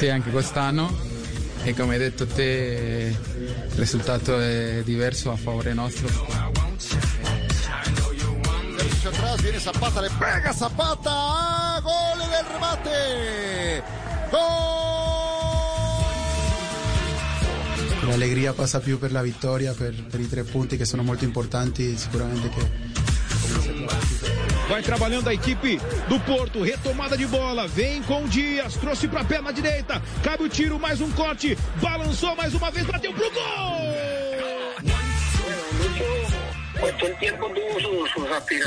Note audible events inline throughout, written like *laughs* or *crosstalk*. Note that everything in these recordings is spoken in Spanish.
Sì, anche quest'anno e come hai detto te il risultato è diverso a favore nostro. Atrás, viene Zapata, le pega Zapata. ¡Ah! ¡Gol del remate! ¡Gol! L'allegria passa più per la vittoria, per, per i tre punti che sono molto importanti sicuramente che Vai trabalhando a equipe do Porto, retomada de bola, vem com o Dias, trouxe pra perna direita, cabe o tiro, mais um corte, balançou mais uma vez, bateu pro gol!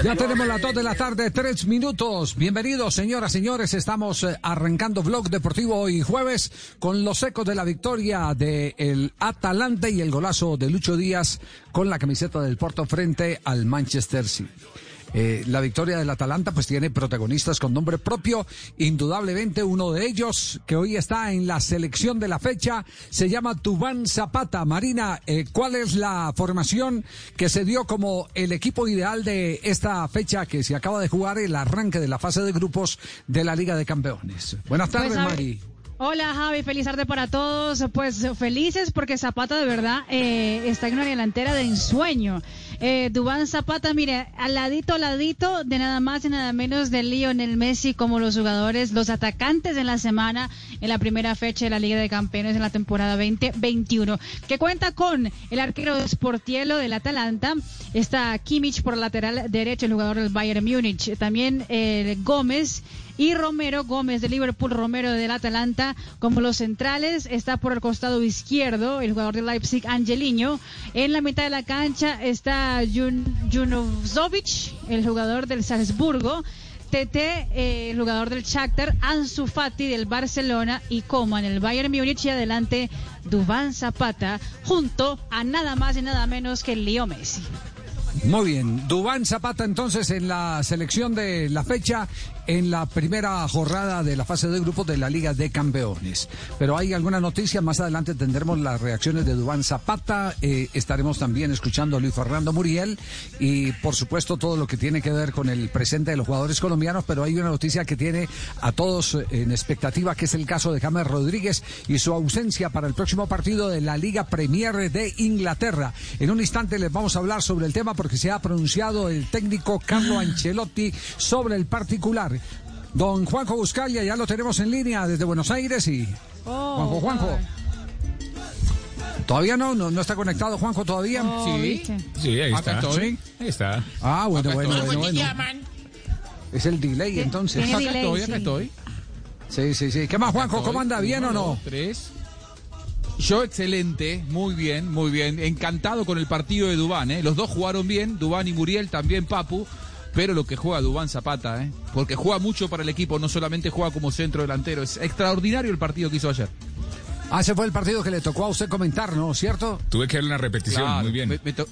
Ya tenemos las 2 de la tarde, 3 minutos. Bienvenidos, señoras, señores. Estamos eh, arrancando Blog Deportivo hoy jueves con los ecos de la victoria del Atalante y el golazo de Lucho Díaz con la camiseta del Porto frente al Manchester City. Eh, la victoria del Atalanta pues tiene protagonistas con nombre propio, indudablemente uno de ellos que hoy está en la selección de la fecha se llama Tubán Zapata. Marina, eh, ¿cuál es la formación que se dio como el equipo ideal de esta fecha que se acaba de jugar el arranque de la fase de grupos de la Liga de Campeones? Buenas tardes, Pues, ver, Mari. Hola Javi, feliz tarde para todos. Pues felices porque Zapata de verdad eh, está en una delantera de ensueño. Eh, Dubán Zapata, mire, al ladito, al ladito de nada más y nada menos de Lionel Messi como los jugadores, los atacantes en la semana en la primera fecha de la Liga de Campeones en la temporada 2021, que cuenta con el arquero Sportielo del Atalanta, está Kimmich por lateral derecho, el jugador del Bayern Múnich, también eh, Gómez y Romero Gómez de Liverpool, Romero del Atalanta como los centrales, está por el costado izquierdo el jugador de Leipzig, Angeliño, en la mitad de la cancha está Jun, el jugador del Salzburgo, Tete, eh, el jugador del Shakhtar, Ansu Fati del Barcelona y Coman, el Bayern Múnich. Y adelante Dubán Zapata, junto a nada más y nada menos que Leo Messi. Muy bien, Dubán Zapata entonces en la selección de la fecha en la primera jornada de la fase de grupos de la Liga de Campeones. Pero hay alguna noticia, más adelante tendremos las reacciones de Dubán Zapata, eh, estaremos también escuchando a Luis Fernando Muriel y por supuesto todo lo que tiene que ver con el presente de los jugadores colombianos, pero hay una noticia que tiene a todos en expectativa, que es el caso de James Rodríguez y su ausencia para el próximo partido de la Liga Premier de Inglaterra. En un instante les vamos a hablar sobre el tema porque se ha pronunciado el técnico Carlo Ancelotti sobre el particular. Don Juanjo Buscalia, ya lo tenemos en línea desde Buenos Aires y... Juanjo, Juanjo. ¿Todavía no? ¿No, no está conectado Juanjo todavía? Oh, ¿viste? Sí, ahí está. estoy. Ahí está. Ah, bueno, Acá bueno, bueno, bueno. Es el delay entonces. Acá delay, estoy, acá sí. estoy. Sí, sí, sí. ¿Qué más, Juanjo? ¿Cómo anda? ¿Bien o no? dos, tres. Yo excelente, muy bien, muy bien. Encantado con el partido de Dubán, ¿eh? Los dos jugaron bien, Dubán y Muriel, también Papu. Pero lo que juega Dubán Zapata, ¿eh? Porque juega mucho para el equipo, no solamente juega como centro delantero. Es extraordinario el partido que hizo ayer. Ah, ese fue el partido que le tocó a usted comentar, ¿no? ¿Cierto? Tuve que darle una repetición, Claro, muy bien. Me, me to-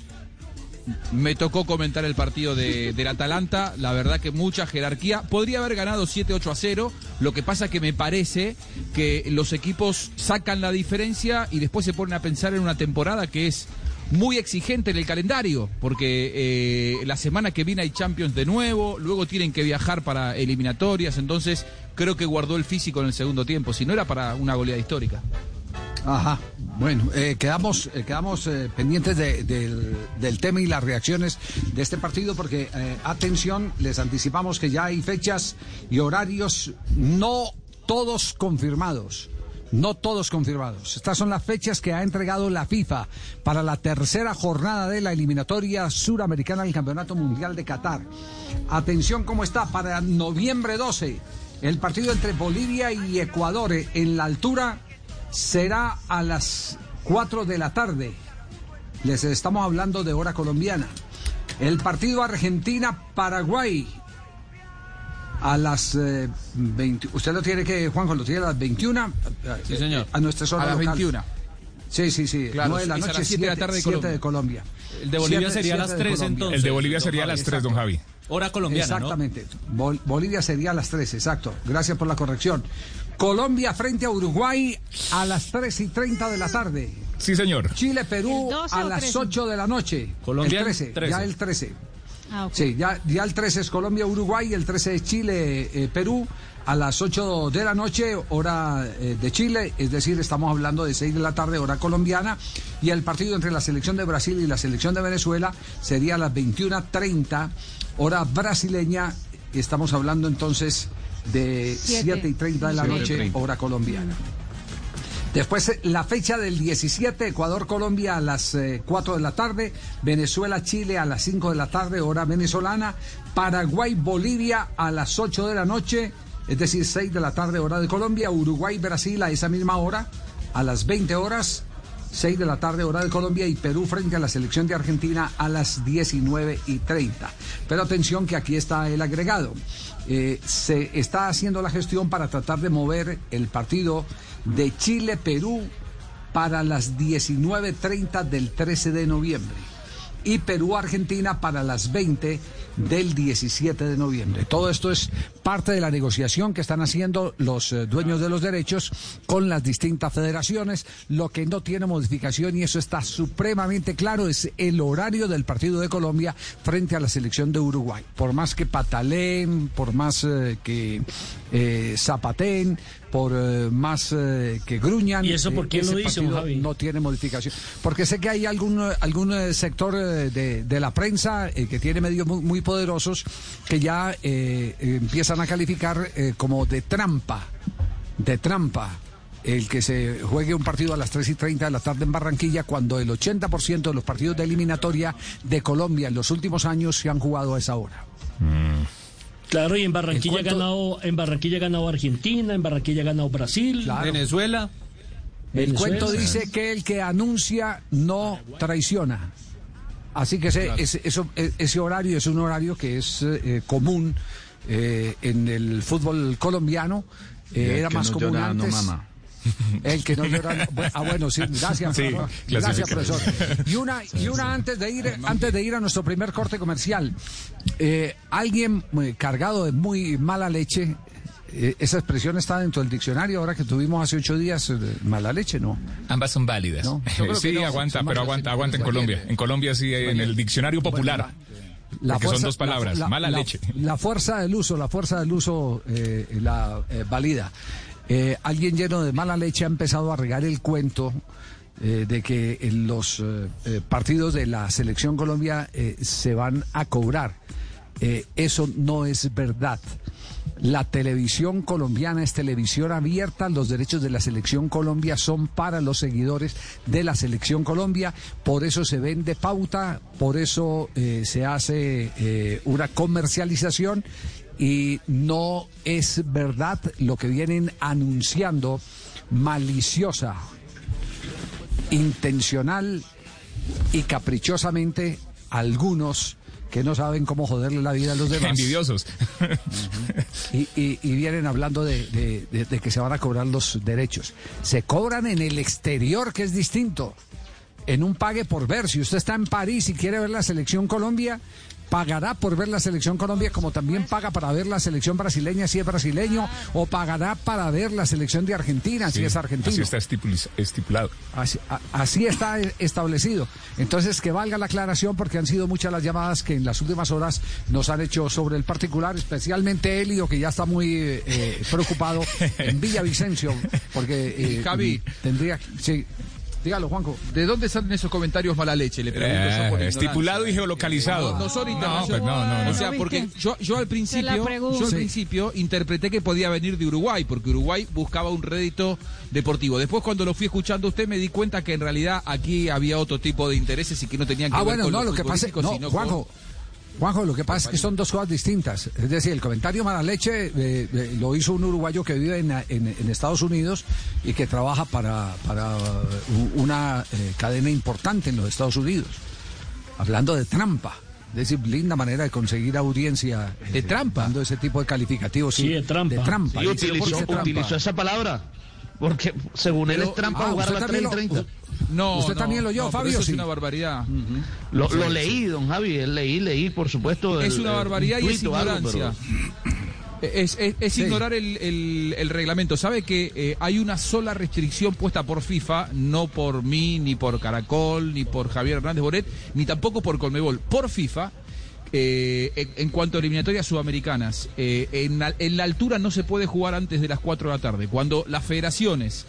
me tocó comentar el partido de, del Atalanta, la verdad que mucha jerarquía. Podría haber ganado 7-8 a 0, lo que pasa que me parece que los equipos sacan la diferencia y después se ponen a pensar en una temporada que es muy exigente en el calendario, porque eh, la semana que viene hay Champions de nuevo, luego tienen que viajar para eliminatorias, entonces creo que guardó el físico en el segundo tiempo, si no era para una goleada histórica. Ajá. Bueno, eh, quedamos, eh, quedamos pendientes de- del, del tema y las reacciones de este partido porque, atención, les anticipamos que ya hay fechas y horarios no todos confirmados. No todos confirmados. Estas son las fechas que ha entregado la FIFA para la tercera jornada de la eliminatoria suramericana del Campeonato Mundial de Qatar. Atención cómo está para noviembre 12. El partido entre Bolivia y Ecuador en la altura será a las 4 de la tarde. Les estamos hablando de hora colombiana. El partido Argentina-Paraguay a las eh, 20. Usted lo tiene que, Juanjo, lo tiene a las 21. Sí, señor. A nuestra zona A las local. 21. Sí, sí, sí. Claro, 9 de la noche, las 7 de la tarde de 7 Colombia. de Colombia. El de Bolivia Siete- sería a las siete de 3 Colombia. entonces. El de Bolivia sería a las 3, don Javi. Hora colombiana, ¿no? Exactamente. Bol- Bolivia sería a las 3, exacto. Gracias por la corrección. Colombia frente a Uruguay a las 3 y 30 de la tarde. Sí, señor. Chile, Perú ¿El 12 a las 13? 8 de la noche. Colombia el 13, 13. ya el 13. Ah. Sí, ya, ya el 13 es Colombia, Uruguay, el 13 es Chile, eh, Perú, a las 8 de la noche, hora eh, de Chile, es decir, estamos hablando de 6 de la tarde, hora colombiana, y el partido entre la selección de Brasil y la selección de Venezuela sería a las 21.30, hora brasileña, estamos hablando entonces de Siete. 7 y 30 de la noche, 30. hora colombiana. Después eh, la fecha del 17, Ecuador-Colombia a las eh, 4 de la tarde, Venezuela-Chile a las 5 de la tarde, hora venezolana, Paraguay-Bolivia a las 8 de la noche, es decir, 6 de la tarde, hora de Colombia, Uruguay-Brasil a esa misma hora, a las 20 horas, 6 de la tarde, hora de Colombia, y Perú frente a la selección de Argentina a las 19 y 30. Pero atención que aquí está el agregado. Eh, se está haciendo la gestión para tratar de mover el partido de Chile-Perú para las 19.30 del 13 de noviembre y Perú-Argentina para las 20 del 17 de noviembre. Todo esto es parte de la negociación que están haciendo los eh, dueños de los derechos con las distintas federaciones. Lo que no tiene modificación, y eso está supremamente claro, es el horario del partido de Colombia frente a la selección de Uruguay. Por más que pataleen, por más eh, que eh, zapateen, por eh, más eh, que gruñan. ¿Y eso por eh, ese lo dice, Javi? No tiene modificación. Porque sé que hay algún, eh, algún eh, sector eh, de, de la prensa eh, que tiene medios muy, muy poderosos que ya empiezan a calificar eh, como de trampa, de trampa. El que se juegue un partido a las 3 y 30 de la tarde en Barranquilla, cuando el 80% de los partidos de eliminatoria de Colombia en los últimos años se han jugado a esa hora. Claro, y en Barranquilla ha ganado, en Barranquilla ha ganado Argentina, en Barranquilla ha ganado Brasil, Claro. Venezuela. El Venezuela. cuento dice que el que anuncia no traiciona. Así que ese, ese, eso- e- ese horario es un horario que es eh, común eh, en el fútbol colombiano. Eh, era más no común llora, no antes. *laughs* El que no llora. no- ah, bueno, sí, gracias, Sí, gracias, profesor. Y una, y una antes de ir, antes de ir a nuestro primer corte comercial. Eh, alguien eh, cargado de muy mala leche. eh, esa expresión está dentro del diccionario ahora que tuvimos hace ocho días. eh, mala leche, ¿no? Ambas son válidas. No, *laughs* sí, no, aguanta, pero aguanta, aguanta en Colombia. En Colombia sí, en el diccionario popular. Porque son dos palabras, la- mala la- leche. La fuerza del uso, la fuerza del uso eh, la eh, valida. Eh, alguien lleno de mala leche ha empezado a regar el cuento eh, de que los eh, partidos de la selección Colombia se van a cobrar. Eso no es verdad. La televisión colombiana es televisión abierta, los derechos de la selección Colombia son para los seguidores de la selección Colombia, por eso se vende pauta, por eso se hace una comercialización y no es verdad lo que vienen anunciando maliciosa, intencional y caprichosamente algunos que no saben cómo joderle la vida a los demás. Envidiosos. Y, y- y vienen hablando de, de- de- de que se van a cobrar los derechos. Se cobran en el exterior, que es distinto. En un pague por ver. Si usted está en París y quiere ver la selección Colombia, pagará por ver la selección Colombia como también paga para ver la selección brasileña si es brasileño o pagará para ver la selección de Argentina si es argentino. Así está estipul- estipulado. Así, a- así está establecido. Entonces, que valga la aclaración porque han sido muchas las llamadas que en las últimas horas nos han hecho sobre el particular, especialmente Elio, que ya está muy eh, eh, preocupado en *laughs* Villavicencio, porque eh, Javi. tendría... Sí, dígalo, Juanjo. ¿De dónde salen esos comentarios mala leche? Le pregunto yo por Eh, estipulado y geolocalizado. No, no son No, internacionales. pues no, no, no. O sea, porque yo, yo al principio, yo al Sí. principio interpreté que podía venir de Uruguay, porque Uruguay buscaba un rédito deportivo. Después cuando lo fui escuchando a usted me di cuenta que en realidad aquí había otro tipo de intereses y que no tenían que Ah, ver bueno, con no, lo lo que pasa no, sino Juanjo. con- Juanjo, lo que pasa es que son dos cosas distintas. Es decir, el comentario mala leche eh, eh, lo hizo un uruguayo que vive en, en- en Estados Unidos y que trabaja para, para u- una eh, cadena importante en los Estados Unidos. Hablando de trampa. Es decir, linda manera de conseguir audiencia. De eh, trampa. Dando ese tipo de calificativos. Sí, Sí, de trampa. De trampa. Sí, utilizó, ¿por qué trampa? utilizó esa palabra. Porque según él es trampa Ah, jugar a las también 3 y lo- 30. No, ¿Usted no, también lo oyó, no, Fabio? Eso es Sí. una barbaridad. Lo, lo leí, don Javi, él leí, leí, por supuesto. Es el- una el- barbaridad y es algo, ignorancia. pero- Es, es- es Sí. ignorar el, el- el reglamento. Sabe que eh, hay una sola restricción puesta por FIFA, no por mí, ni por Caracol, ni por Javier Hernández Boret, ni tampoco por Colmebol. Por FIFA, eh, en, en cuanto a eliminatorias sudamericanas, eh, en, la- en la altura no se puede jugar antes de las 4 de la tarde. Cuando las federaciones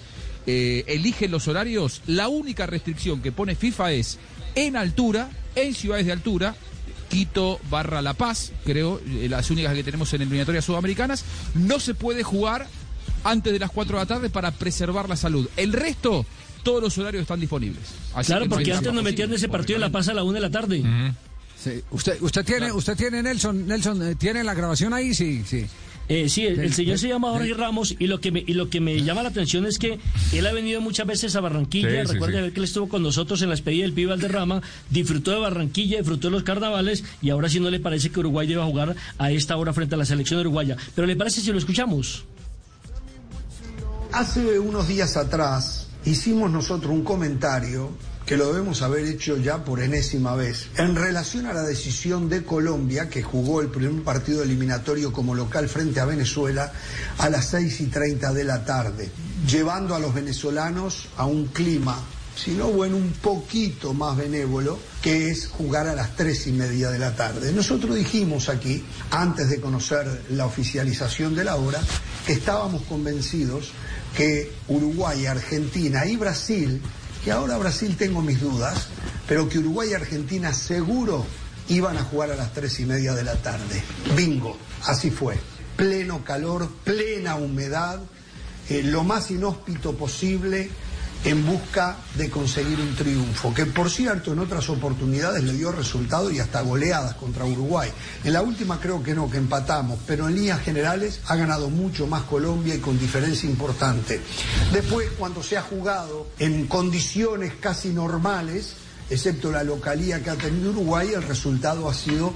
eh, eligen los horarios, la única restricción que pone FIFA es en altura, en ciudades de altura, Quito barra La Paz, creo, eh, las únicas que tenemos en eliminatorias sudamericanas, no se puede jugar antes de las 4 de la tarde para preservar la salud. El resto, todos los horarios están disponibles. Así Claro, que no hay porque antes nos metían ese partido de La Paz a la una de la tarde. Sí. Usted, usted tiene, usted tiene Nelson, Nelson, eh, ¿tiene la grabación ahí? Sí, sí. Eh, sí, el, señor se llama Jorge Ramos y lo que me y lo que me llama la atención es que él ha venido muchas veces a Barranquilla. Sí, sí, Recuerde sí. ver que él estuvo con nosotros en la despedida del Pibe Valderrama, disfrutó de Barranquilla, disfrutó de los carnavales y ahora sí no le parece que Uruguay deba jugar a esta hora frente a la selección uruguaya. Pero le parece si lo escuchamos. Hace unos días atrás hicimos nosotros un comentario que lo debemos haber hecho ya por enésima vez, en relación a la decisión de Colombia, que jugó el primer partido eliminatorio como local frente a Venezuela a las 6 y 30 de la tarde, llevando a los venezolanos a un clima, si no bueno, un poquito más benévolo, que es jugar a las 3 y media de la tarde. Nosotros dijimos aquí, antes de conocer la oficialización de la hora, que estábamos convencidos que Uruguay, Argentina y Brasil, que ahora Brasil tengo mis dudas, pero que Uruguay y Argentina seguro iban a jugar a las tres y media de la tarde. Bingo, así fue. Pleno calor, plena humedad, eh, lo más inhóspito posible en busca de conseguir un triunfo, que por cierto en otras oportunidades le dio resultado y hasta goleadas contra Uruguay. En la última creo que no, que empatamos, pero en líneas generales ha ganado mucho más Colombia y con diferencia importante. Después, cuando se ha jugado en condiciones casi normales, excepto la localía que ha tenido Uruguay, el resultado ha sido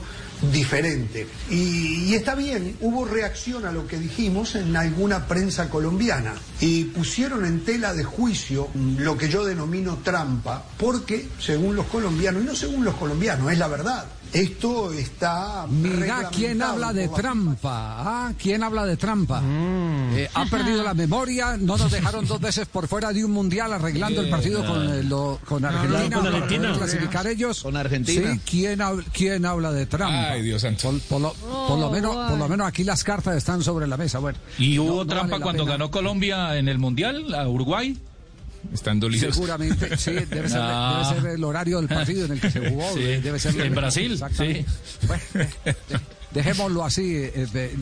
diferente. Y, y está bien, hubo reacción a lo que dijimos en alguna prensa colombiana y pusieron en tela de juicio lo que yo denomino trampa, porque según los colombianos, y no según los colombianos, es la verdad. Esto está. Mira quién habla de trampa. Ah, ¿quién habla de trampa? Eh, ha perdido la memoria, no nos dejaron dos veces por fuera de un mundial arreglando el partido con, eh, lo- con Argentina. con para Argentina. poder clasificar ellos. Con Argentina. Sí, ¿quién, hab- quién habla de trampa? Ay, Dios santo. Por, por lo, por lo Oh, menos, por lo menos aquí las cartas están sobre la mesa. Bueno, ¿Y hubo no trampa vale cuando pena. ganó Colombia en el Mundial a Uruguay? Están dolidos. Seguramente, *laughs* sí, debe ser, Ah. debe ser el horario del partido en el que se jugó. Sí. Debe ser En Brasil. Bueno, eh, dejémoslo así. eh, eh,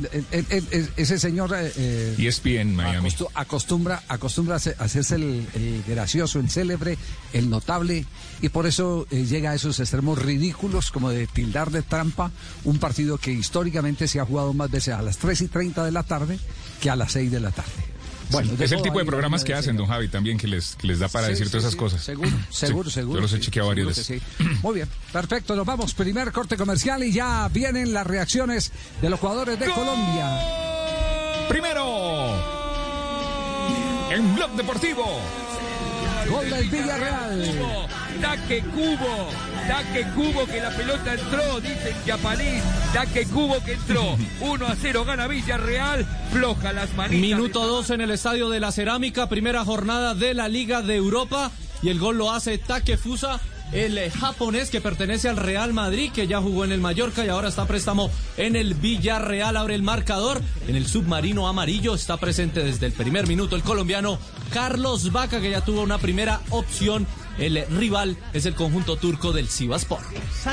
eh, ese señor eh, ESPN Miami. acostu- acostumbra, acostumbra a hacerse el, el gracioso, el célebre, el notable, y por eso eh, llega a esos extremos ridículos como de tildar de trampa un partido que históricamente se ha jugado más veces a las 3 y 30 de la tarde que a las 6 de la tarde. Bueno, es el tipo de programas que hacen, don. Javi, también, que les, que les da para Sí, decir sí, todas esas sí, cosas. Seguro, seguro, seguro. Yo los he chequeado varias veces. *clears throat* Muy bien, perfecto, nos vamos. Primer corte comercial y ya vienen las reacciones de los jugadores de Colombia. Primero, en Blog Deportivo. Gol del Villarreal. Taque cubo, taque cubo que la pelota entró, dicen Yapalís, taque cubo que entró. *laughs* 1 a 0 gana Villarreal, floja las manitas. Minuto 2 en el Estadio de la Cerámica, primera jornada de la Liga de Europa y el gol lo hace Takefusa, el eh, japonés que pertenece al Real Madrid, que ya jugó en el Mallorca y ahora está préstamo en el Villarreal, abre el marcador, en el submarino amarillo está presente desde el primer minuto el colombiano Carlos Vaca, que ya tuvo una primera opción. El rival es el conjunto turco del Sivaspor.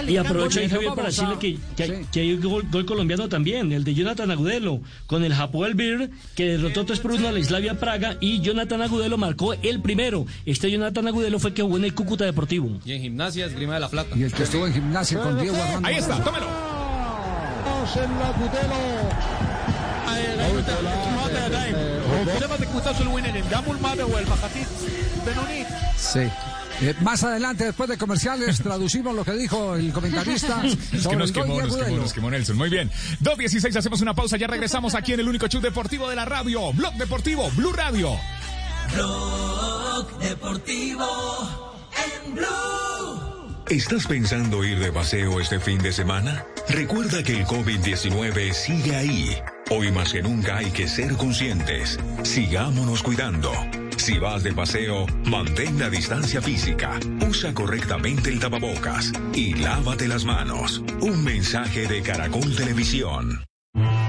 Y aprovecho, Javier, para decirle que, hay, un gol, colombiano también, el de Jonathan Agudelo, con el Japón Elbir, que derrotó 3 por 1 a la Islavia Praga, y Jonathan Agudelo marcó el primero. Este Jonathan Agudelo fue que jugó en el Cúcuta Deportivo. Y en Gimnasia, Esgrima de la Plata. Y el que estuvo en Gimnasia con Diego Armando. Ahí está, tómelo. Sí. Eh, más adelante, después de comerciales, *laughs* traducimos lo que dijo el comentarista es que nos quemó, nos quemó, nos quemó Nelson. Muy bien. 2.16, hacemos una pausa, ya regresamos aquí en el único show deportivo de la radio. Blog Deportivo, Blue Radio. Blog Deportivo en Blue. ¿Estás pensando ir de paseo este fin de semana? Recuerda que el COVID-19 sigue ahí. Hoy más que nunca hay que ser conscientes. Sigámonos cuidando. Si vas de paseo, mantén la distancia física, usa correctamente el tapabocas y lávate las manos. Un mensaje de Caracol Televisión.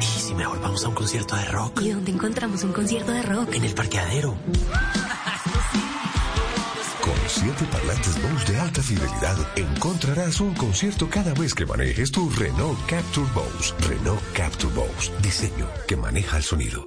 ¿Y si mejor vamos a un concierto de rock? ¿Y dónde encontramos un concierto de rock? En el parqueadero. Con siete parlantes Bose de alta fidelidad, encontrarás un concierto cada vez que manejes tu Renault Capture Bose. Renault Capture Bose. Diseño que maneja el sonido.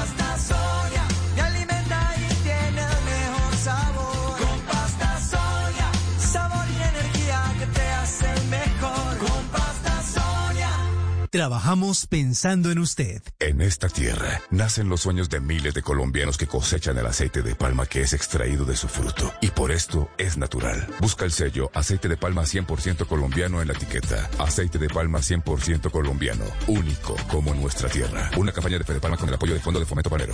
Trabajamos pensando en usted. En esta tierra nacen los sueños de miles de colombianos que cosechan el aceite de palma que es extraído de su fruto. Y por esto es natural. Busca el sello aceite de palma 100% colombiano en la etiqueta. Aceite de palma 100% colombiano. Único como nuestra tierra. Una campaña de Fede Palma con el apoyo del Fondo de Fomento Panero.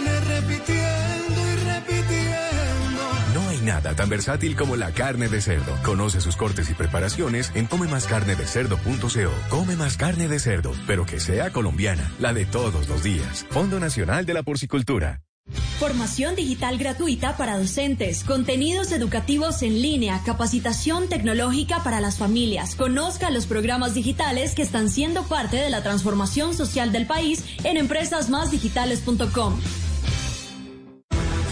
nada tan versátil como la carne de cerdo. Conoce sus cortes y preparaciones en comemascarnedecerdo.co. Come más carne de cerdo, pero que sea colombiana, la de todos los días. Fondo Nacional de la Porcicultura. Formación digital gratuita para docentes, contenidos educativos en línea, capacitación tecnológica para las familias. Conozca los programas digitales que están siendo parte de la transformación social del país en empresasmásdigitales.com.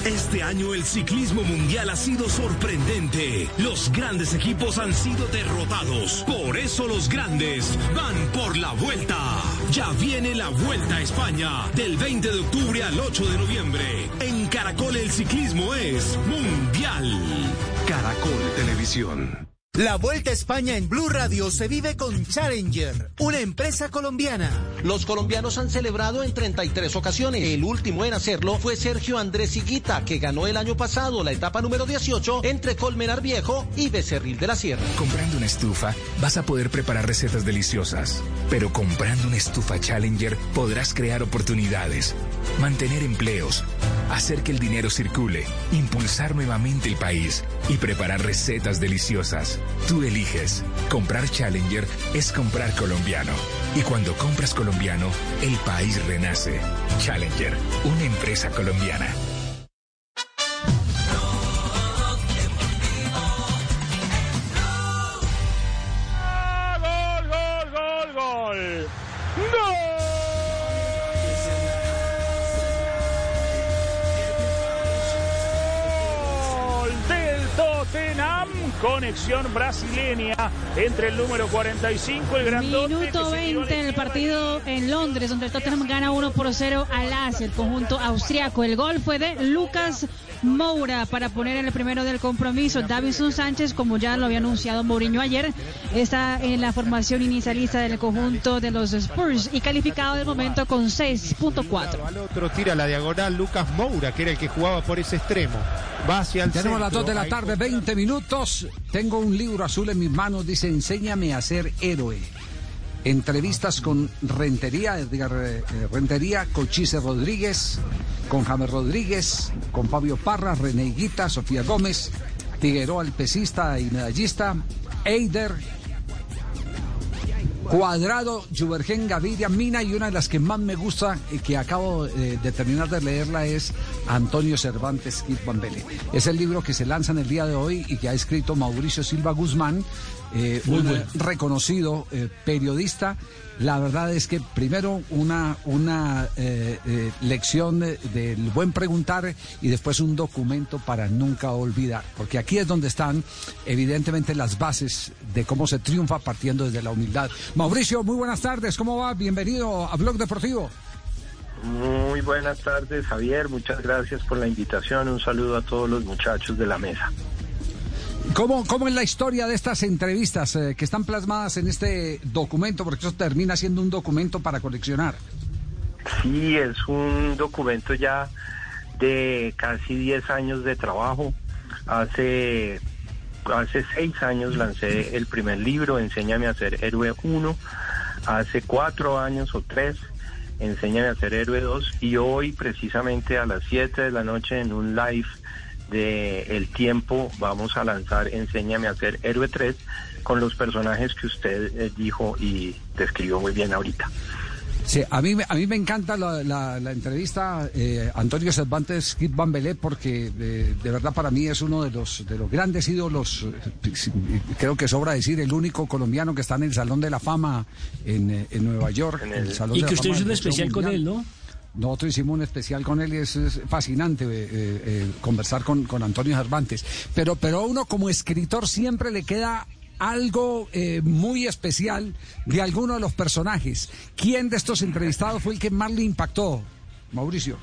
Este año el ciclismo mundial ha sido sorprendente. Los grandes equipos han sido derrotados. Por eso los grandes van por la vuelta. Ya viene la Vuelta a España del 20 de octubre al 8 de noviembre. En Caracol el ciclismo es mundial. Caracol Televisión. La Vuelta a España en Blue Radio se vive con Challenger, una empresa colombiana. Los colombianos han celebrado en 33 ocasiones. El último en hacerlo fue Sergio Andrés Higuita, que ganó el año pasado la etapa número 18 entre Colmenar Viejo y Becerril de la Sierra. Comprando una estufa vas a poder preparar recetas deliciosas, pero comprando una estufa Challenger podrás crear oportunidades, mantener empleos, hacer que el dinero circule, impulsar nuevamente el país y preparar recetas deliciosas. Tú eliges. Comprar Challenger es comprar colombiano. Y cuando compras colombiano, el país renace. Challenger, una empresa colombiana. Conexión brasileña entre el número 45 y el grandote. Minuto 20 en el partido en Londres, donde el Tottenham gana 1 por 0 al AS, el conjunto austriaco. El gol fue de Lucas Moura para poner en el primero del compromiso. Davison Sánchez, como ya lo había anunciado Mourinho ayer, está en la formación inicialista del conjunto de los Spurs y calificado de momento con 6.4. Al otro tira la diagonal Lucas Moura, que era el que jugaba por ese extremo. Va hacia el Tenemos las centro. 2 de la tarde, 20 minutos. Tengo un libro azul en mis manos, dice Enséñame a ser héroe. Entrevistas con Rentería, Edgar eh, Rentería, Cochise Rodríguez, con James Rodríguez, con Fabio Parra, René Higuita, Sofía Gómez, Figueroa el pesista y medallista, Eider, Cuadrado, Juvergen, Gaviria, Mina y una de las que más me gusta y que acabo eh, de terminar de leerla es Antonio Cervantes Bambele. Es el libro que se lanza en el día de hoy y que ha escrito Mauricio Silva Guzmán, eh, un bueno. eh, reconocido eh, periodista. La verdad es que primero una, una eh, eh, lección de- del buen preguntar y después un documento para nunca olvidar. Porque aquí es donde están evidentemente las bases de cómo se triunfa partiendo desde la humildad. Mauricio, muy buenas tardes. ¿Cómo va? Bienvenido a Blog Deportivo. Muy buenas tardes, Javier. Muchas gracias por la invitación. Un saludo a todos los muchachos de la mesa. ¿Cómo, ¿Cómo es la historia de estas entrevistas eh, que están plasmadas en este documento? Porque eso termina siendo un documento para coleccionar. Sí, es un documento ya de casi 10 años de trabajo. Hace, hace 6 años lancé el primer libro, Enséñame a ser héroe 1. Hace 4 años o 3, Enséñame a ser héroe 2. Y hoy, precisamente a las 7 de la noche, en un live de El Tiempo, vamos a lanzar Enséñame a ser héroe 3 con los personajes que usted eh, dijo y describió muy bien ahorita. Sí, a mí, me- a mí me encanta la, la- la entrevista eh, Antonio Cervantes Kid Bambelé porque eh, de verdad para mí es uno de los de los grandes ídolos, eh, creo que sobra decir el único colombiano que está en el Salón de la Fama en, en Nueva York. el Salón Y de que la usted Fama hizo un especial con él, ¿no? Nosotros hicimos un especial con él y es, fascinante eh, eh, eh, conversar con, con Antonio Cervantes. Pero, pero a uno como escritor siempre le queda algo eh, muy especial de alguno de los personajes. ¿Quién de estos entrevistados fue el que más le impactó, Mauricio?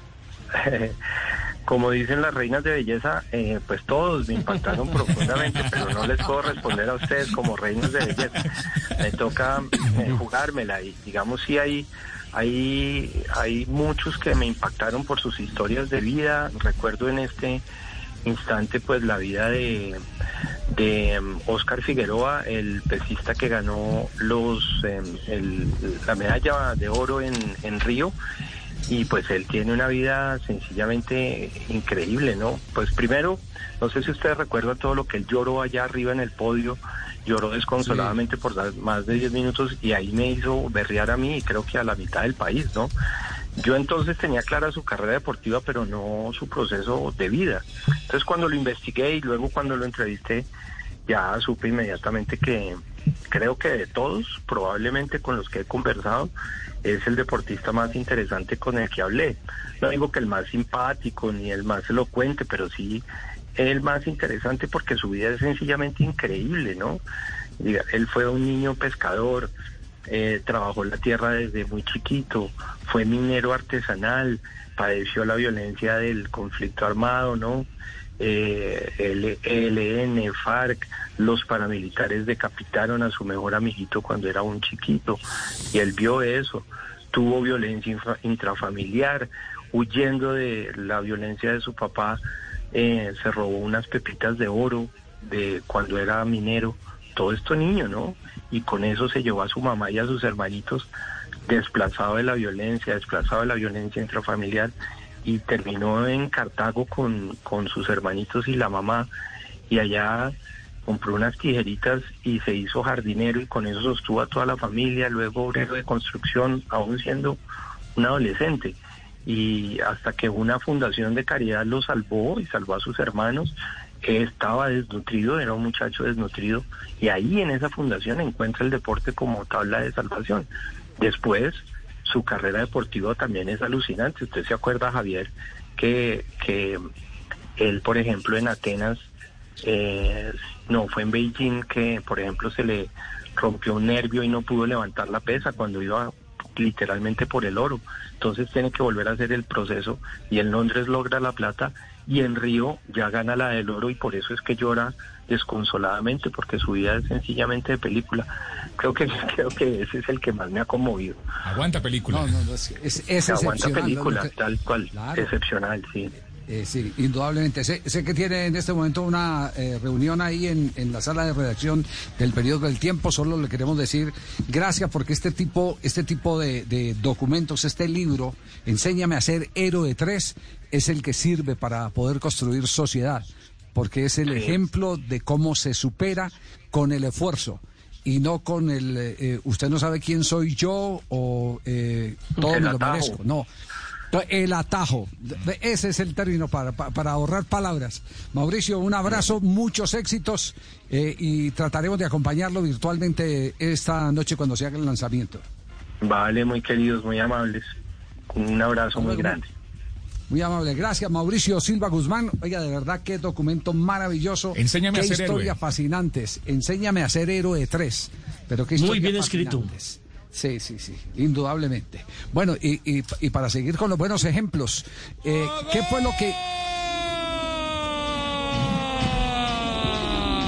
*laughs* Como dicen las reinas de belleza, eh, pues todos me impactaron profundamente, pero no les puedo responder a ustedes como reinas de belleza. Me toca jugármela y digamos sí hay, hay, hay muchos que me impactaron por sus historias de vida. Recuerdo en este instante pues la vida de, de Oscar Figueroa, el pesista que ganó los em, el- la medalla de oro en, en Río y pues él tiene una vida sencillamente increíble, ¿no? Pues primero, no sé si ustedes recuerdan todo lo que él lloró allá arriba en el podio, lloró desconsoladamente por dar más de 10 minutos y ahí me hizo berrear a mí y creo que a la mitad del país, ¿no? Yo entonces tenía clara su carrera deportiva, pero no su proceso de vida. Entonces cuando lo investigué y luego cuando lo entrevisté, ya supe inmediatamente que creo que de todos, probablemente con los que he conversado, es el deportista más interesante con el que hablé. No digo que el más simpático ni el más elocuente, pero sí el más interesante porque su vida es sencillamente increíble, ¿no? Él fue un niño pescador, eh, trabajó la tierra desde muy chiquito, fue minero artesanal, padeció la violencia del conflicto armado, ¿no? Eh, el ELN, FARC, los paramilitares decapitaron a su mejor amiguito cuando era un chiquito y él vio eso, tuvo violencia intrafamiliar, huyendo de la violencia de su papá, eh, se robó unas pepitas de oro de cuando era minero, todo esto niño, ¿no? Y con eso se llevó a su mamá y a sus hermanitos desplazado de la violencia, desplazado de la violencia intrafamiliar y terminó en Cartago con, con sus hermanitos y la mamá y allá compró unas tijeritas y se hizo jardinero y con eso sostuvo a toda la familia, luego obrero de construcción, aún siendo un adolescente. Y hasta que una fundación de caridad lo salvó y salvó a sus hermanos, estaba desnutrido, era un muchacho desnutrido, y ahí en esa fundación encuentra el deporte como tabla de salvación. Después, su carrera deportiva también es alucinante. Usted se acuerda, Javier, que, que él, por ejemplo, en Atenas, eh, no, fue en Beijing que, por ejemplo, se le rompió un nervio y no pudo levantar la pesa cuando iba literalmente por el oro. Entonces tiene que volver a hacer el proceso y en Londres logra la plata y en Río ya gana la del oro y por eso es que llora desconsoladamente porque su vida es sencillamente de película. Creo que *laughs* creo que ese es el que más me ha conmovido. Aguanta película. No, no, no, es, es, es Aguanta película, tal cual, Claro. excepcional, sí. Eh, sí, indudablemente. Sé, sé que tiene en este momento una eh, reunión ahí en, en la sala de redacción del periodo del tiempo. Solo le queremos decir gracias porque este tipo, este tipo de, de documentos, este libro, Enséñame a ser héroe 3, es el que sirve para poder construir sociedad. Porque es el ejemplo de cómo se supera con el esfuerzo. y no con el eh, eh, usted no sabe quién soy yo o eh, todo El me lo merezco. No. El atajo, ese es el término para, para, para ahorrar palabras. Mauricio, un abrazo, muchos éxitos eh, y trataremos de acompañarlo virtualmente esta noche cuando se haga el lanzamiento. Vale, muy queridos, muy amables. Un abrazo muy grande. Muy amable, gracias Mauricio Silva Guzmán. Oiga, de verdad qué documento maravilloso. Enséñame a qué ser historias héroe. fascinantes. Enséñame a ser héroe 3. Pero qué Muy historias bien escrito. Sí, sí, sí, indudablemente. Bueno, y, y- y para seguir con los buenos ejemplos, eh, ¿qué fue lo que...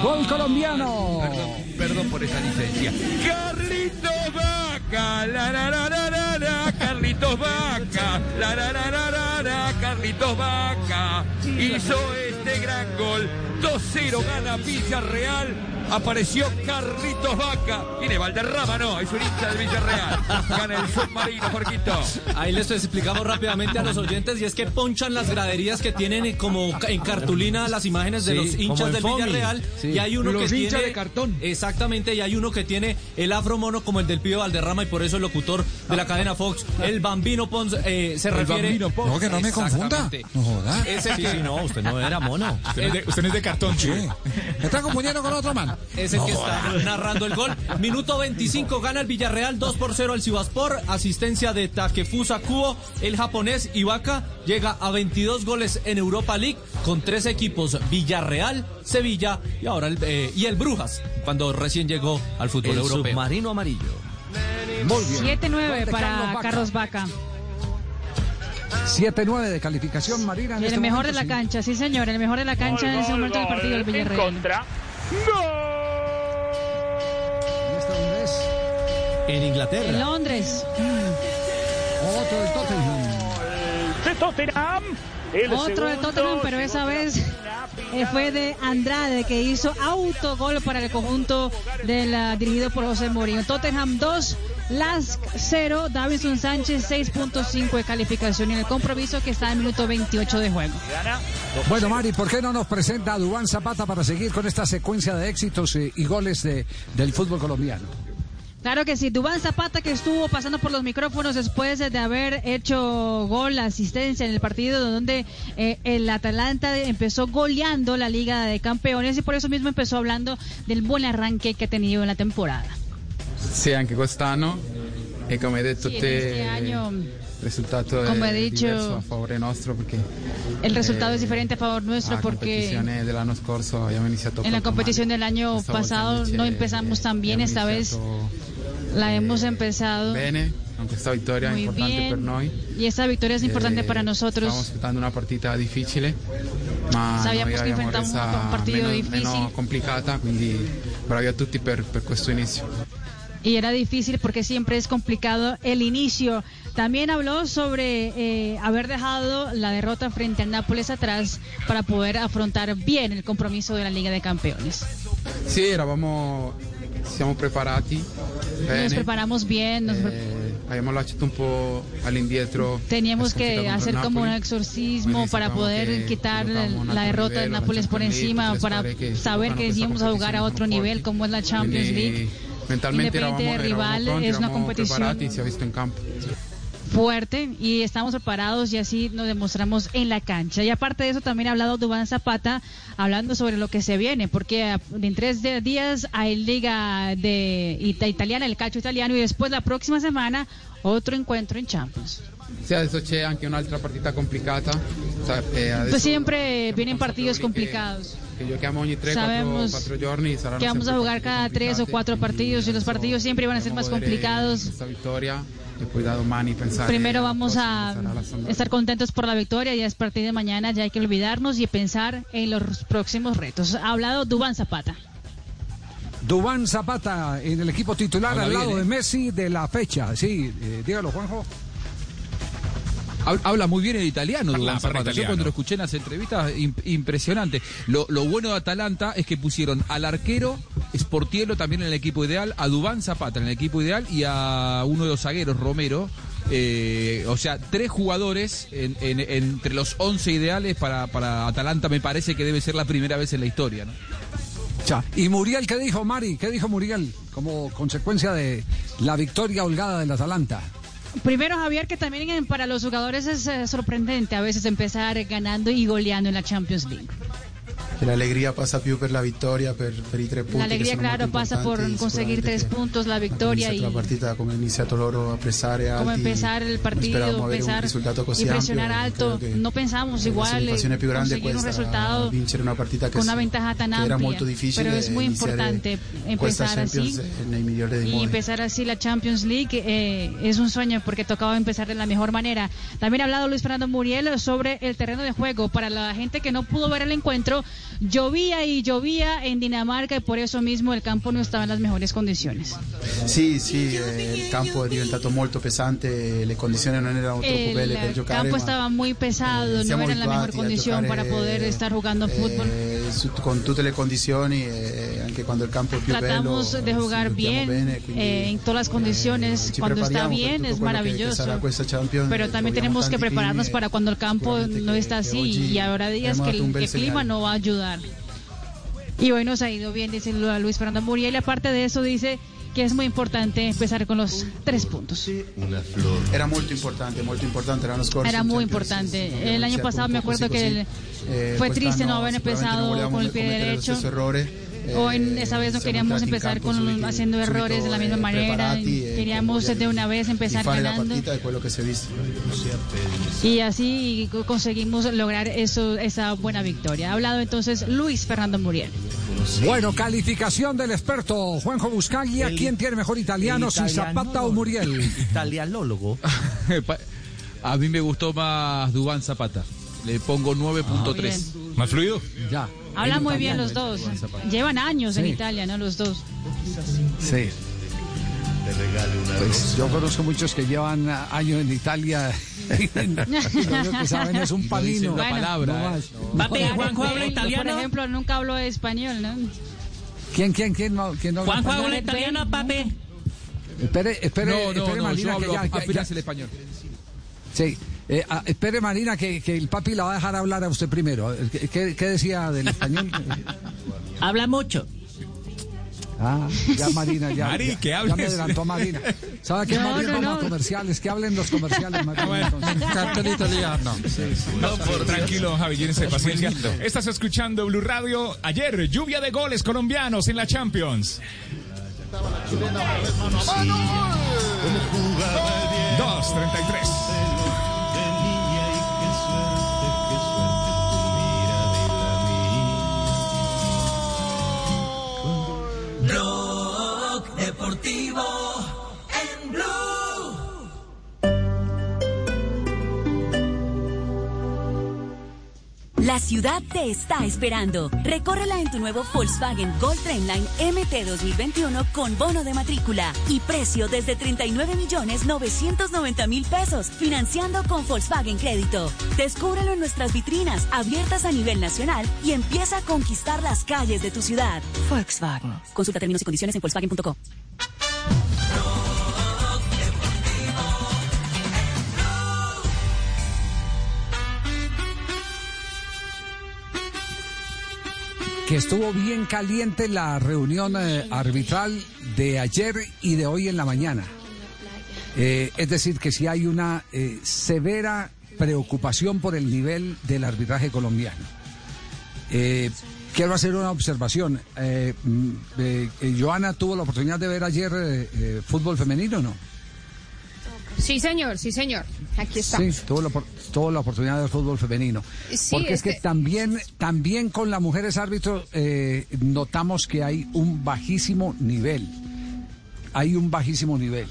Gol colombiano. Perdón por esa licencia. Carlitos Vaca, la la la la la la, Carlitos Vaca, la la la la la la, Carlitos Vaca hizo este gran gol. 2-0 gana Villarreal. Apareció Carlitos Vaca. Tiene Valderrama, no, es un hincha de Villarreal. Gana el submarino, Jorquito. Ahí les explicamos rápidamente a los oyentes y es que ponchan las graderías que tienen eh, como en cartulina las imágenes de Sí, los hinchas del. Villarreal Sí. y hay uno Los que tiene de cartón. Exactamente, y hay uno que tiene el afro mono como el del Pío Valderrama y por eso el locutor de la cadena Fox, el Bambino Pons eh, se El refiere Bambino Pons. No, que no me confunda. No joda. Es el Sí, que sí, no, usted no era Usted no es de, usted no es de cartón, chico. Me está confundiendo con otro man. Es el que está narrando el gol. Minuto 25, gana el Villarreal 2 por 0 al Sivaspor. Asistencia de Takefusa Kubo. El japonés Ibaka llega a 22 goles en Europa League con tres equipos: Villarreal, Sevilla y ahora el, eh, y el Brujas, cuando recién llegó al fútbol El europeo. submarino amarillo. Muy bien. 7-9 Gol de para Vaca. Carlos Vaca. 7-9 de calificación, Marina. en Y el este mejor de momento, la sí. cancha, sí señor, el mejor de la cancha en ese momento del partido del Villarreal. En Inglaterra. En Londres. Otro del Tottenham. De Tottenham. El Otro de segundo, Tottenham, pero esa vez eh, fue de Andrade que hizo autogol para el conjunto del, ah, dirigido por José Mourinho. Tottenham 2, Lask 0, Davinson Sánchez 6.5 de calificación y en el compromiso que está en minuto 28 de juego. Bueno, Mari, ¿por qué no nos presenta a Dubán Zapata para seguir con esta secuencia de éxitos eh, y goles de, del fútbol colombiano? Claro que sí, Dubán Zapata que estuvo pasando por los micrófonos después de haber hecho gol, asistencia en el partido donde eh, el Atalanta empezó goleando la Liga de Campeones y por eso mismo empezó hablando del buen arranque que ha tenido en la temporada. Sì, anche quest'anno e come hai detto Sì, te este año il risultato è dicho, diverso a favore nostro perché El resultado eh, es diferente a favor nuestro la porque competizione dell'anno scorso abbiamo iniziato en la competición del año pasado no empezamos tan bien, abbiamo esta vez la hemos empezado bene con questa vittoria muy importante bien per noi y esta victoria es importante Eh, para nosotros. Stavamo aspettando una partita difficile, ma Sabíamos que enfrentamos un partido meno, difícil. meno complicata, quindi bravi a tutti per, per questo inizio. Y era difícil porque siempre es complicado el inicio. También habló sobre eh, haber dejado la derrota frente al Nápoles atrás para poder afrontar bien el compromiso de la Liga de Campeones. Sì, eravamo, siamo preparati Nos bene, preparamos bien, nos eh, lasciato un po' all'indietro. teníamos la sconfitta que hacer como un exorcismo para poder quitar la derrota del livello, la Nápoles por encima, para saber que íbamos a jugar a otro nivel como es la Champions League. Mentalmente Independiente eravamo rival, pronti, es una competición preparati, si è visto in campo. fuerte y estamos preparados y así nos demostramos en la cancha. Y aparte de eso también ha hablado Dubán Zapata hablando sobre lo que se viene, porque en tres de- días hay Liga de ita- Italiana, el calcio italiano y después la próxima semana otro encuentro en Champions. Sì, adesso c'è anche un'altra partita complicata. Eh, Entonces siempre vienen partidos complicados. Che giochiamo ogni 3-4 Sabemos giorni Que vamos a jugar cada tres o cuatro partidos y los partidos siempre van a ser más complicados. e da domani pensare Primero vamos a estar contentos por la victoria y a partir de mañana ya hay que olvidarnos y pensar en los próximos retos. Ha hablado Dubán Zapata. Dubán Zapata en el equipo titular Habla al bien, lado ¿eh? de Messi de la fecha. Sí, eh, dígalo, Juanjo. Hab- Habla muy bien el italiano, parla Zapata. Yo cuando lo escuché en las entrevistas, im- impresionante. Lo, lo bueno de Atalanta es que pusieron al arquero Sportielo también en el equipo ideal, a Dubán Zapata en el equipo ideal y a uno de los zagueros, Romero. Eh, o sea, tres jugadores en- en- entre los 11 ideales para, para Atalanta me parece que debe ser la primera vez en la historia. ¿no? Ya. ¿Y Muriel qué dijo, Mari? ¿Qué dijo Muriel como consecuencia de la victoria holgada del Atalanta? Primero, Javier, que también para los jugadores es eh, sorprendente a veces empezar ganando y goleando en la Champions League. Che l'allegria passa più per la vittoria, per, per i tre punti. La alegría, claro, pasa por conseguir tres puntos, la victoria y la partita come hanno iniziato loro a pressare alti. empezar el partido, empezar y presionar alto. No pensamos la igual eh, conseguir un questa, resultado vincere una partita con una ventaja tan amplia. Pero es muy e iniziare importante empezar así y empezar así la Champions League eh, es un sueño porque tocaba empezar de la mejor manera. También ha hablado Luis Fernando Muriel sobre el terreno de juego. Para la gente que no pudo ver el encuentro, llovía y llovía en Dinamarca y por eso mismo el campo no estaba en las mejores condiciones. Sì, sì, eh, il campo è diventato molto pesante, le condizioni non erano troppo belle per El giocare. campo ma, estaba muy pesado, no siamo era la mejor abituati a condición giocare, para poder estar jugando fútbol. eh, su- con tutte le condizioni, eh, anche quando il campo è più Tratamos bello. de jugar bien bene, quindi, eh, en todas las condiciones. ci Cuando está per bien es maravilloso. questa Champions, Pero eh, también tenemos que prepararnos para cuando el campo no está así y habrá días que el, que el clima no va a ayudar. Y hoy nos ha ido bien, dice Lu- Luis Fernando Muriel. Y aparte de eso, dice que es muy importante empezar con los tres puntos. Era molto importante, molto importante l'anno scorso. Era muy importante. El año pasado me acuerdo que el- Eh, fue triste no haber empezado con el pie derecho. errore. Eh, Hoy esa vez no queríamos empezar campo con haciendo errores de la misma eh, manera. Queríamos de una vez empezar la ganando. partita visto. Y así co- conseguimos lograr eso, esa buena victoria. Ha hablado entonces Luis Fernando Muriel. Bueno, calificación del experto Juanjo Buscaglia. ¿Quién tiene mejor italiano, si Zapata o Muriel? Italianólogo. *laughs* A mí me gustó más Dubán Zapata. Le pongo 9.3. ¿Más fluido? Ya. Hablan muy bien los dos. Llevan años en. Italia, ¿no? Los dos. Sí. Pues yo conozco muchos que llevan ah, años en Italia *laughs* y lo *laughs* único que saben es un panino. una palabra, No eh. más. Papi, No. Juanjo habla italiano. Por ejemplo, nunca habló español, ¿no? ¿Quién, quién, quién no? ¿Quién no Juanjo habla italiano, papi. Espere, espere, No, no, espere, no, Marina, hablo que ya- ya- ya- el español. Sí. Eh, ah, espere, Marina, que, que el papi la va a dejar hablar a usted primero. ¿Qué, qué- qué decía del español? Habla mucho. Ah, ya Marina, ya. Mari, ya, que ya me adelantó Marina. ¿Sabe qué, No, Marina? no, no. comerciales, que hablen los comerciales, Marina. entonces. *laughs* italiano. No, por tranquilo, Javi, paciencia. Estás escuchando Blue Radio. Ayer, lluvia de goles colombianos en la Champions. Dos, treinta y tres. La ciudad te está esperando. Recórrela en tu nuevo Volkswagen Gold Trainline MT 2021 con bono de matrícula y precio desde 39 millones 990 mil pesos, financiando con Volkswagen Crédito. Descúbrelo en nuestras vitrinas abiertas a nivel nacional y empieza a conquistar las calles de tu ciudad. Volkswagen. Consulta términos y condiciones en Volkswagen.com. que estuvo bien caliente la reunión eh, arbitral de ayer y de hoy en la mañana. Eh, es decir, que si hay una eh, severa preocupación por el nivel del arbitraje colombiano. Quiero hacer una observación. Mm, Joana tuvo la oportunidad de ver ayer fútbol femenino, ¿no? Sí, señor, sí, señor. Aquí Sí, estamos. tuvo la, opor- tuvo la oportunidad de ver fútbol femenino. Sí, Porque es que este- también, también con las mujeres árbitros eh, notamos que hay un bajísimo nivel. Hay un bajísimo nivel.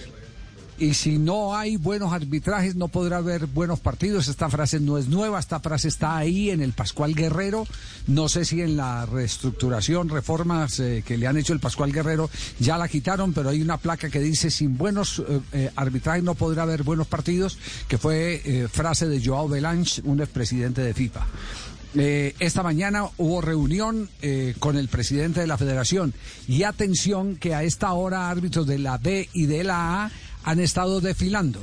Y si no hay buenos arbitrajes, no podrá haber buenos partidos. Esta frase no es nueva, esta frase está ahí en el Pascual Guerrero. No sé si en la reestructuración, reformas eh, que le han hecho el Pascual Guerrero ya la quitaron, pero hay una placa que dice sin buenos eh, eh, arbitrajes no podrá haber buenos partidos, que fue frase de Joao Belange, un expresidente de FIFA. Esta mañana hubo reunión con el presidente de la federación y atención que a esta hora árbitros de la B y de la A han estado desfilando,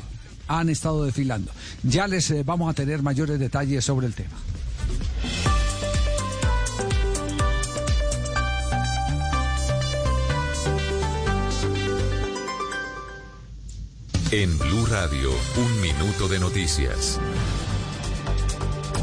han estado desfilando. Ya les eh, vamos a tener mayores detalles sobre el tema. En Blue Radio, un minuto de noticias.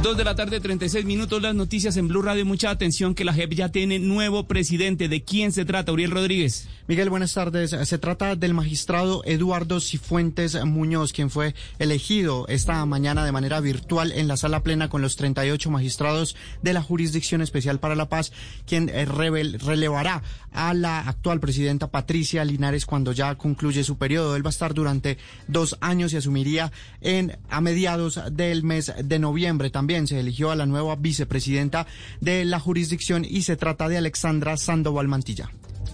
Dos de la tarde, 36 minutos, las noticias en Blue Radio. Mucha atención que la JEP ya tiene nuevo presidente. ¿De quién se trata, Uriel Rodríguez? Miguel, buenas tardes. Se trata del magistrado Eduardo Cifuentes Muñoz, quien fue elegido esta mañana de manera virtual en la sala plena con los 38 magistrados de la Jurisdicción Especial para la Paz, quien eh, relevará a la actual presidenta Patricia Linares cuando ya concluye su periodo. Él va a estar durante dos años y asumiría en a mediados del mes de noviembre. También se eligió a la nueva vicepresidenta de la jurisdicción y se trata de Alexandra Sandoval Mantilla.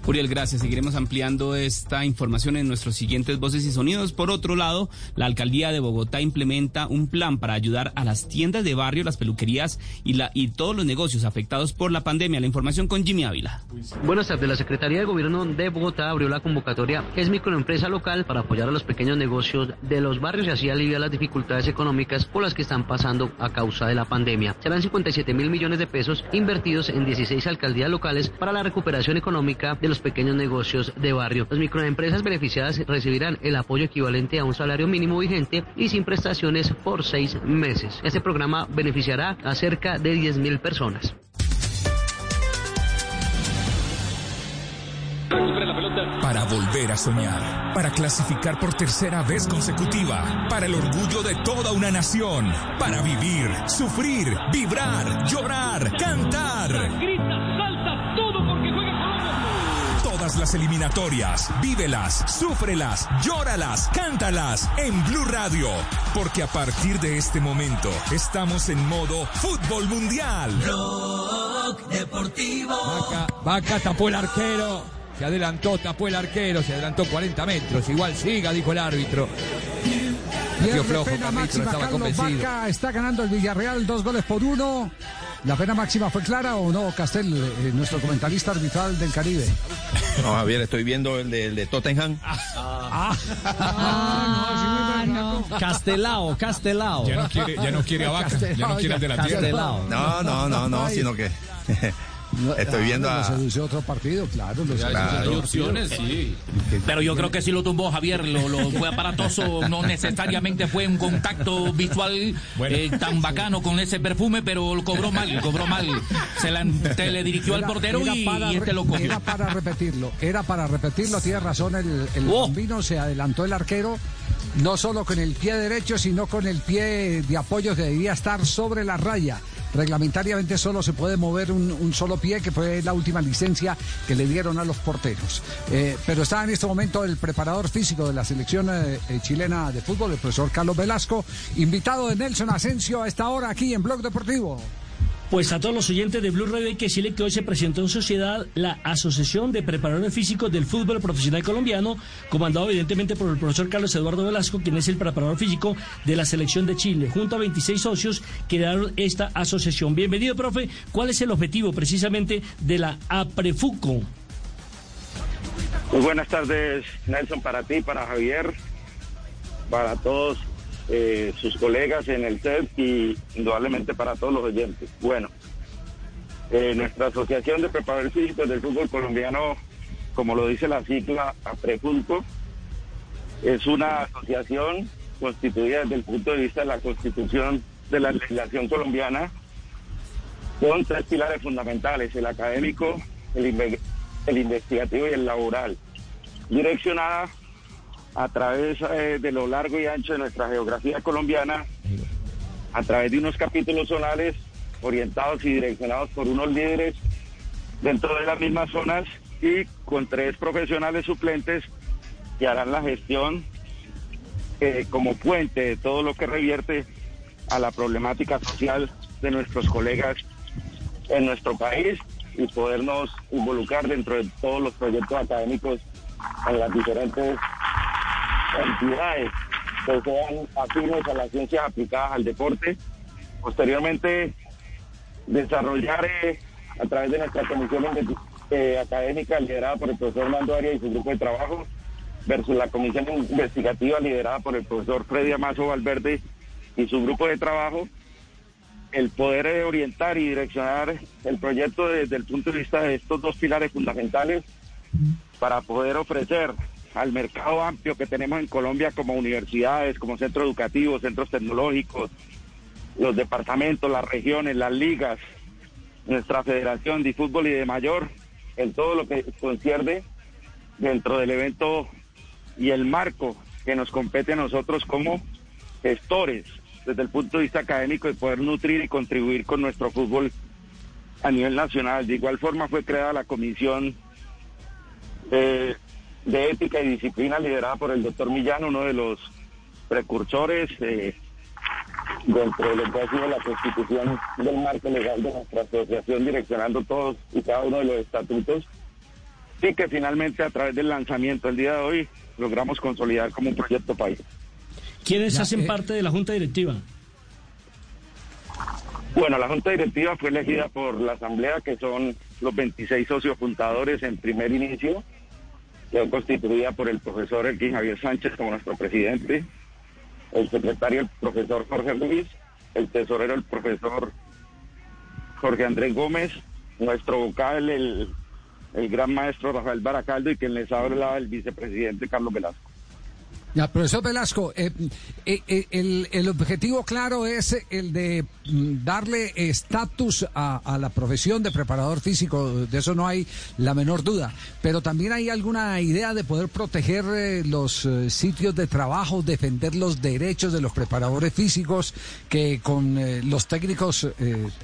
Uriel, gracias. Seguiremos ampliando esta información en nuestros siguientes voces y sonidos. Por otro lado, la alcaldía de Bogotá implementa un plan para ayudar a las tiendas de barrio, las peluquerías y, la, y todos los negocios afectados por la pandemia. La información con Jimmy Ávila. Buenas tardes. La Secretaría de Gobierno de Bogotá abrió la convocatoria Es microempresa local para apoyar a los pequeños negocios de los barrios y así aliviar las dificultades económicas por las que están pasando a causa de la pandemia. Serán 57 mil millones de pesos invertidos en 16 alcaldías locales para la recuperación económica de los pequeños negocios de barrio. Las microempresas beneficiadas recibirán el apoyo equivalente a un salario mínimo vigente y sin prestaciones por seis meses. Este programa beneficiará a cerca de 10 mil personas. Para volver a soñar, para clasificar por tercera vez consecutiva, para el orgullo de toda una nación, para vivir, sufrir, vibrar, llorar, cantar. Todas las eliminatorias, vívelas, súfrelas, llóralas, cántalas en Blue Radio, porque a partir de este momento estamos en modo fútbol mundial. Blog Deportivo. Vaca, Vaca tapó el arquero. Se adelantó, tapó el arquero, se adelantó 40 metros. Igual siga, dijo el árbitro. Pierde flojo, pena Carlito, máxima, estaba Carlos convencido. Vaca está ganando el Villarreal dos goles por uno. ¿La pena máxima fue clara o no, Castel, eh, nuestro comentarista arbitral del Caribe? No, Javier, estoy viendo el de, el de Tottenham. Castelao, Castelao. Ya no quiere, ya no quiere a Vaca, ya no quiere al de la tierra. No, no, no, no, sino que estoy viendo Lo a... otro partido, claro. Hay opciones, sí. Pero yo creo que sí lo tumbó Javier, lo, lo fue aparatoso, no necesariamente fue un contacto visual eh, tan bacano con ese perfume, pero lo cobró mal, cobró mal. Se la teledirigió al Era- portero era y, para y este lo cogió. Era para repetirlo, era para repetirlo, tiene razón el, el bombino, se adelantó el arquero, no solo con el pie derecho, sino con el pie de apoyo que debía estar sobre la raya. Reglamentariamente solo se puede mover un, solo pie, que fue la última licencia que le dieron a los porteros. Eh, pero está en este momento el preparador físico de la selección eh, eh, chilena de fútbol, el profesor Carlos Velasco, invitado de Nelson Asensio a esta hora aquí en Blog Deportivo. Pues a todos los oyentes de Blue Radio hay que decirle que hoy se presentó en sociedad la Asociación de Preparadores Físicos del Fútbol Profesional Colombiano, comandado evidentemente por el profesor Carlos Eduardo Velasco, quien es el preparador físico de la selección de Chile. Junto a 26 socios crearon esta asociación. Bienvenido, profe. ¿Cuál es el objetivo precisamente de la APREFUCO? Muy buenas tardes, Nelson, para ti, para Javier, para todos eh, sus colegas en el CEP y indudablemente para todos los oyentes. Bueno, eh, nuestra Asociación de Preparadores Físicos del Fútbol Colombiano, como lo dice la sigla APREFULCO, es una asociación constituida desde el punto de vista de la constitución de la legislación colombiana con tres pilares fundamentales, el académico, el, el investigativo y el laboral, direccionada a través eh, de lo largo y ancho de nuestra geografía colombiana, a través de unos capítulos zonales orientados y direccionados por unos líderes dentro de las mismas zonas y con tres profesionales suplentes que harán la gestión eh, como puente de todo lo que revierte a la problemática social de nuestros colegas en nuestro país y podernos involucrar dentro de todos los proyectos académicos en las diferentes entidades que sean afines a las ciencias aplicadas al deporte. Posteriormente, desarrollar eh, a través de nuestra comisión eh, académica liderada por el profesor Mando Arias y su grupo de trabajo, versus la comisión investigativa liderada por el profesor Freddy Amazo Valverde y su grupo de trabajo, el poder orientar y direccionar el proyecto desde el punto de vista de estos dos pilares fundamentales para poder ofrecer al mercado amplio que tenemos en Colombia como universidades, como centros educativos, centros tecnológicos, los departamentos, las regiones, las ligas, nuestra federación de fútbol y de mayor, en todo lo que concierne dentro del evento y el marco que nos compete a nosotros como gestores desde el punto de vista académico de poder nutrir y contribuir con nuestro fútbol a nivel nacional. De igual forma fue creada la comisión eh, de ética y disciplina liderada por el doctor Millán, uno de los precursores eh, dentro de lo que ha sido la constitución del marco legal de nuestra asociación, direccionando todos y cada uno de los estatutos, y que finalmente a través del lanzamiento el día de hoy logramos consolidar como un proyecto país. ¿Quiénes Ya, hacen eh. parte de la Junta Directiva? Bueno, la Junta Directiva fue elegida por la Asamblea, que son los 26 socios fundadores en primer inicio, quedó constituida por el profesor Elkin Javier Sánchez como nuestro presidente, el secretario el profesor Jorge Luis, el tesorero el profesor Jorge Andrés Gómez, nuestro vocal el, el gran maestro Rafael Baracaldo y quien les habla el vicepresidente Carlos Velasco. Profesor Velasco, eh, eh, eh, el, el objetivo claro es el de mm, darle estatus a, la profesión de preparador físico, de eso no hay la menor duda, pero también hay alguna idea de poder proteger los sitios de trabajo, defender los derechos de los preparadores físicos, que con los técnicos,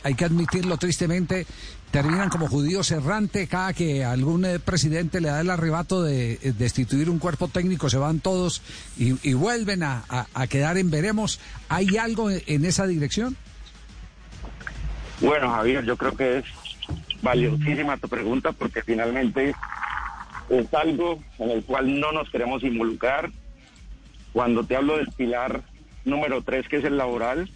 hay que admitirlo tristemente, terminan como judíos errantes, cada que algún eh, presidente le da el arrebato de eh, destituir un cuerpo técnico, se van todos y, vuelven a, quedar en veremos. ¿Hay algo en, en esa dirección? Bueno, Javier, yo creo que es valiosísima tu pregunta porque finalmente es algo en el cual no nos queremos involucrar. Cuando te hablo del pilar número tres, que es el laboral,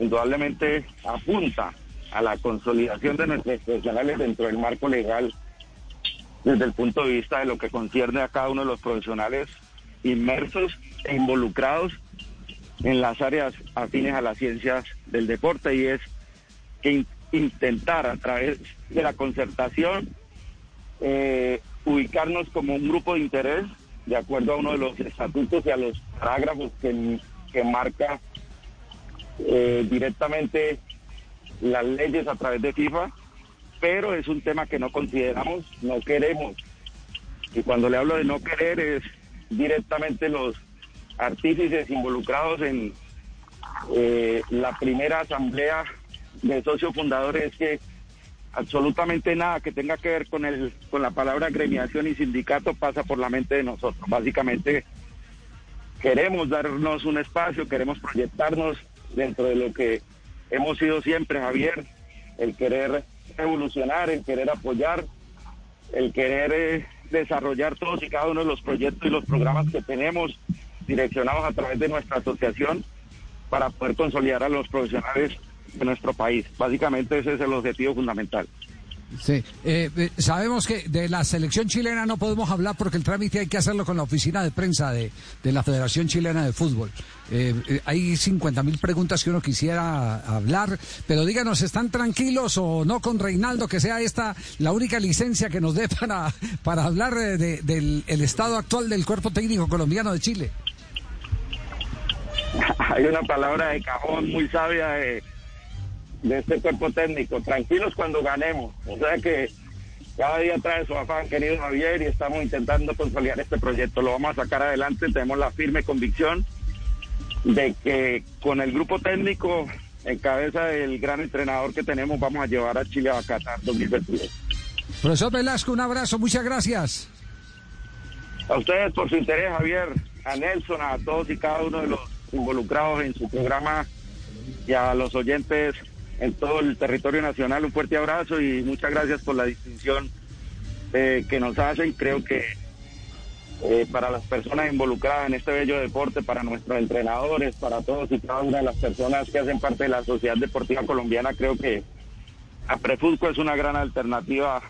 indudablemente apunta a la consolidación de nuestros profesionales dentro del marco legal desde el punto de vista de lo que concierne a cada uno de los profesionales inmersos e involucrados en las áreas afines a las ciencias del deporte y es que in- intentar a través de la concertación eh, ubicarnos como un grupo de interés de acuerdo a uno de los estatutos y a los parágrafos que, que marca eh, directamente las leyes a través de FIFA, pero es un tema que no consideramos, no queremos. Y cuando le hablo de no querer es directamente los artífices involucrados en eh, la primera asamblea de socios fundadores que absolutamente nada que tenga que ver con el con la palabra gremiación y sindicato pasa por la mente de nosotros. Básicamente queremos darnos un espacio, queremos proyectarnos dentro de lo que hemos sido siempre, Javier, el querer evolucionar, el querer apoyar, el querer eh, desarrollar todos y cada uno de los proyectos y los programas que tenemos direccionados a través de nuestra asociación para poder consolidar a los profesionales de nuestro país. Básicamente ese es el objetivo fundamental. Sí, eh, eh, sabemos que de la selección chilena no podemos hablar porque el trámite hay que hacerlo con la oficina de prensa de, de la Federación Chilena de Fútbol. Eh, eh, hay 50 mil preguntas que uno quisiera hablar, pero díganos, ¿están tranquilos o no con Reinaldo que sea esta la única licencia que nos dé *laughs* para, para hablar de- del el estado actual del cuerpo técnico colombiano de Chile? *laughs* Hay una palabra de cajón muy sabia de, de este cuerpo técnico, tranquilos cuando ganemos. O sea que cada día trae su afán, querido Javier, y estamos intentando consolidar este proyecto. Lo vamos a sacar adelante, tenemos la firme convicción de que con el grupo técnico en cabeza del gran entrenador que tenemos vamos a llevar a Chile a Qatar 2022. Profesor Velasco, un abrazo, muchas gracias. A ustedes por su interés, Javier, a Nelson, a todos y cada uno de los involucrados en su programa y a los oyentes en todo el territorio nacional, un fuerte abrazo y muchas gracias por la distinción eh, que nos hacen. Creo que eh, para las personas involucradas en este bello deporte, para nuestros entrenadores, para todos y cada una de las personas que hacen parte de la sociedad deportiva colombiana, creo que Aprefutco es una gran alternativa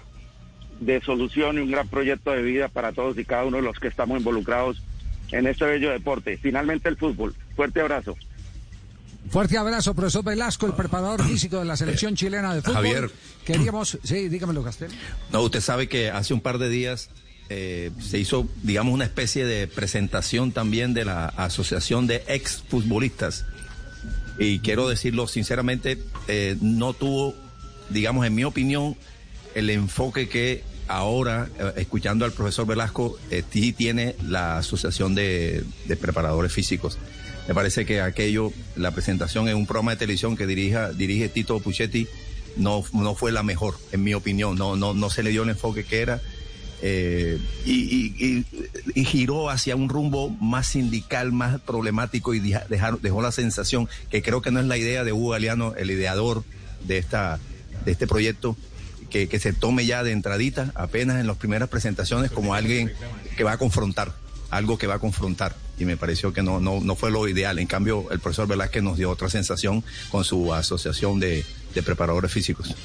de solución y un gran proyecto de vida para todos y cada uno de los que estamos involucrados en este bello deporte. Finalmente el fútbol. Fuerte abrazo. Fuerte abrazo, profesor Velasco, el preparador *clears throat* físico de la selección chilena de fútbol. Javier. Queríamos, sí, dígamelo, Castel. No, usted sabe que hace un par de días eh, se hizo, digamos, una especie de presentación también de la Asociación de Ex Futbolistas. Y quiero decirlo sinceramente, eh, no tuvo, digamos, en mi opinión, el enfoque que ahora, eh, escuchando al profesor Velasco, sí tiene la Asociación de, de Preparadores Físicos. Me parece que aquello, la presentación en un programa de televisión que dirija, dirige Tito Puchetti, no, no fue la mejor, en mi opinión. No, no, no se le dio el enfoque que era. eh, y, giró hacia un rumbo más sindical, más problemático y deja- dejar- dejó la sensación que creo que no es la idea de Hugo Galeano, el ideador de, esta, de este proyecto, que, que se tome ya de entradita, apenas en las primeras presentaciones, como alguien que va a confrontar, algo que va a confrontar. Y me pareció que no, no, no fue lo ideal. En cambio, el profesor Velázquez nos dio otra sensación con su asociación de, de preparadores físicos.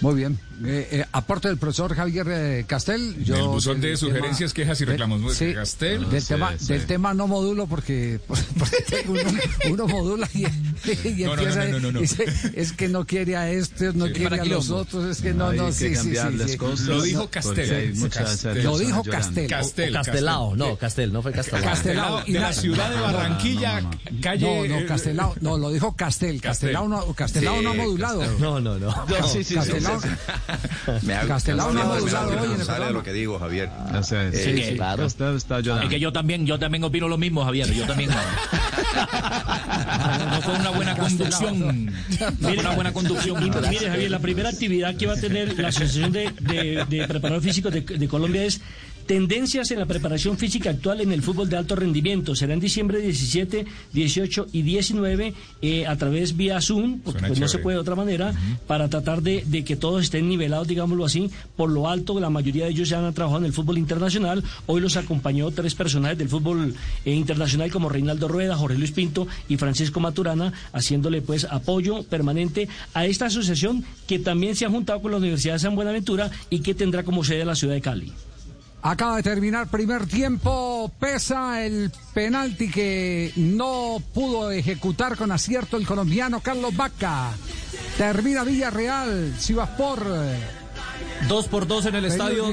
Muy bien. Eh, eh, aporte del profesor Javier eh, Castel. En el buzón de sugerencias, quejas y reclamos. Sí, Castel. Del, Sí, tema, sí. del tema no modulo porque, *laughs* porque uno, uno modula y, y No, no, empieza no, no, no, no. dice, es que no quiere a estos, no Sí. quiere a los otros, es que no, no, que sí, sí, sí, Lo dijo Castel. Lo dijo. Castel. Castel, O Castelao, no, Castel, no fue Castelao. Castelao. de la ciudad de Barranquilla, calle. No, eh, no, Castelao, no, lo dijo Castel. Castelao no, Castelao no modulado. No, no, no. No, sí, sí, sí. *laughs* Castelao, Me hago, Castelao no ha modulado hoy en el lo que digo, Javier. Sí, Eh, claro. Es que yo también, yo también opino lo mismo, Javier. Yo también. No, no fue una buena conducción. No fue una buena conducción. Y, mire, Javier, la primera actividad que va a tener la Asociación de, de, de Preparadores Físicos de, de Colombia es tendencias en la preparación física actual en el fútbol de alto rendimiento. Será en diciembre 17, 18 y 19 eh, a través vía Zoom, porque pues, no se puede de otra manera, para tratar de, de que todos estén nivelados, digámoslo así, por lo alto. La mayoría de ellos ya han trabajado en el fútbol internacional. Hoy los acompañó tres personajes del fútbol eh, internacional como Reinaldo Rueda, Jorge Luis Pinto y Francisco Maturana, haciéndole pues apoyo permanente a esta asociación que también se ha juntado con la Universidad de San Buenaventura y que tendrá como sede la ciudad de Cali. Acaba de terminar primer tiempo. Pesa el penalti que no pudo ejecutar con acierto el colombiano Carlos Vaca. Termina Villarreal, Sivaspor. Dos por dos en el estadio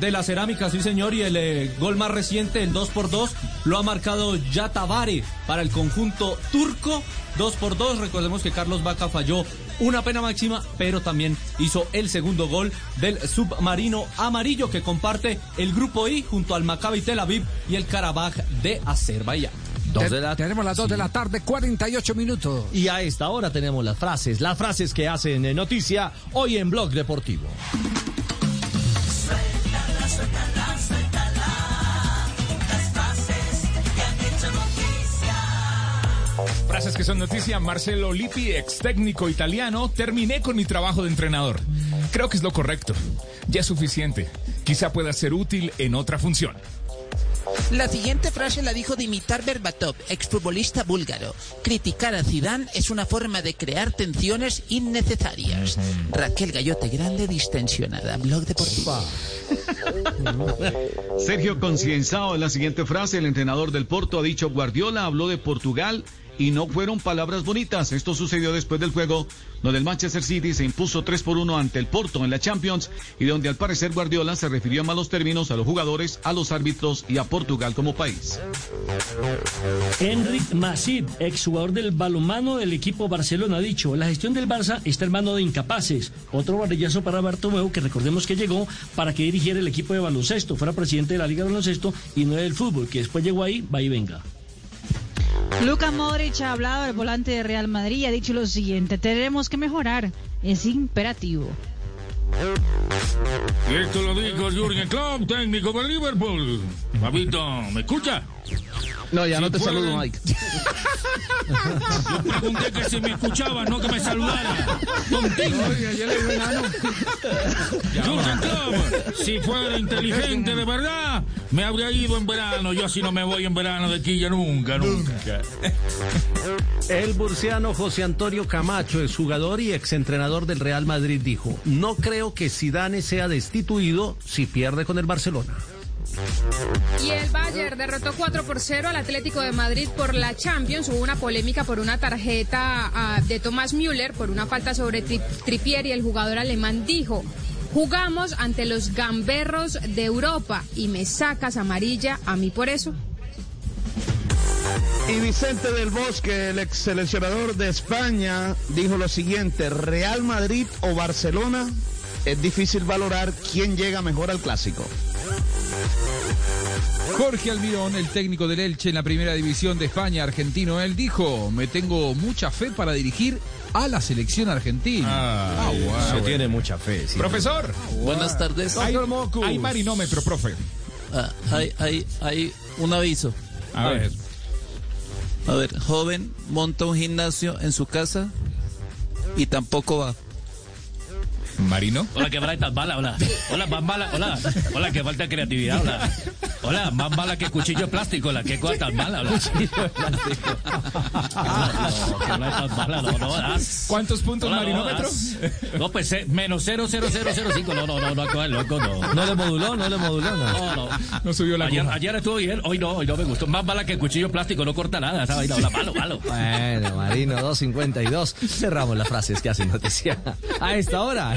de la Cerámica, sí señor, y el eh, gol más reciente, el 2 por 2, lo ha marcado Yatabare para el conjunto turco. 2 por 2, recordemos que Carlos Vaca falló una pena máxima, pero también hizo el segundo gol del submarino amarillo que comparte el grupo I junto al Maccabi Tel Aviv y el Karabaj de Azerbaiyán. Dos de la- Tenemos las 2 de la tarde, 48 minutos. Y a esta hora tenemos las frases, las frases que hacen eh, noticia hoy en Blog Deportivo. Suéltala, suéltala, suéltala. Las frases que han hecho noticia. Frases que son noticia. Marcelo Lippi, ex técnico italiano. Terminé con mi trabajo de entrenador. Creo que es lo correcto. Ya es suficiente. Quizá pueda ser útil en otra función. La siguiente frase la dijo Dimitar Berbatov, exfutbolista búlgaro. Criticar a Zidane es una forma de crear tensiones innecesarias. Raquel Gallote Grande distensionada. Blog deportivo. Sergio Concienzao en la siguiente frase, el entrenador del Porto ha dicho Guardiola habló de Portugal y no fueron palabras bonitas. Esto sucedió después del juego donde el Manchester City se impuso 3 por 1 ante el Porto en la Champions y donde al parecer Guardiola se refirió en malos términos a los jugadores, a los árbitros y a Portugal como país. Enric Masip, exjugador del balonmano del equipo Barcelona, ha dicho, la gestión del Barça está en mano de incapaces. Otro barrillazo para Bartomeu, que recordemos que llegó para que dirigiera el equipo de baloncesto, fuera presidente de la Liga de Baloncesto y no del fútbol, que después llegó ahí, va y venga. Luka Modric ha hablado del volante de Real Madrid y ha dicho lo siguiente, tenemos que mejorar, es imperativo. Esto lo dijo Jürgen Klopp, técnico del Liverpool. Fabito, ¿me escucha? No, ya Si no te pueden- saludo, Mike. *laughs* Yo pregunté que si me escuchaba, no que me saludara. Contigo. *laughs* Jürgen Klopp, si fuera inteligente de verdad, me habría ido en verano. Yo así no me voy en verano de aquí ya nunca, nunca. *laughs* El burciano José Antonio Camacho, exjugador y exentrenador del Real Madrid, dijo: No creo que Zidane sea destituido si pierde con el Barcelona. Y el Bayern derrotó 4 por 0 al Atlético de Madrid por la Champions. Hubo una polémica por una tarjeta ah, de Thomas Müller por una falta sobre Tri- Trippier y el jugador alemán dijo, Jugamos ante los gamberros de Europa y me sacas amarilla a mí por eso. Y Vicente del Bosque, el ex seleccionador de España, dijo lo siguiente, Real Madrid o Barcelona, es difícil valorar quién llega mejor al clásico. Jorge Almirón, el técnico del Elche en la primera división de España, argentino, él dijo, me tengo mucha fe para dirigir a la selección argentina. Ah, wow. Se tiene mucha fe. sí. Profesor. Buenas tardes. Hay, hay marinómetro, profe. Ah, hay, hay, hay un aviso. A ver. A ver, joven monta un gimnasio en su casa y tampoco va. ¿Marino? Hola, que tan mala, hola. Hola, más mala, hola. Hola, que falta creatividad, hola. Hola, más mala que cuchillo de plástico, hola. Qué cosa tan mala, hola. Cuchillo de plástico. ¿Cuántos puntos Hola, no, marinómetro? ah, No, pues eh, menos 00005. No, no, no, no, no, loco, no. No le moduló, no le moduló. No, No, no. No subió la Ayer, ayer estuvo bien, hoy no, hoy no me gustó. Más mala que el cuchillo de plástico, no corta nada, esa vaina, hola, malo, malo. Bueno, Marino 252. Cerramos las frases que hacen noticia a esta hora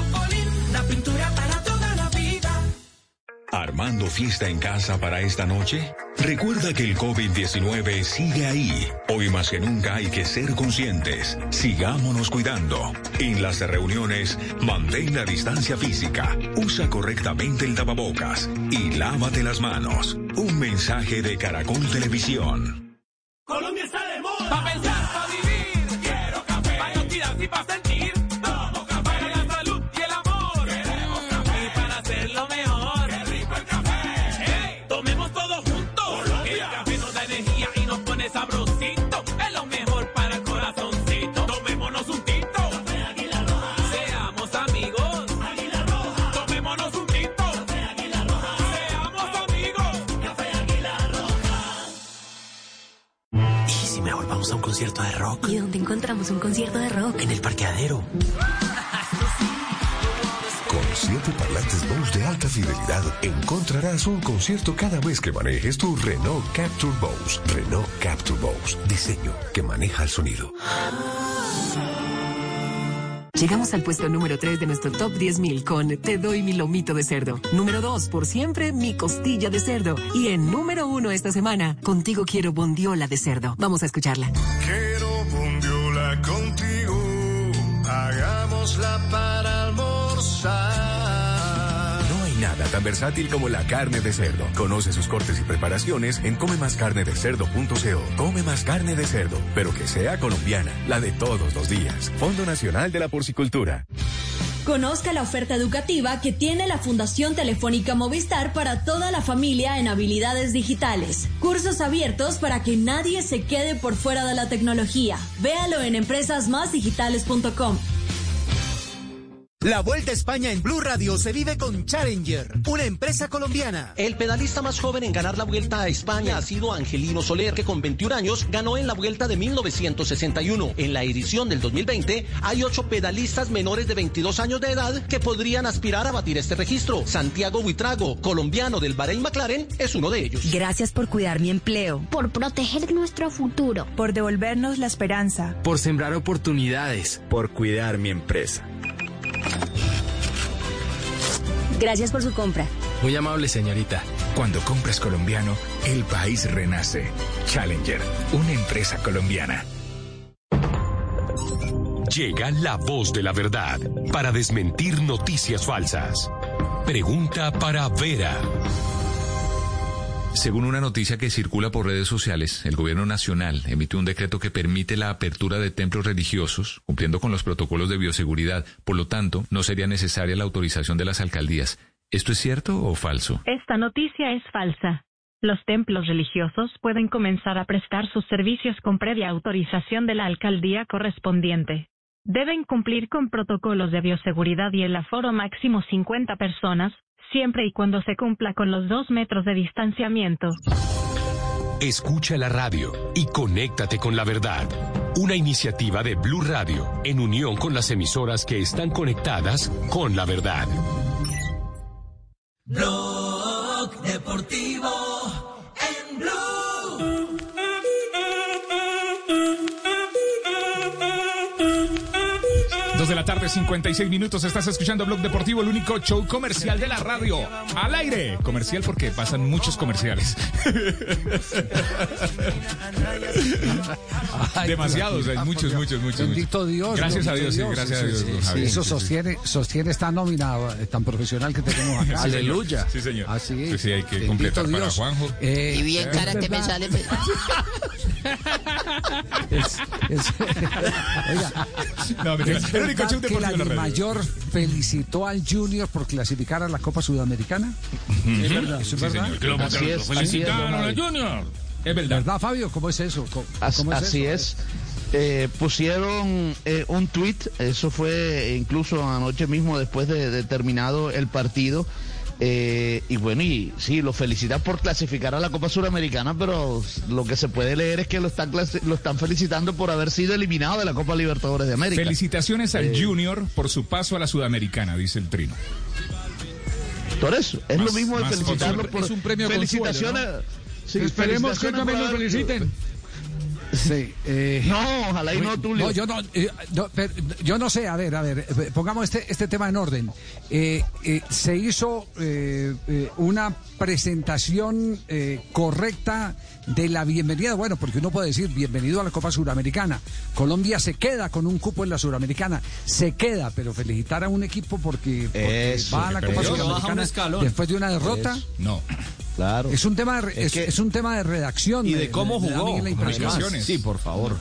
¿Armando fiesta en casa para esta noche? Recuerda que el COVID-19 sigue ahí. Hoy más que nunca hay que ser conscientes. Sigámonos cuidando. En las reuniones, mantén la distancia física, usa correctamente el tapabocas y lávate las manos. Un mensaje de Caracol Televisión. Colombia encontramos un concierto de rock? En el parqueadero. Con siete parlantes Bose de alta fidelidad encontrarás un concierto cada vez que manejes tu Renault Capture Bose. Renault Capture Bose. Diseño que maneja el sonido. Llegamos al puesto número 3 de nuestro top 10.000 con Te doy mi lomito de cerdo. Número 2, por siempre, mi costilla de cerdo. Y en número 1 esta semana, contigo quiero bondiola de cerdo. Vamos a escucharla. Hagámosla para almorzar. No hay nada tan versátil como la carne de cerdo. Conoce sus cortes y preparaciones en comemascarnedecerdo.co. Come más carne de cerdo, pero que sea colombiana, la de todos los días. Fondo Nacional de la Porcicultura. Conozca la oferta educativa que tiene la Fundación Telefónica Movistar para toda la familia en habilidades digitales. Cursos abiertos para que nadie se quede por fuera de la tecnología. Véalo en empresasmásdigitales.com. La Vuelta a España en Blue Radio se vive con Challenger, una empresa colombiana. El pedalista más joven en ganar la Vuelta a España ha sido Angelino Soler, que con 21 años ganó en la Vuelta de 1961. En la edición del 2020 hay ocho pedalistas menores de 22 años de edad que podrían aspirar a batir este registro. Santiago Buitrago, colombiano del Bahrein McLaren, es uno de ellos. Gracias por cuidar mi empleo. Por proteger nuestro futuro. Por devolvernos la esperanza. Por sembrar oportunidades. Por cuidar mi empresa. Gracias por su compra. Muy amable, señorita. Cuando compras colombiano, el país renace. Challenger, una empresa colombiana. Llega la voz de la verdad para desmentir noticias falsas. Pregunta para Vera. Según una noticia que circula por redes sociales, el gobierno nacional emitió un decreto que permite la apertura de templos religiosos, cumpliendo con los protocolos de bioseguridad. Por lo tanto, no sería necesaria la autorización de las alcaldías. ¿Esto es cierto o falso? Esta noticia es falsa. Los templos religiosos pueden comenzar a prestar sus servicios con previa autorización de la alcaldía correspondiente. Deben cumplir con protocolos de bioseguridad y el aforo máximo 50 personas, siempre y cuando se cumpla con los dos metros de distanciamiento. Escucha la radio y conéctate con la verdad. Una iniciativa de Blue Radio en unión con las emisoras que están conectadas con la verdad. Blog Deportivo de la tarde, 56 minutos. Estás escuchando Blog Deportivo, el único show comercial de la radio. Al aire. Comercial porque pasan muchos comerciales. Demasiados, hay muchos, muchos, muchos. Bendito muchos. Dios. Gracias a Dios, sí, gracias a Dios. Sí, Javier. eso sostiene, sostiene esta nómina eh, tan profesional que tenemos acá. Sí, señor. Sí, señor. Así Sí, sí, hay que bendito completar para. Juanjo. Eh, Y bien es cara que me sale. *laughs* Es- es- oiga, No. ¿es El único verdad que la de la. Mayor felicitó al Junior por clasificar a la Copa Sudamericana? Es verdad. ¿Eso es Sí, verdad? felicitaron al Junior. Es verdad. ¿Verdad, Fabio? ¿Cómo es eso? ¿Cómo, cómo es así eso? es. Eh, pusieron eh, un tweet, eso fue incluso anoche mismo después de, de terminado el partido. Eh, y bueno, y sí, lo felicitan por clasificar a la Copa Suramericana, pero lo que se puede leer es que lo están, lo están felicitando por haber sido eliminado de la Copa Libertadores de América. Felicitaciones al Eh, Junior por su paso a la Sudamericana, dice el Trino. Por eso, es Más- lo mismo de felicitarlo consuelo. por Es un premio felicitaciones. consuelo, sí, Esperemos que también lo feliciten. Sí, eh, No, ojalá y no, Tulio. No, yo no, eh, no, pero yo no sé, a ver, a ver, eh, pongamos este, este tema en orden. Eh, se hizo una presentación eh, correcta de la bienvenida, bueno, porque uno puede decir bienvenido a la Copa Suramericana. Colombia se queda con un cupo en la Suramericana, se queda, pero felicitar a un equipo porque, porque Eso, va a la Copa perdió. Baja un Suramericana después de una derrota. Eso. No. Claro. Es un tema de, re- Es es, que- es un tema de redacción. Y de cómo da a mí jugó. la impresión. además. Sí, por favor.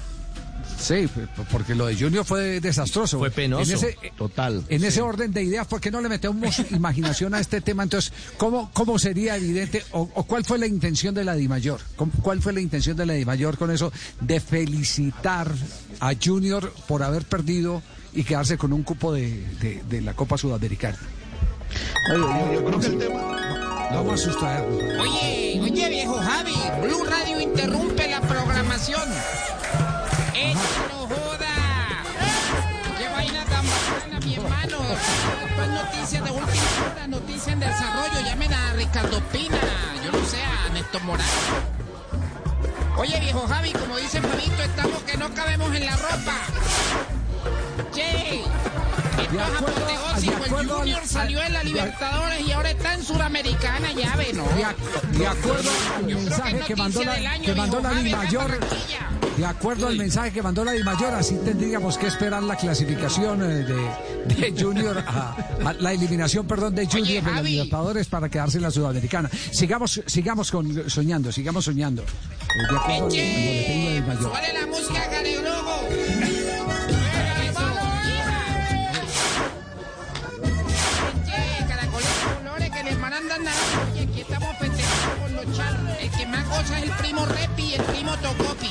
Sí, porque lo de Junior fue desastroso. Fue penoso. En ese, Total. en ese orden de ideas, ¿por qué no le metemos imaginación a este tema? Entonces, ¿cómo, cómo sería evidente o, o cuál fue la intención de la Dimayor? ¿Cómo- ¿Cuál fue la intención de la Dimayor con eso de felicitar a Junior por haber perdido y quedarse con un cupo de, de- de la Copa Sudamericana? yo creo que el tema... Vamos a sustraerlo. Oye, oye, viejo Javi, Blue Radio interrumpe la programación. ¡Échalo, joda! ¡Qué vaina tan bacana, mi hermano! Es noticias de última hora, noticias en desarrollo. Llamen a Ricardo Pina, yo no sé, a Néstor Morales. Oye, viejo Javi, como dice Fabito, estamos que no cabemos en la ropa. ¡Che! Esto es apoteósico. El Junior salió en la Libertadores y ahora está en Sudamericana, ya ve, ¿no? De, ac- de acuerdo al mensaje que mandó la, que mandó la Dimayor, de acuerdo al mensaje que mandó la Dimayor, así tendríamos que esperar la clasificación eh, de, de Junior, a, a la eliminación, perdón, de Junior de los Libertadores para quedarse en la Sudamericana. Sigamos, sigamos con, soñando, sigamos soñando. Eh, De acuerdo boletín de la Dimayor. ¿Cuál es la música, Repi y el primo Tocopi.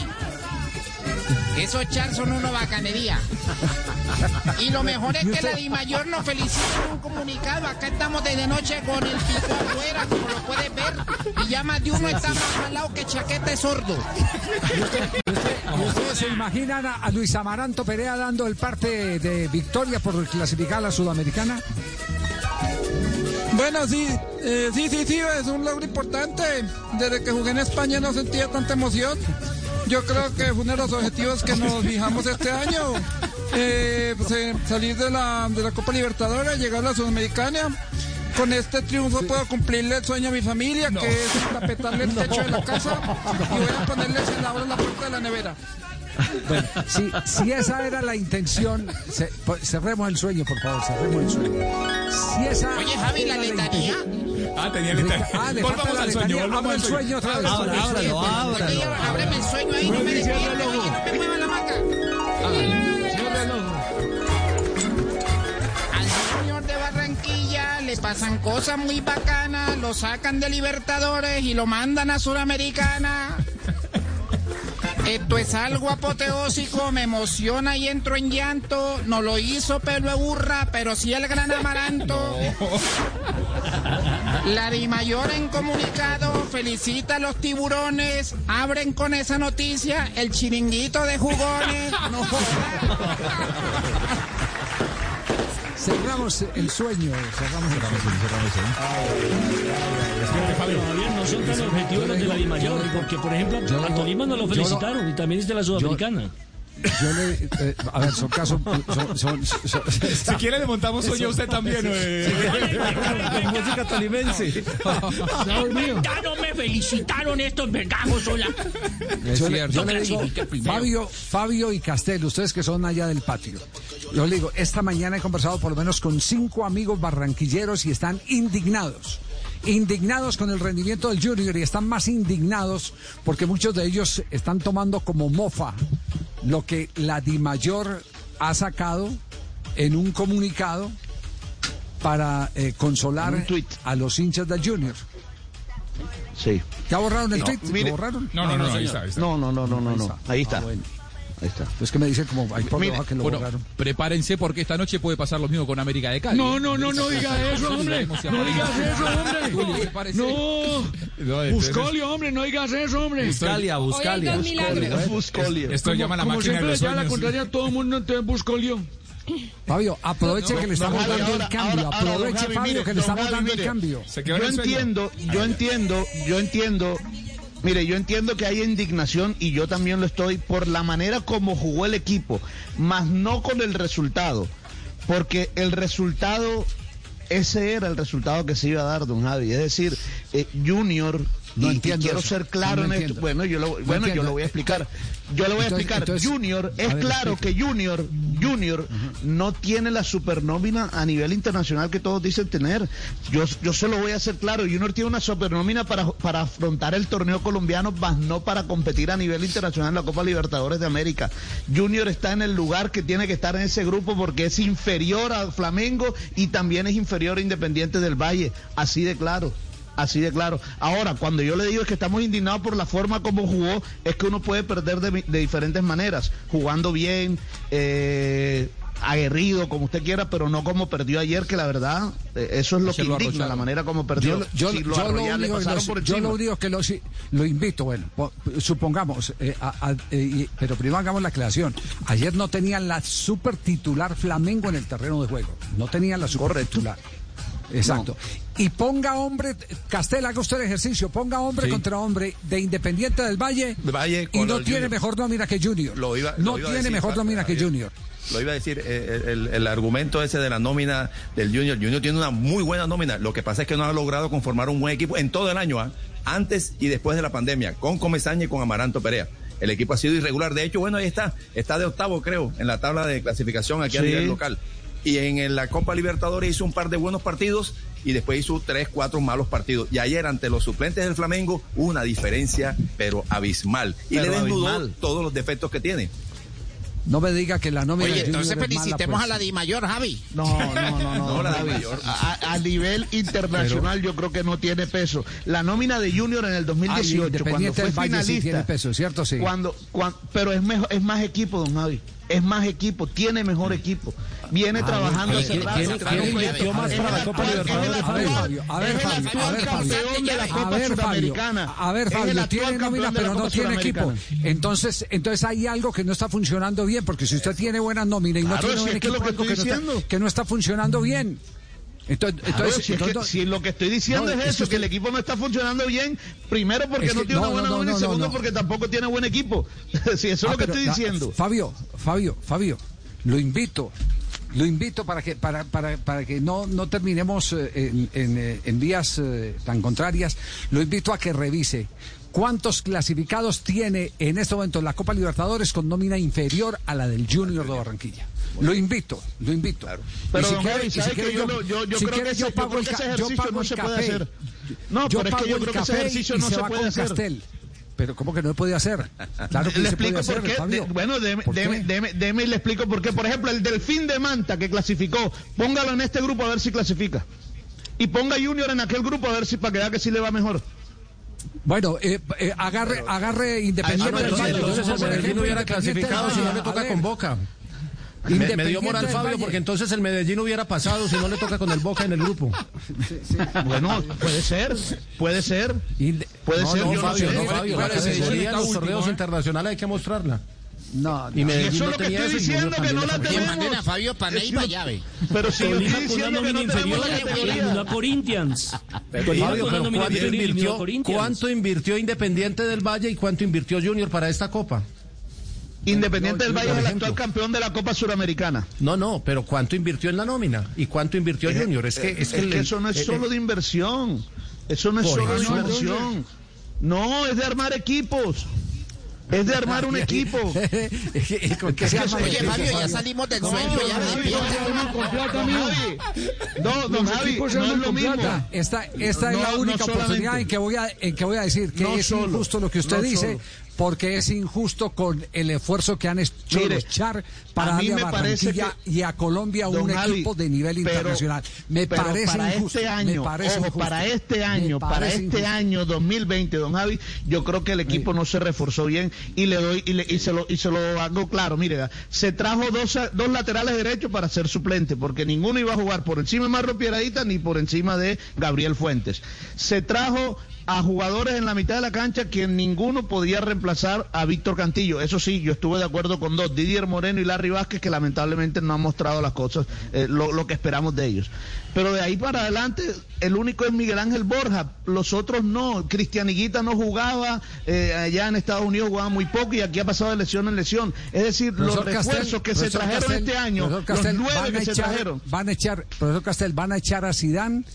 Esos char son una bacanería. Y lo mejor es que la Dimayor nos felicita en un comunicado. Acá estamos desde noche con el pico afuera, como lo puedes ver. Y ya más de uno está más malado que chaqueta es sordo. ¿Y ustedes se imaginan a, a Luis Amaranto Perea dando el parte de victoria por clasificar a la Sudamericana? Bueno, sí, eh, sí, sí, sí, es un logro importante. Desde que jugué en España no sentía tanta emoción. Yo creo que fue uno de los objetivos que nos fijamos este año. Eh, pues, eh, salir de la, de la Copa Libertadores, llegar a la Sudamericana. Con este triunfo puedo cumplirle el sueño a mi familia, que es tapetarle el techo de la casa y voy a ponerles en la, la puerta de la nevera. Bueno, si, si esa era la intención, po- cerremos el sueño, por favor, cerremos el sueño. Si esa Oye, Javi, la letanía. Ah, tenía letanía. Ah, Volvamos al sueño, letanía. volvamos Abra al el sueño otra vez. Abra, ábralo, Oye, ábreme el sueño ahí, no me despierten, oye, no me mueva la maca. Al señor de Barranquilla le pasan cosas muy bacanas, lo sacan de Libertadores y lo mandan a Suramericana. Esto es algo apoteósico, me emociona y entro en llanto. No lo hizo pelo burra, pero sí el gran amaranto. La Di Mayor en comunicado felicita a los tiburones. Abren con esa noticia el chiringuito de jugones. No. Cerramos el sueño. Cerramos el Todavía no son tan objetivos los de la Dimayor, porque por ejemplo a Tolima no lo- felicitaron y también es de la Sudamericana. Yo le, eh, a ver, son casos. Son, son- son- Si quiere le montamos sueño a usted también. eh. Con música tolimense. no me felicitaron estos vergajos sola. Yo, le, yo le digo, Fabio, Fabio y Castel, ustedes que son allá del patio. Yo le digo, esta mañana he conversado por lo menos con cinco amigos barranquilleros y están indignados. Indignados con el rendimiento del Junior y están más indignados porque muchos de ellos están tomando como mofa lo que la Dimayor ha sacado en un comunicado para eh, consolar a los hinchas del Junior. Sí. ¿Ya borraron el No, tweet? mire- ¿Lo borraron? No, no, no, ahí está, ahí está. No, no, no, no, no, no. Ahí está. Ah, bueno. Ahí está. Es que me dicen como hay por que lo Bueno, prepárense porque esta noche puede pasar lo mismo con América de Cali. No, no, no, no diga eso, hombre. No digas eso, hombre. No. Buscolio, hombre, no digas eso, hombre. Buscalia, Buscalia. Buscolio. Esto llama la Como máquina de siempre los ya la contraria todo el mundo, entonces Buscolio. Fabio, aproveche No, que le estamos Javi, dando ahora- el cambio. ahora- ahora, aproveche, Javi, Fabio, mire, que le estamos Javi, dando el cambio. Yo entiendo, yo entiendo, yo entiendo. Mire, yo entiendo que hay indignación y yo también lo estoy por la manera como jugó el equipo, más no con el resultado, porque el resultado, ese era el resultado que se iba a dar, don Javi. Es decir, eh, Junior, No y- quiero eso. ser claro No en esto. Bueno, yo lo, No bueno, yo lo voy a explicar. Yo lo voy a Entonces- explicar. entonces- Junior, es ver, claro explique. que Junior, Junior no tiene la supernómina a nivel internacional que todos dicen tener. Yo, yo se lo voy a hacer claro. Junior tiene una supernómina para, para afrontar el torneo colombiano, más no para competir a nivel internacional en la Copa Libertadores de América. Junior está en el lugar que tiene que estar en ese grupo porque es inferior a Flamengo y también es inferior a Independiente del Valle. Así de claro. Así de claro. Ahora, cuando yo le digo es que estamos indignados por la forma como jugó, es que uno puede perder de, de diferentes maneras. Jugando bien, eh, aguerrido, como usted quiera, pero no como perdió ayer, que la verdad, eh, eso es lo que lo indigna, la manera como perdió. Yo, yo- Si lo yo lo único por yo lo único que lo, invito, bueno, po- supongamos, eh, a- a- eh, pero primero hagamos la aclaración. Ayer no tenían la super titular Flamengo en el terreno de juego. No tenían la super titular. Exacto. Y ponga hombre, Castel, haga usted el ejercicio, ponga hombre Sí. contra hombre de Independiente del Valle, Valle y no tiene Junior. mejor nómina que Junior. Lo iba- no lo iba a tiene decir, mejor nómina que. Junior. Lo iba a decir, eh, el, el argumento ese de la nómina del Junior. Junior tiene una muy buena nómina. Lo que pasa es que no ha logrado conformar un buen equipo en todo el año, ¿ah? antes y después de la pandemia, con Comesaña y con Amaranto Perea. El equipo ha sido irregular. De hecho, bueno, ahí está. Está de octavo, creo, en la tabla de clasificación aquí a Sí. nivel local. Y en la Copa Libertadores hizo un par de buenos partidos y después hizo tres, cuatro malos partidos. Y ayer ante los suplentes del Flamengo hubo una diferencia, pero abismal. Y Pero le desnudó abismal. todos los defectos que tiene. No me diga que la nómina Oye, de Junior entonces es mala, felicitemos pues. a la Di Mayor, Javi. No, no, no, no. No, *laughs* la Javi. mayor. A, a nivel internacional yo creo que no tiene peso. La nómina de Junior en el Ah, 2018, cuando Independiente fue Valle sí finalista, tiene peso, ¿cierto? Sí. cuando, cuan- pero es mejor, es más equipo, don Javi. Es más equipo, tiene mejor equipo. Viene Ah, trabajando hace ¿quién- rato. quién- invirtió más para la Copa Libertadores? Fabio, a ver, Fabio, a ver, Fabio. campeón de la A ver, Fabio, Sudamericana. a ver, Fabio, tiene nómina, pero no tiene equipo. Entonces, entonces hay algo que no está funcionando bien, porque si usted tiene buena nómina y no tiene buen equipo, algo que, no está, funcionando bien. Entonces, Claro, entonces, si, es que- entonces- si lo que estoy diciendo No, es eso, que el equipo no está funcionando bien, primero porque Es no tiene no, una buena no, nómina y segundo porque tampoco tiene buen equipo. *laughs* si eso es Ah, lo que pero, estoy diciendo. Fabio, Fabio, Fabio, lo invito. Lo invito para que para, para, para que no, no terminemos eh, en, en, eh, en vías eh, tan contrarias. Lo invito a que revise cuántos clasificados tiene en este momento la Copa Libertadores con nómina inferior a la del Junior de Barranquilla. Lo invito, lo invito. Pero, Y si don quiere- si ¿sabe quiere que yo yo- yo si creo quiere que yo ese- yo pago creo el que ese ejercicio pago no se puede hacer. No, yo pero es que pago yo el creo que ese ejercicio no se se va puede con hacer. Castel. Pero ¿cómo que no se puede hacer? Claro que le se puede explico hacer, por qué. Fabio. De- bueno, deme, ¿Por deme, qué? deme- deme y le explico por qué. Por ejemplo, el Delfín de Manta que clasificó, póngalo en este grupo a ver si clasifica. Y ponga Junior en aquel grupo a ver si para que vea que sí le va mejor. Bueno, eh, eh, agarre, agarre Independiente Ah, no, entonces- el hubiera clasificado, si no le toca con Boca. Me, me dio moral Fabio porque entonces el Medellín hubiera pasado si no le toca con el Boca en el grupo. Bueno, puede ser, puede ser. Puede No, ser, no, yo Fabio, no, Fabio, la categoría en los torneos internacionales hay que mostrarla. No, Y Medellín eso no es lo que estoy diciendo, que no la lo Que tenía. manden a Fabio Panay para llave. Pero si yo estoy diciendo que no tenemos la categoría. Corinthians. Fabio, pero ¿cuánto invirtió. ¿cuánto invirtió Independiente del Valle y cuánto invirtió Junior para esta copa? Independiente del No, Valle es el actual campeón de la Copa Suramericana. No, no, pero ¿cuánto invirtió en la nómina? ¿Y cuánto invirtió Junior? Es que, es que, el- eso no es eh, solo eh, de inversión. Eso no es solo de eso. inversión. No, es de armar equipos. Es de armar un *laughs* equipo. *laughs* ¿Con qué se Oye, Fabio, ya salimos del No, sueño. don Ya Javi, despierta. no. No, Javi, no es lo mismo. plata. Esta, esta es No, la no única solamente. oportunidad en que voy a, en que voy a decir que No es solo, injusto lo que usted no dice, solo. Porque es injusto con el esfuerzo que han hecho Mire, los Char para a darle Barranquilla que- y a Colombia un equipo de nivel pero- internacional. Me pero parece para injusto. este me año, parece ojo, injusto. para este año, para este injusto. año 2020, don Javi, yo creo que el equipo no se reforzó bien y le doy y, le- y se lo y se lo hago claro. Mire, se trajo dos dos laterales derechos para ser suplente porque ninguno iba a jugar por encima de Marro Pieradita ni por encima de Gabriel Fuentes. Se trajo a jugadores en la mitad de la cancha que ninguno podía reemplazar a Víctor Cantillo. Eso sí, yo estuve de acuerdo con dos, Didier Moreno y Larry Vázquez, que lamentablemente no han mostrado las cosas, eh, lo, lo que esperamos de ellos. Pero de ahí para adelante, el único es Miguel Ángel Borja, los otros no. Cristian Higuita no jugaba, eh, allá en Estados Unidos jugaba muy poco y aquí ha pasado de lesión en lesión. Es decir, los Castel, refuerzos que se trajeron Castel, este año, los nueve que se trajeron. Van a echar, profesor Castel, van a echar a Sidán,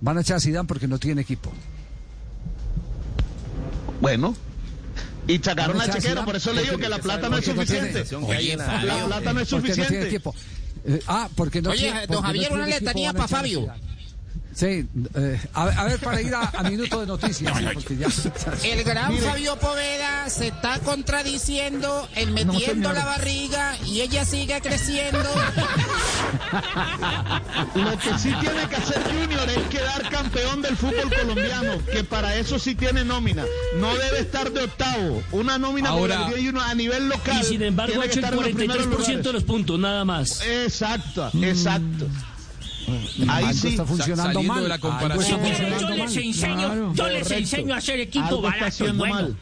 van a echar a Sidán porque no tiene equipo. Bueno. Y sacaron Van a a echar a Chequero, Zidane por eso le digo porque- que la plata no es suficiente. Oye, La plata no es suficiente. ah, porque no Oye, don Javier, una letanía van a pa' echar a Fabio. Sí, eh, a, a ver, para ir a, a minuto de noticias, porque ya- El gran Mire. Fabio Poveda se está contradiciendo, el metiendo señor. la barriga y ella sigue creciendo. *laughs* Lo que sí tiene que hacer Junior es quedar campeón del fútbol colombiano, que para eso sí tiene nómina. No debe estar de octavo. Una nómina Ahora- tiene Junior a nivel local. Y sin embargo ha hecho el estar en los primeros 43% de los puntos, nada más. Exacto, exacto. Ahí Algo sí. está funcionando saliendo mal. de la comparación. está Yo funcionando les mal. enseño, yo les correcto. enseño a hacer equipo Algo barato. Bueno, mal.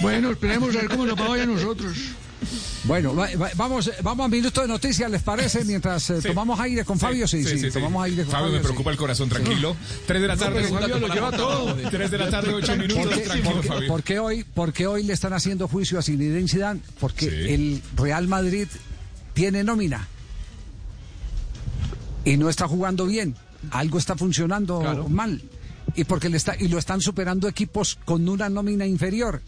Bueno, esperemos a ver cómo nos vaya a nosotros. Bueno, va- va- vamos, vamos a minuto de noticias, ¿les parece? Mientras eh, Sí. tomamos aire con Fabio, sí, sí, tomamos aire con Fabio, Fabio. me preocupa el corazón, tranquilo. Tres de la tarde, pero Fabio lo lleva todo. Tres de la tarde, ocho minutos, ¿Por qué, tranquilo, por qué- Fabio. por qué hoy, por qué hoy le están haciendo juicio a Zinedine Zidane? Porque Sí. el Real Madrid tiene nómina y no está jugando bien. Algo está funcionando Claro. mal y porque le está y lo están superando equipos con una nómina inferior.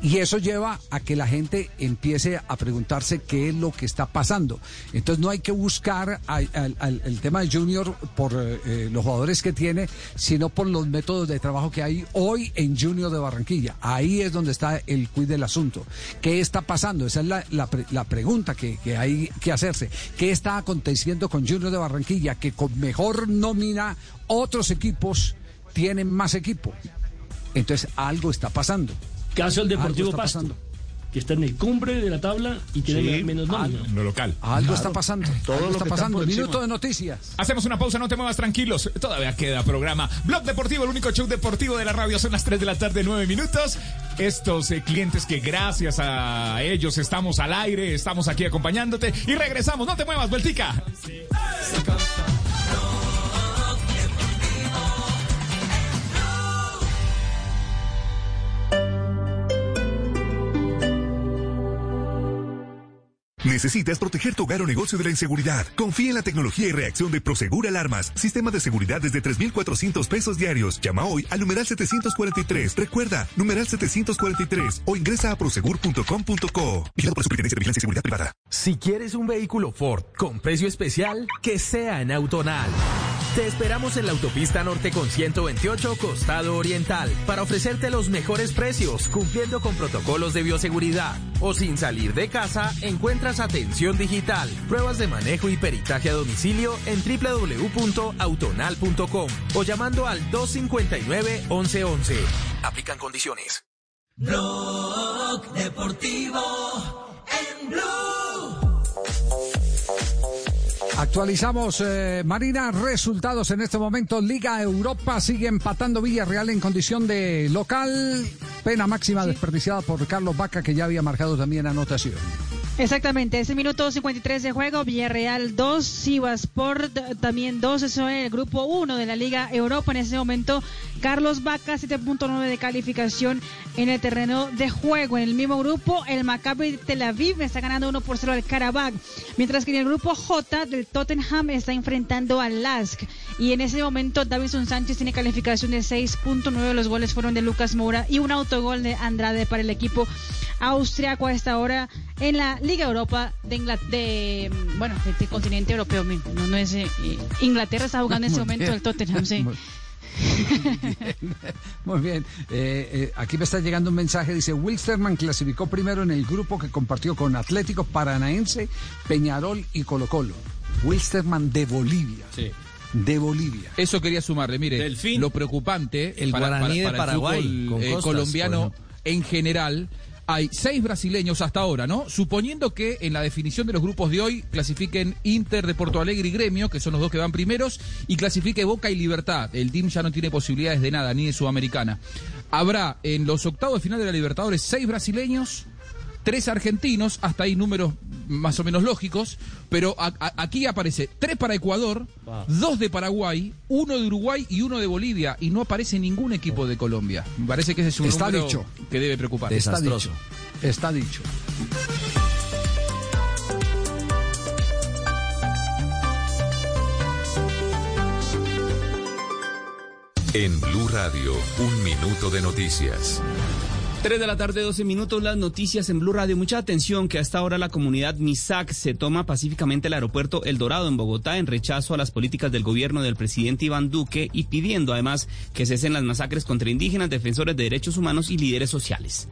Y eso lleva a que la gente empiece a preguntarse qué es lo que está pasando. Entonces no hay que buscar el tema de Junior por eh, eh, los jugadores que tiene, sino por los métodos de trabajo que hay hoy en Junior de Barranquilla. Ahí es donde está el quid del asunto. ¿Qué está pasando? Esa es la, la pregunta que, que hay que hacerse. ¿Qué está aconteciendo con Junior de Barranquilla? Que con mejor nómina otros equipos tienen más equipo. Entonces algo está pasando. Caso el Deportivo Algo está Pasto, pasando. que está en el cumbre de la tabla y tiene Sí. menos nómina. Lo local. Algo está pasando. Todo algo lo está que pasando. por Minuto encima. de noticias. Hacemos una pausa, no te muevas tranquilos. Todavía queda programa. Blog Deportivo, el único show deportivo de la radio. Son las 3 de la tarde, 9 minutos. Estos eh, clientes que gracias a ellos estamos al aire, estamos aquí acompañándote y regresamos. No te muevas, vueltica. ¿Necesitas proteger tu hogar o negocio de la inseguridad? Confía en la tecnología y reacción de Prosegur Alarmas. Sistema de seguridad desde 3,400 pesos diarios. Llama hoy al numeral 743. Recuerda, numeral 743 o ingresa a prosegur.com.co. Vigilado por Superintendencia de Vigilancia y Seguridad Privada. Si quieres un vehículo Ford con precio especial, que sea en Autonal. Te esperamos en la autopista norte con 128 Costado Oriental para ofrecerte los mejores precios, cumpliendo con protocolos de bioseguridad. O sin salir de casa, encuentras atención digital, pruebas de manejo y peritaje a domicilio en www.autonal.com o llamando al 259-1111. Aplican condiciones. Blog Deportivo en Blue. Actualizamos, eh, Marina, resultados en este momento. Liga Europa sigue empatando Villarreal en condición de local. Pena máxima desperdiciada por Carlos Vaca, que ya había marcado también anotación. Exactamente, ese minuto 53 de juego, Villarreal 2, Sivasport también 2, eso es el grupo 1 de la Liga Europa. En ese momento, Carlos Vaca, 7.9 de calificación en el terreno de juego. En el mismo grupo, el Maccabi Tel Aviv está ganando 1 por 0 al Karabakh, mientras que en el grupo J del Tottenham está enfrentando al Lask. Y en ese momento, Davison Sánchez tiene calificación de 6.9, los goles fueron de Lucas Moura y un autogol de Andrade para el equipo austriaco esta hora en la Liga Europa de, Ingla- de bueno, de, de continente europeo. No, no es eh, eh, Inglaterra está jugando en *laughs* ese momento bien. el Tottenham, sí. Muy- *laughs* Muy bien. Eh, eh, aquí me está llegando un mensaje. Dice, Wilstermann clasificó primero en el grupo que compartió con Atlético Paranaense, Peñarol y Colo Colo. Wilstermann de Bolivia. Sí. De Bolivia. Eso quería sumarle, mire, lo preocupante El guaraní de el Paraguay, fútbol, con eh, Costas, colombiano en general. Hay seis brasileños hasta ahora, ¿no? Suponiendo que en la definición de los grupos de hoy clasifiquen Inter de Porto Alegre y Gremio, que son los dos que van primeros, y clasifique Boca y Libertad. El team ya no tiene posibilidades de nada, ni de Sudamericana. Habrá en los octavos de final de la Libertadores seis brasileños, tres argentinos, hasta ahí números más o menos lógicos, pero a- a- aquí aparece tres para Ecuador, dos de Paraguay, uno de Uruguay y uno de Bolivia, y no aparece ningún equipo de Colombia. Me parece que ese es un Está número dicho. que debe preocupar. Está dicho. Está dicho. En Blue Radio, un minuto de noticias. 3 de la tarde, 12 minutos, las noticias en Blue Radio. Mucha atención que hasta ahora la comunidad MISAC se toma pacíficamente el aeropuerto El Dorado en Bogotá en rechazo a las políticas del gobierno del presidente Iván Duque y pidiendo además que cesen las masacres contra indígenas, defensores de derechos humanos y líderes sociales.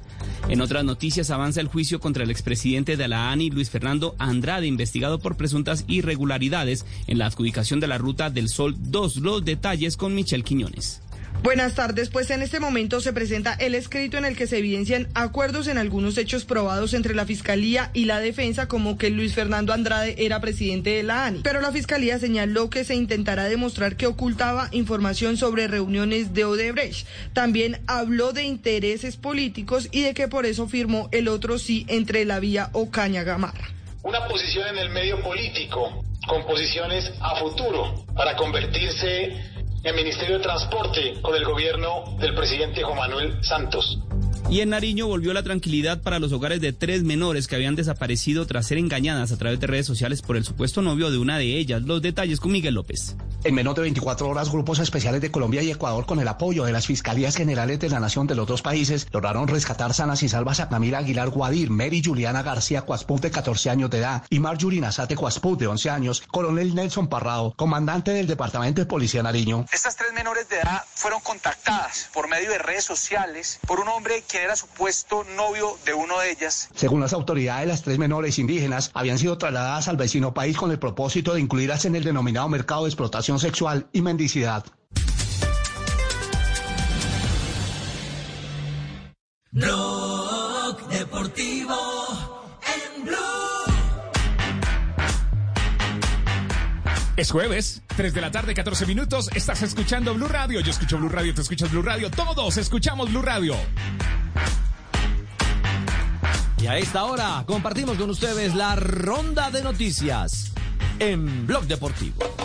En otras noticias avanza el juicio contra el expresidente de la ANI, Luis Fernando Andrade, investigado por presuntas irregularidades en la adjudicación de la Ruta del Sol 2. Los detalles con Michelle Quiñones. Buenas tardes, pues en este momento se presenta el escrito en el que se evidencian acuerdos en algunos hechos probados entre la Fiscalía y la Defensa, como que Luis Fernando Andrade era presidente de la ANI. Pero la Fiscalía señaló que se intentará demostrar que ocultaba información sobre reuniones de Odebrecht. También habló de intereses políticos y de que por eso firmó el otro sí entre la vía Ocaña Gamarra. una posición en el medio político, con posiciones a futuro, para convertirse en Ministerio de Transporte con el gobierno del presidente Juan Manuel Santos. Y en Nariño volvió la tranquilidad para los hogares de tres menores que habían desaparecido tras ser engañadas a través de redes sociales por el supuesto novio de una de ellas. Los detalles con Miguel López. En menos de 24 horas, grupos especiales de Colombia y Ecuador, con el apoyo de las Fiscalías Generales de la Nación de los dos países, lograron rescatar sanas y salvas a Camila Aguilar Guadir, Mary Juliana García Cuasput, de 14 años de edad, y Marjorie Nazate Cuasput, de 11 años, coronel Nelson Parrado, comandante del Departamento de Policía Nariño. Estas tres menores de edad fueron contactadas por medio de redes sociales por un hombre quien era supuesto novio de uno de ellas. Según las autoridades, las tres menores indígenas habían sido trasladadas al vecino país con el propósito de incluirlas en el denominado mercado de explotación sexual y mendicidad. Blog Deportivo Es jueves, 3 de la tarde, 14 minutos. Estás escuchando Blue Radio. Yo escucho Blue Radio, tú escuchas Blue Radio. Todos escuchamos Blue Radio. Y a esta hora compartimos con ustedes la ronda de noticias en Blog Deportivo.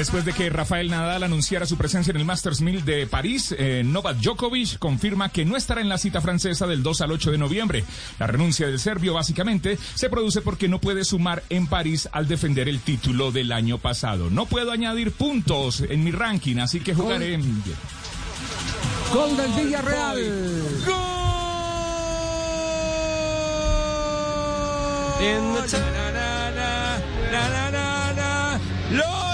Después de que Rafael Nadal anunciara su presencia en el Masters 1000 de París, eh, Novak Djokovic confirma que no estará en la cita francesa del 2 al 8 de noviembre. La renuncia del serbio básicamente se produce porque no puede sumar en París al defender el título del año pasado. No puedo añadir puntos en mi ranking, así que jugaré en... Gol del Villarreal. Na,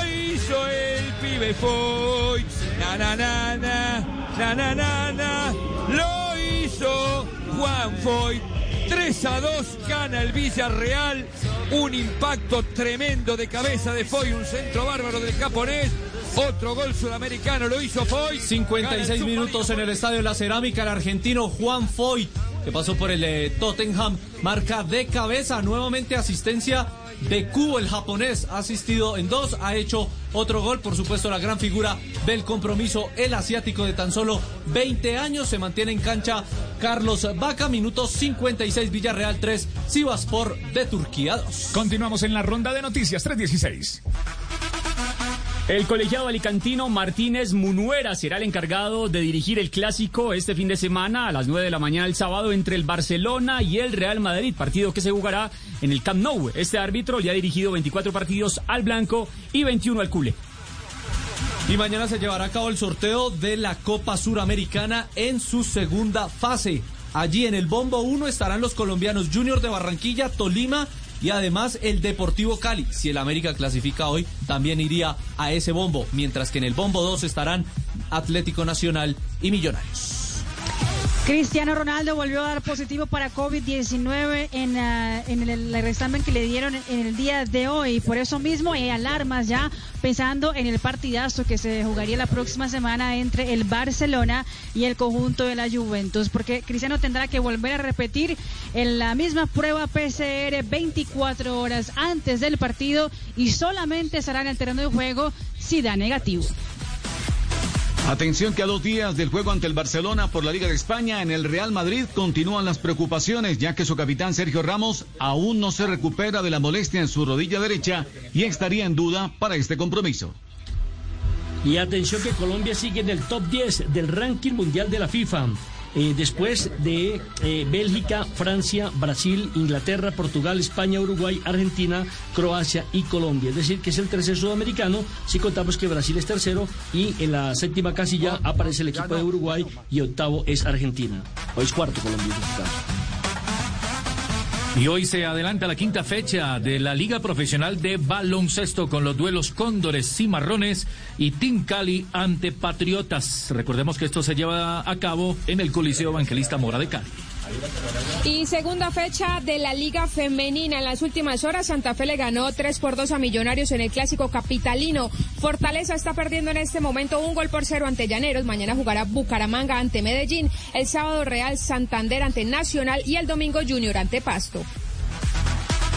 pibe Foy. Na, na, na, na, na, na, na, na. Lo hizo Juan Foy. 3 a 2 gana el Villarreal. Un impacto tremendo de cabeza de Foy, un centro bárbaro del japonés. Otro gol sudamericano lo hizo Foy. 56 minutos en el Estadio de la Cerámica, el argentino Juan Foyt, que pasó por el eh, Tottenham, marca de cabeza, nuevamente asistencia de Kubo, el japonés, ha asistido en dos, ha hecho otro gol, por supuesto la gran figura del compromiso, el asiático de tan solo 20 años, se mantiene en cancha Carlos Vaca, minutos 56, Villarreal 3, Sivaspor de Turquía 2. Continuamos en la ronda de noticias 316. El colegiado alicantino Martínez Munuera será el encargado de dirigir el clásico este fin de semana a las 9 de la mañana el sábado entre el Barcelona y el Real Madrid, partido que se jugará en el Camp Nou. Este árbitro le ha dirigido 24 partidos al blanco y 21 al culé. Y mañana se llevará a cabo el sorteo de la Copa Suramericana en su segunda fase. Allí en el Bombo 1 estarán los colombianos Junior de Barranquilla, Tolima y además el Deportivo Cali. Si el América clasifica hoy, también iría a ese bombo, mientras que en el Bombo 2 estarán Atlético Nacional y Millonarios. Cristiano Ronaldo volvió a dar positivo para COVID-19 en, ah, en el, el examen que le dieron en el día de hoy. Por eso mismo hay alarmas ya pensando en el partidazo que se jugaría la próxima semana entre el Barcelona y el conjunto de la Juventus. Porque Cristiano tendrá que volver a repetir en la misma prueba PCR 24 horas antes del partido y solamente estará en el terreno de juego si da negativo. Atención que a dos días del juego ante el Barcelona por la Liga de España, en el Real Madrid continúan las preocupaciones, ya que su capitán Sergio Ramos aún no se recupera de la molestia en su rodilla derecha y estaría en duda para este compromiso. Y atención que Colombia sigue en el top 10 del ranking mundial de la FIFA. Eh, después de eh, Bélgica, Francia, Brasil, Inglaterra, Portugal, España, Uruguay, Argentina, Croacia y Colombia. Es decir, que es el tercer sudamericano. Si contamos que Brasil es tercero y en la séptima casilla aparece el equipo de Uruguay y octavo es Argentina. O es cuarto Colombia. Y hoy se adelanta la quinta fecha de la Liga Profesional de Baloncesto con los duelos Cóndores, Cimarrones y Team Cali ante Patriotas. Recordemos que esto se lleva a cabo en el Coliseo Evangelista Mora de Cali. Y segunda fecha de la Liga Femenina. En las últimas horas, Santa Fe le ganó 3 por 2 a Millonarios en el clásico capitalino. Fortaleza está perdiendo en este momento un gol por cero ante Llaneros. Mañana jugará Bucaramanga ante Medellín. El sábado Real Santander ante Nacional y el domingo Junior ante Pasto.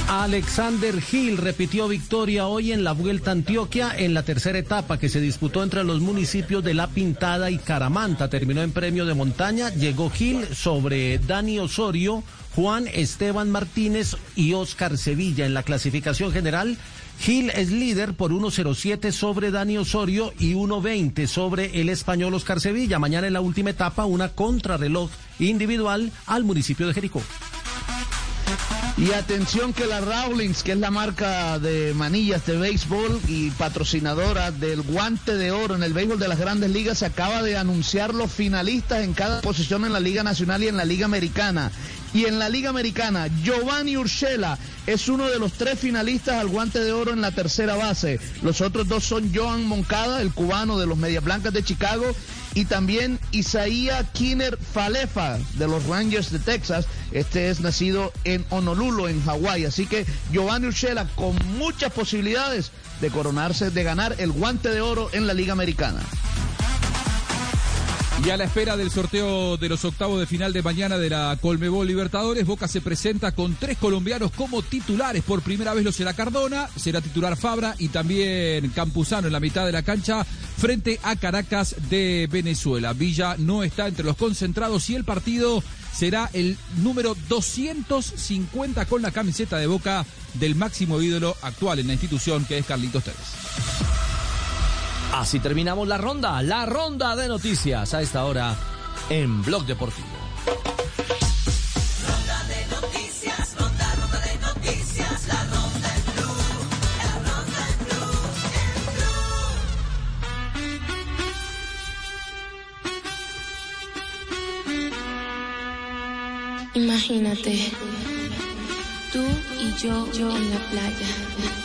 Alexander Gil repitió victoria hoy en la Vuelta a Antioquia en la tercera etapa que se disputó entre los municipios de La Pintada y Caramanta. Terminó en premio de montaña. Llegó Gil sobre Dani Osorio, Juan Esteban Martínez y Oscar Sevilla. En la clasificación general, Gil es líder por 1.07 sobre Dani Osorio y 1.20 sobre el español Oscar Sevilla. Mañana en la última etapa, una contrarreloj individual al municipio de Jericó. Y atención que la Rawlings, que es la marca de manillas de béisbol y patrocinadora del guante de oro en el béisbol de las grandes ligas, acaba de anunciar los finalistas en cada posición en la Liga Nacional y en la Liga Americana. Y en la Liga Americana, Giovanni Urshela es uno de los tres finalistas al guante de oro en la tercera base. Los otros dos son Joan Moncada, el cubano de los Medias Blancas de Chicago, y también Isaías Kiner Falefa de los Rangers de Texas. Este es nacido en Honolulu, en Hawái. Así que Giovanni Urshela con muchas posibilidades de coronarse, de ganar el guante de oro en la Liga Americana. Y a la espera del sorteo de los octavos de final de mañana de la Colmebol Libertadores, Boca se presenta con tres colombianos como titulares. Por primera vez lo será Cardona, será titular Fabra y también Campuzano en la mitad de la cancha frente a Caracas de Venezuela. Villa no está entre los concentrados y el partido será el número 250 con la camiseta de Boca del máximo ídolo actual en la institución que es Carlitos Tevez. Así terminamos la ronda, la ronda de noticias a esta hora en Blog Deportivo. Ronda de noticias, ronda, ronda de noticias, la ronda en blue, la ronda en blue, Imagínate, tú y yo, yo en la playa.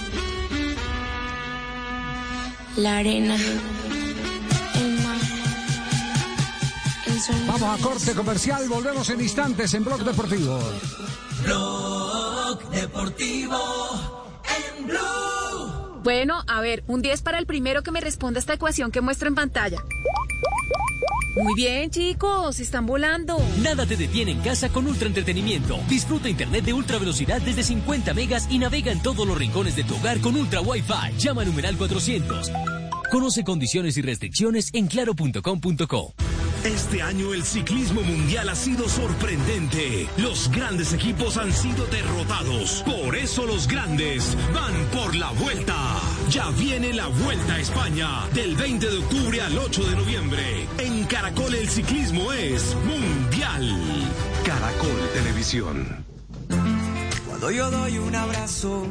La arena, el mar, el sol. Vamos a corte comercial, volvemos en instantes en Blog Deportivo. Blog Deportivo en blue. Bueno, a ver, un 10 para el primero que me responda esta ecuación que muestro en pantalla. Muy bien, chicos, están volando. Nada te detiene en casa con ultra entretenimiento. Disfruta internet de ultra velocidad desde 50 megas y navega en todos los rincones de tu hogar con ultra Wi-Fi. Llama a numeral 400. Conoce condiciones y restricciones en claro.com.co. Este año el ciclismo mundial ha sido sorprendente. Los grandes equipos han sido derrotados. Por eso los grandes van por la vuelta. Ya viene la Vuelta a España del 20 de octubre al 8 de noviembre. En Caracol el ciclismo es mundial. Caracol Televisión. Cuando yo doy un abrazo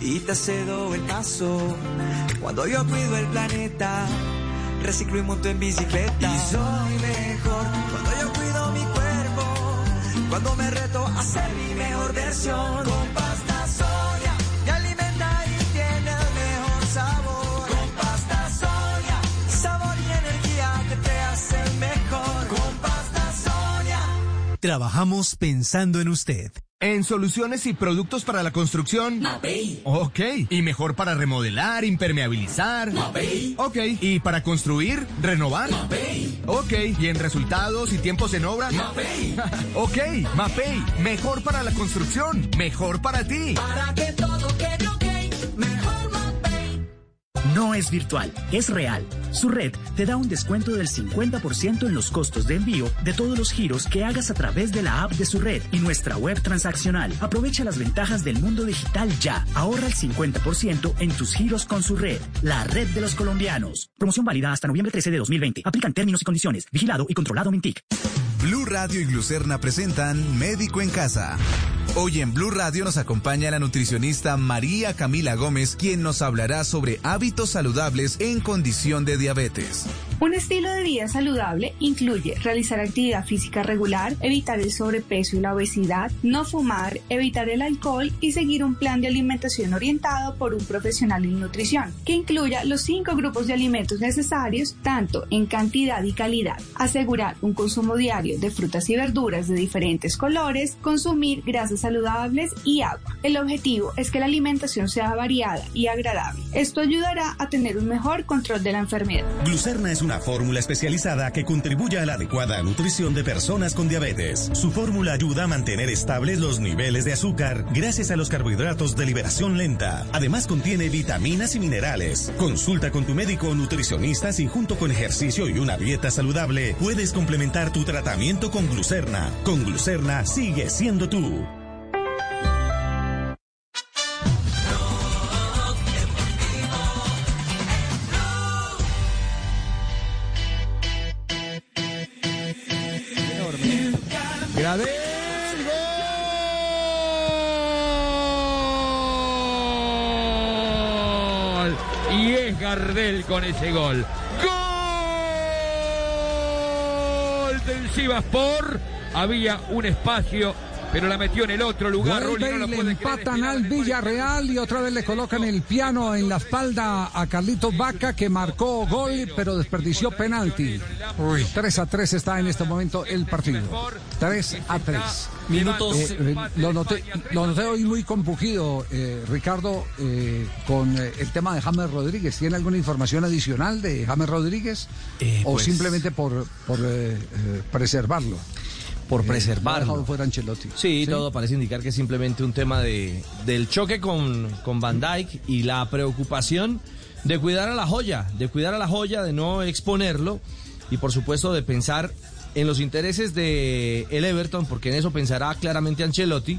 y te cedo el paso. Cuando yo cuido el planeta, reciclo y monto en bicicleta. Y soy mejor cuando yo cuido mi cuerpo. Cuando me reto a ser mi mejor versión. Con Trabajamos pensando en usted. En soluciones y productos para la construcción. Mapei. Ok. ¿Y mejor para remodelar, impermeabilizar? Mapei. Ok. ¿Y para construir, renovar? Mapei. Ok. ¿Y en resultados y tiempos en obra? Mapei. *laughs* ok. Mapei. Mejor para la construcción. Mejor para ti. Para que No es virtual, es real. Su red te da un descuento del 50% en los costos de envío de todos los giros que hagas a través de la app de su red y nuestra web transaccional. Aprovecha las ventajas del mundo digital ya. Ahorra el 50% en tus giros con su red. La red de los colombianos. Promoción válida hasta noviembre 13 de 2020. Aplican términos y condiciones. Vigilado y controlado Mintic. Blue Radio y Glucerna presentan Médico en Casa. Hoy en Blue Radio nos acompaña la nutricionista María Camila Gómez, quien nos hablará sobre hábitos saludables en condición de diabetes. Un estilo de vida saludable incluye realizar actividad física regular, evitar el sobrepeso y la obesidad, no fumar, evitar el alcohol y seguir un plan de alimentación orientado por un profesional en nutrición, que incluya los cinco grupos de alimentos necesarios, tanto en cantidad y calidad. Asegurar un consumo diario de frutas y verduras de diferentes colores, consumir grasas saludables y agua. El objetivo es que la alimentación sea variada y agradable. Esto ayudará a tener un mejor control de la enfermedad. Glucerna es una fórmula especializada que contribuye a la adecuada nutrición de personas con diabetes. Su fórmula ayuda a mantener estables los niveles de azúcar gracias a los carbohidratos de liberación lenta. Además contiene vitaminas y minerales. Consulta con tu médico o nutricionista si junto con ejercicio y una dieta saludable puedes complementar tu tratamiento con glucerna. Con glucerna sigue siendo tú. Gol. Y es Gardel con ese gol. Gol del Sivaspor. Había un espacio, pero la metió en el otro lugar. Rolly Vuelve no y le puede empatan al Villarreal y otra vez le colocan el piano en la espalda a Carlitos Vaca que marcó gol pero desperdició penalti. 3 a 3 está en este momento el partido. 3 a 3. Minutos. Eh, eh, lo, noté, lo noté hoy muy compugido, eh, Ricardo, eh, con eh, el tema de James Rodríguez. ¿Tiene alguna información adicional de James Rodríguez? ¿O pues- simplemente por, por eh, eh, preservarlo? Por preservarlo. fuera Ancelotti. Sí, todo parece indicar que es simplemente un tema de, del choque con, con Van Dyke y la preocupación de cuidar a la joya, de cuidar a la joya, de no exponerlo y por supuesto de pensar en los intereses de el Everton, porque en eso pensará claramente Ancelotti,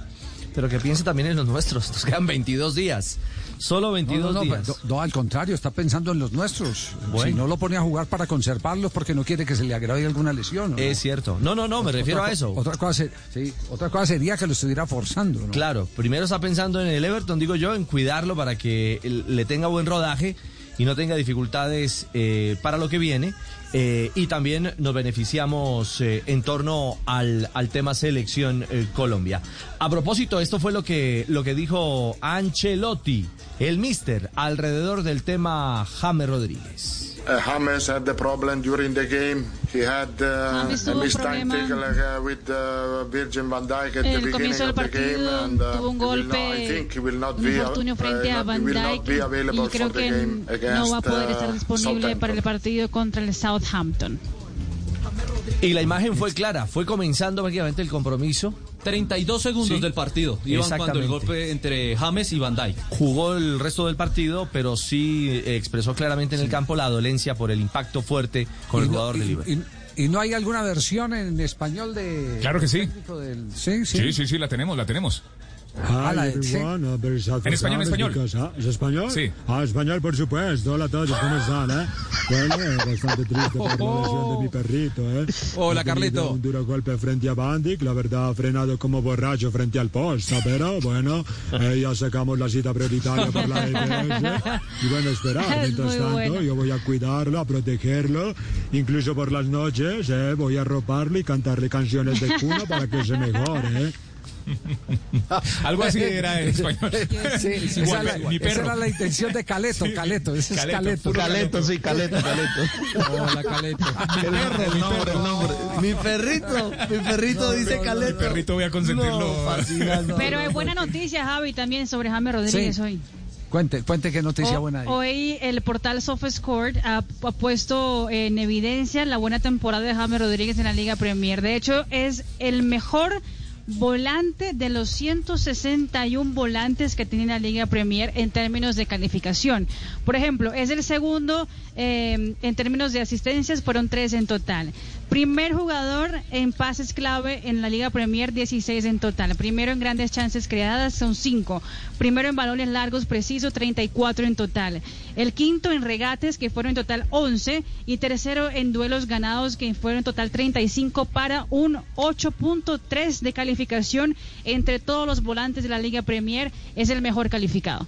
pero que piense también en los nuestros. *laughs* Nos quedan 22 días, solo 22 no, no, no, días. no, al contrario, está pensando en los nuestros. Bueno. Si no lo pone a jugar para conservarlos porque no quiere que se le agrave alguna lesión. Es cierto. No, no, no, me refiero Otra a eso. Otra cosa, sí, otra cosa sería que lo estuviera forzando. Claro, primero está pensando en el Everton, digo yo, en cuidarlo para que le tenga buen rodaje y no tenga dificultades eh, para lo que viene. Eh, y también nos beneficiamos eh, en torno al, al tema selección eh, Colombia. A propósito, esto fue lo que, lo que dijo Ancelotti, el mister, alrededor del tema James Rodríguez. Uh, James had the problem during the game. He had uh, James a tuvo missed like, uh, with uh, Virgin van Dijk at the beginning of the game, and uh, tuvo un he will not- I think he will not be, uh, frente a not- he Van will not Dijk be available y creo for the que game no va a against, poder estar uh, disponible Southampton. para el partido contra el Southampton. Y la imagen fue clara, fue comenzando prácticamente el compromiso. 32 segundos Sí. del partido. Iban cuando el golpe entre James y Van Dijk. Jugó el resto del partido, pero sí eh, expresó claramente en el campo la dolencia por el impacto fuerte con Y el no- jugador de y- Liverpool. y- ¿Y no hay alguna versión en español de... Claro que sí. del- sí, sí. Sí, sí, sí, la tenemos, la tenemos. Ah, la Hi de- sí. En español, en español. ¿Es español? Sí. Ah, español, por supuesto. Hola a todos, ¿cómo están, eh? Bueno, bastante triste por la *laughs* lesión de mi perrito, eh. Hola, Carlito. un duro golpe frente a Bandic, la verdad ha frenado como borracho frente al poste, pero bueno, eh, ya sacamos la cita prioritaria por la *laughs* EPS. Y bueno, esperar, Es mientras tanto, bueno. yo voy a cuidarlo, a protegerlo, incluso por las noches, eh, voy a arroparlo y cantarle canciones de cuna para que se mejore, eh. *laughs* Algo así era en español. Sí, esa, Igual, era, mi esa perro. era la intención de Caleto, Caleto, ese es Caleto, Caleto. sí, Caleto, Caleto. Hola, Caleto. El, el nombre, el nombre. Mi perrito, mi perrito dice Mi Caleto. perrito voy a consentirlo. No. Pero hay buena noticia, Javi, también sobre James Rodríguez Sí. hoy. Cuente, cuente qué noticia O- buena hay. Hoy el portal SofaScore ha, ha puesto en evidencia la buena temporada de James Rodríguez en la Liga Premier. De hecho, es el mejor volante de los 161 volantes que tiene la Liga Premier en términos de calificación. Por ejemplo, es el segundo eh, en términos de asistencias, fueron tres en total. Primer jugador en pases clave en la Liga Premier, 16 en total. Primero en grandes chances creadas, son 5. Primero en balones largos precisos, 34 en total. El quinto en regates, que fueron en total 11. Y tercero en duelos ganados, que fueron en total 35 para un 8.3 de calificación entre todos los volantes de la Liga Premier. Es el mejor calificado.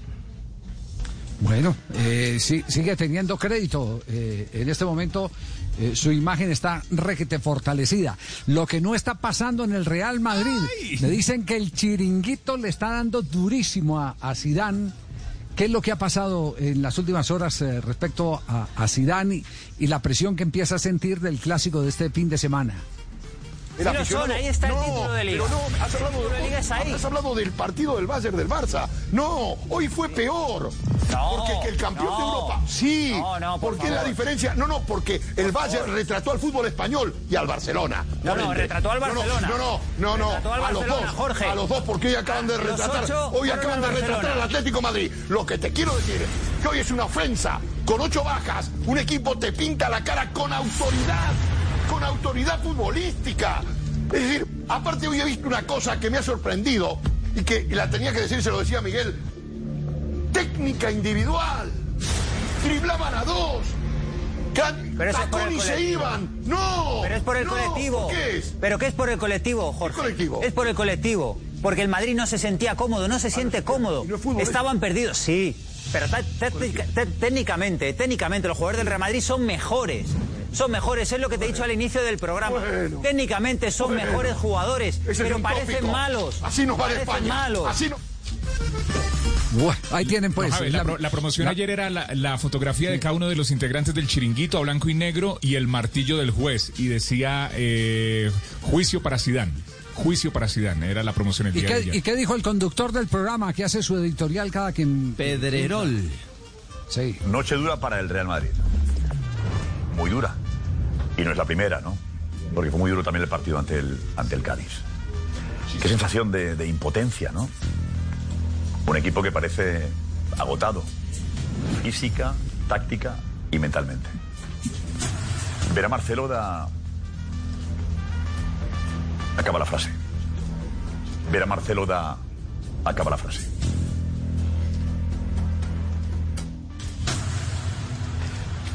Bueno, eh, sigue teniendo crédito. eh, en este momento eh, su imagen está requete fortalecida. Lo que no está pasando en el Real Madrid. Me dicen que el chiringuito le está dando durísimo a, a Zidane. ¿Qué es lo que ha pasado en las últimas horas eh, respecto a, a Zidane y, y la presión que empieza a sentir del clásico de este fin de semana? Sí lo son, ahí está el título de liga. Pero no, has hablado, El de liga es ahí. has hablado del partido del Bayern del Barça. No, hoy fue peor. No, porque que el campeón de no. Europa. Sí. No, no, por porque es la favor. diferencia. No, no, porque el Bayern retrató al fútbol español y al Barcelona. No, no, retrató al No, no, Barcelona. No, no, no, no. Retrató al a los dos. Jorge. A los dos, porque hoy acaban de Los retratar. Hoy acaban de retratar al Atlético Madrid. Lo que te quiero decir es que hoy es una ofensa. Con ocho bajas, un equipo te pinta la cara con autoridad. Con autoridad futbolística. Es decir, aparte hoy he visto una cosa que me ha sorprendido y que la tenía que decir, se lo decía Miguel. Técnica individual. Driblaban a dos. Pero eso es por tacón el y se iban. No. Pero es por el no, colectivo. ¿por ¿Qué es? ¿Pero qué es por el colectivo, Jorge? colectivo? Es por el colectivo. Porque el Madrid no se sentía cómodo, no se siente cómodo. Estaban perdidos, sí. Pero técnicamente, técnicamente los jugadores del Real Madrid son mejores. Son mejores, es lo que te he dicho al inicio del programa. Técnicamente son Bueno. mejores jugadores, Ese pero parecen tópico. malos. Así nos va de parecen España. malos. Así no. Bueno, ahí tienen pues. No, Javi, la, la- pro- la promoción la- ayer era la, la fotografía de cada uno de los integrantes del chiringuito a blanco y negro y el martillo del juez. Y decía eh, juicio para Sidán. Juicio para Sidán. Era la promoción el ¿Y día de qué, ayer. ¿Y qué dijo el conductor del programa que hace su editorial cada quien? Pedrerol. Sí. Noche dura para el Real Madrid. Muy dura. Y no es la primera, ¿no? Porque fue muy duro también el partido ante el, ante el Cádiz. Qué sensación de, de impotencia, ¿no? Un equipo que parece agotado. Física, táctica y mentalmente. Ver a Marcelo da... Acaba la frase. Ver a Marcelo da... Acaba la frase.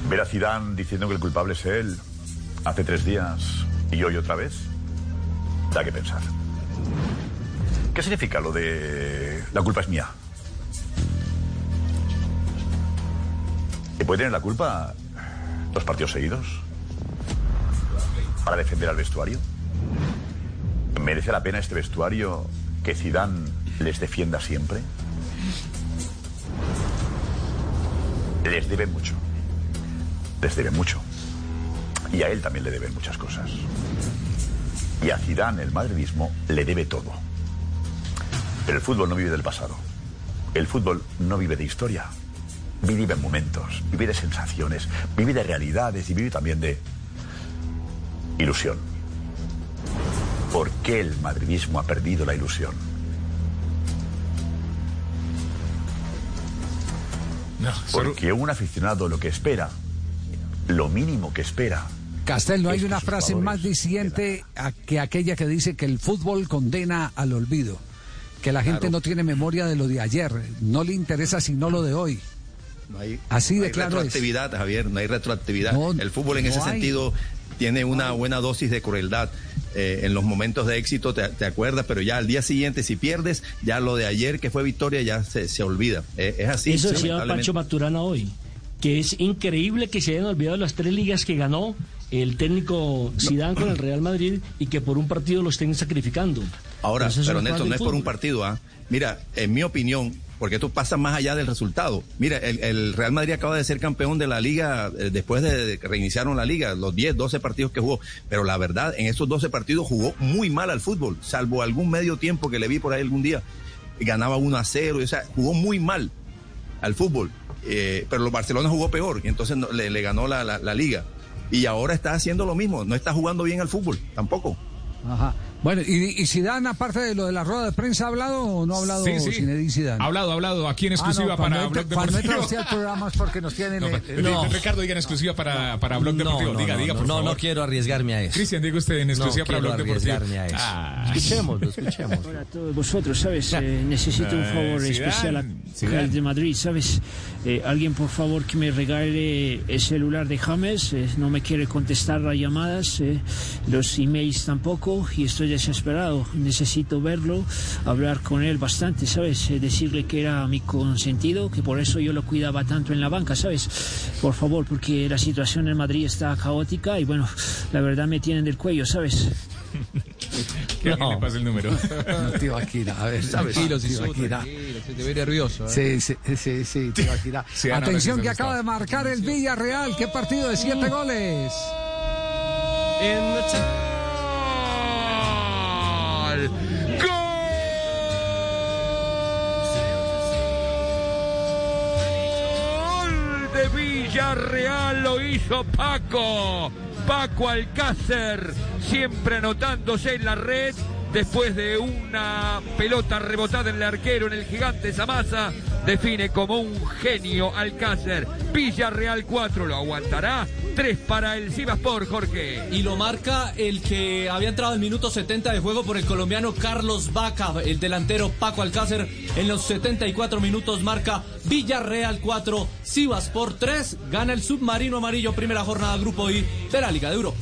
Ver a Zidane diciendo que el culpable es él hace tres días y hoy otra vez, da que pensar. ¿Qué significa lo de la culpa es mía? ¿Y puede tener la culpa dos partidos seguidos? ¿Para defender al vestuario? ¿Merece la pena este vestuario que Zidane les defienda siempre? Les debe mucho. Les debe mucho. Y a él también le deben muchas cosas. Y a Zidane, el madridismo, le debe todo. Pero el fútbol no vive del pasado. El fútbol no vive de historia. Vive de momentos, vive de sensaciones, vive de realidades y vive también de ilusión. ¿Por qué el madridismo ha perdido la ilusión? Porque un aficionado lo que espera, lo mínimo que espera, Castel, no hay una frase más diciente a- que aquella que dice que el fútbol condena al olvido, que la gente Claro. no tiene memoria de lo de ayer, no le interesa sino lo de hoy. No hay, Así no de hay claro es. retroactividad, Javier, no hay retroactividad. No, el fútbol en no ese hay. sentido tiene una buena dosis de crueldad. Eh, en los momentos de éxito te, te acuerdas, pero ya al día siguiente, si pierdes, ya lo de ayer que fue victoria ya se, se olvida. Eh, es así. Eso decía. Pancho Maturana hoy, que es increíble que se hayan olvidado las tres ligas que ganó el técnico Zidane con el Real Madrid y que por un partido lo estén sacrificando. Ahora, Pero Néstor, no es por un partido, ¿ah? Mira, en mi opinión, porque esto pasa más allá del resultado. Mira, el, el Real Madrid acaba de ser campeón de la liga eh, después de, de que reiniciaron la liga, los 10, 12 partidos que jugó. Pero la verdad, en esos 12 partidos jugó muy mal al fútbol, salvo algún medio tiempo que le vi por ahí algún día. Ganaba 1 a 0, o sea, jugó muy mal al fútbol. Eh, pero los Barcelona jugó peor, y entonces no- le, ganó la, la- la liga. Y ahora está haciendo lo mismo, no está jugando bien al fútbol, tampoco. Ajá. Bueno, y, y Zidane, aparte de lo de la rueda de prensa, ¿ha hablado o no ha hablado Sí, sí. Zinedine Zidane? Ha hablado, ha hablado aquí en exclusiva Ah, no, para Blog Deportivo. usted al *laughs* programa es porque nos tienen... No, eh, eh, Ricardo, diga en exclusiva para, para Blog Deportivo. no, diga, no, diga, no, por no, favor. no quiero arriesgarme a eso. Cristian, diga usted en exclusiva No para Blog Deportivo. arriesgarme a eso. Ah. Escuchémoslo, escuchemos. Hola a todos vosotros, ¿sabes? Eh, *laughs* necesito un Eh, favor Zidane, especial a el de Madrid, ¿sabes? Eh, alguien, por favor, que me regale el celular de James. eh, no me quiere contestar las llamadas, eh, los emails tampoco, y estoy desesperado. Necesito verlo, hablar con él bastante, ¿sabes? Eh, decirle que era mi consentido, que por eso yo lo cuidaba tanto en la banca, ¿sabes? Por favor, porque la situación en Madrid está caótica y bueno, la verdad me tienen del cuello, ¿sabes? *laughs* Que alguien le pase el número. No, tío Akira, a ver, Tranquilo, tío Akira. se te ve nervioso. ¿eh? Sí, sí, sí, sí, tío Akira. *laughs* Sí, Atención se que acaba de marcar el Villarreal. ¿Qué partido de siete goles? Villarreal lo hizo Paco. Paco Alcácer, siempre anotándose en la red. Después de una pelota rebotada en el arquero, en el gigante Zamasa, define como un genio Alcácer. Villarreal 4 lo aguantará. 3 para el Sivaspor, Jorge. Y lo marca el que había entrado al minuto 70 de juego por el colombiano Carlos Vaca, el delantero Paco Alcácer. En los 74 minutos marca Villarreal 4, Sivaspor 3. Gana el submarino amarillo, primera jornada Grupo I de la Liga de Europa.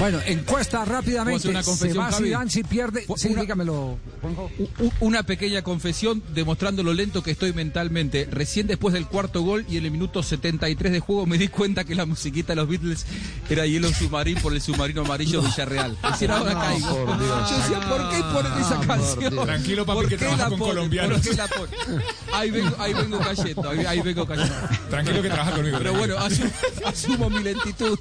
Bueno, encuesta ¿Puedo rápidamente. una Se confesión, va Javi? Zidane si pierde. Sí, Una- dígamelo. U- Una pequeña confesión demostrando lo lento que estoy mentalmente. Recién después del cuarto gol y en el minuto 73 de juego me di cuenta que la musiquita de los Beatles era Hielo Submarino por el submarino amarillo Villarreal. Recién ahora No, caigo. por Dios. Yo decía, ¿por qué ponen esa canción? Tranquilo, papi, ¿Por que trabaja la con ponen? colombianos. ¿Por qué la ponen? Ahí vengo, ahí vengo cayendo, ahí, ahí vengo cayendo. Tranquilo que trabaja conmigo. Pero bueno, asumo, asumo mi lentitud.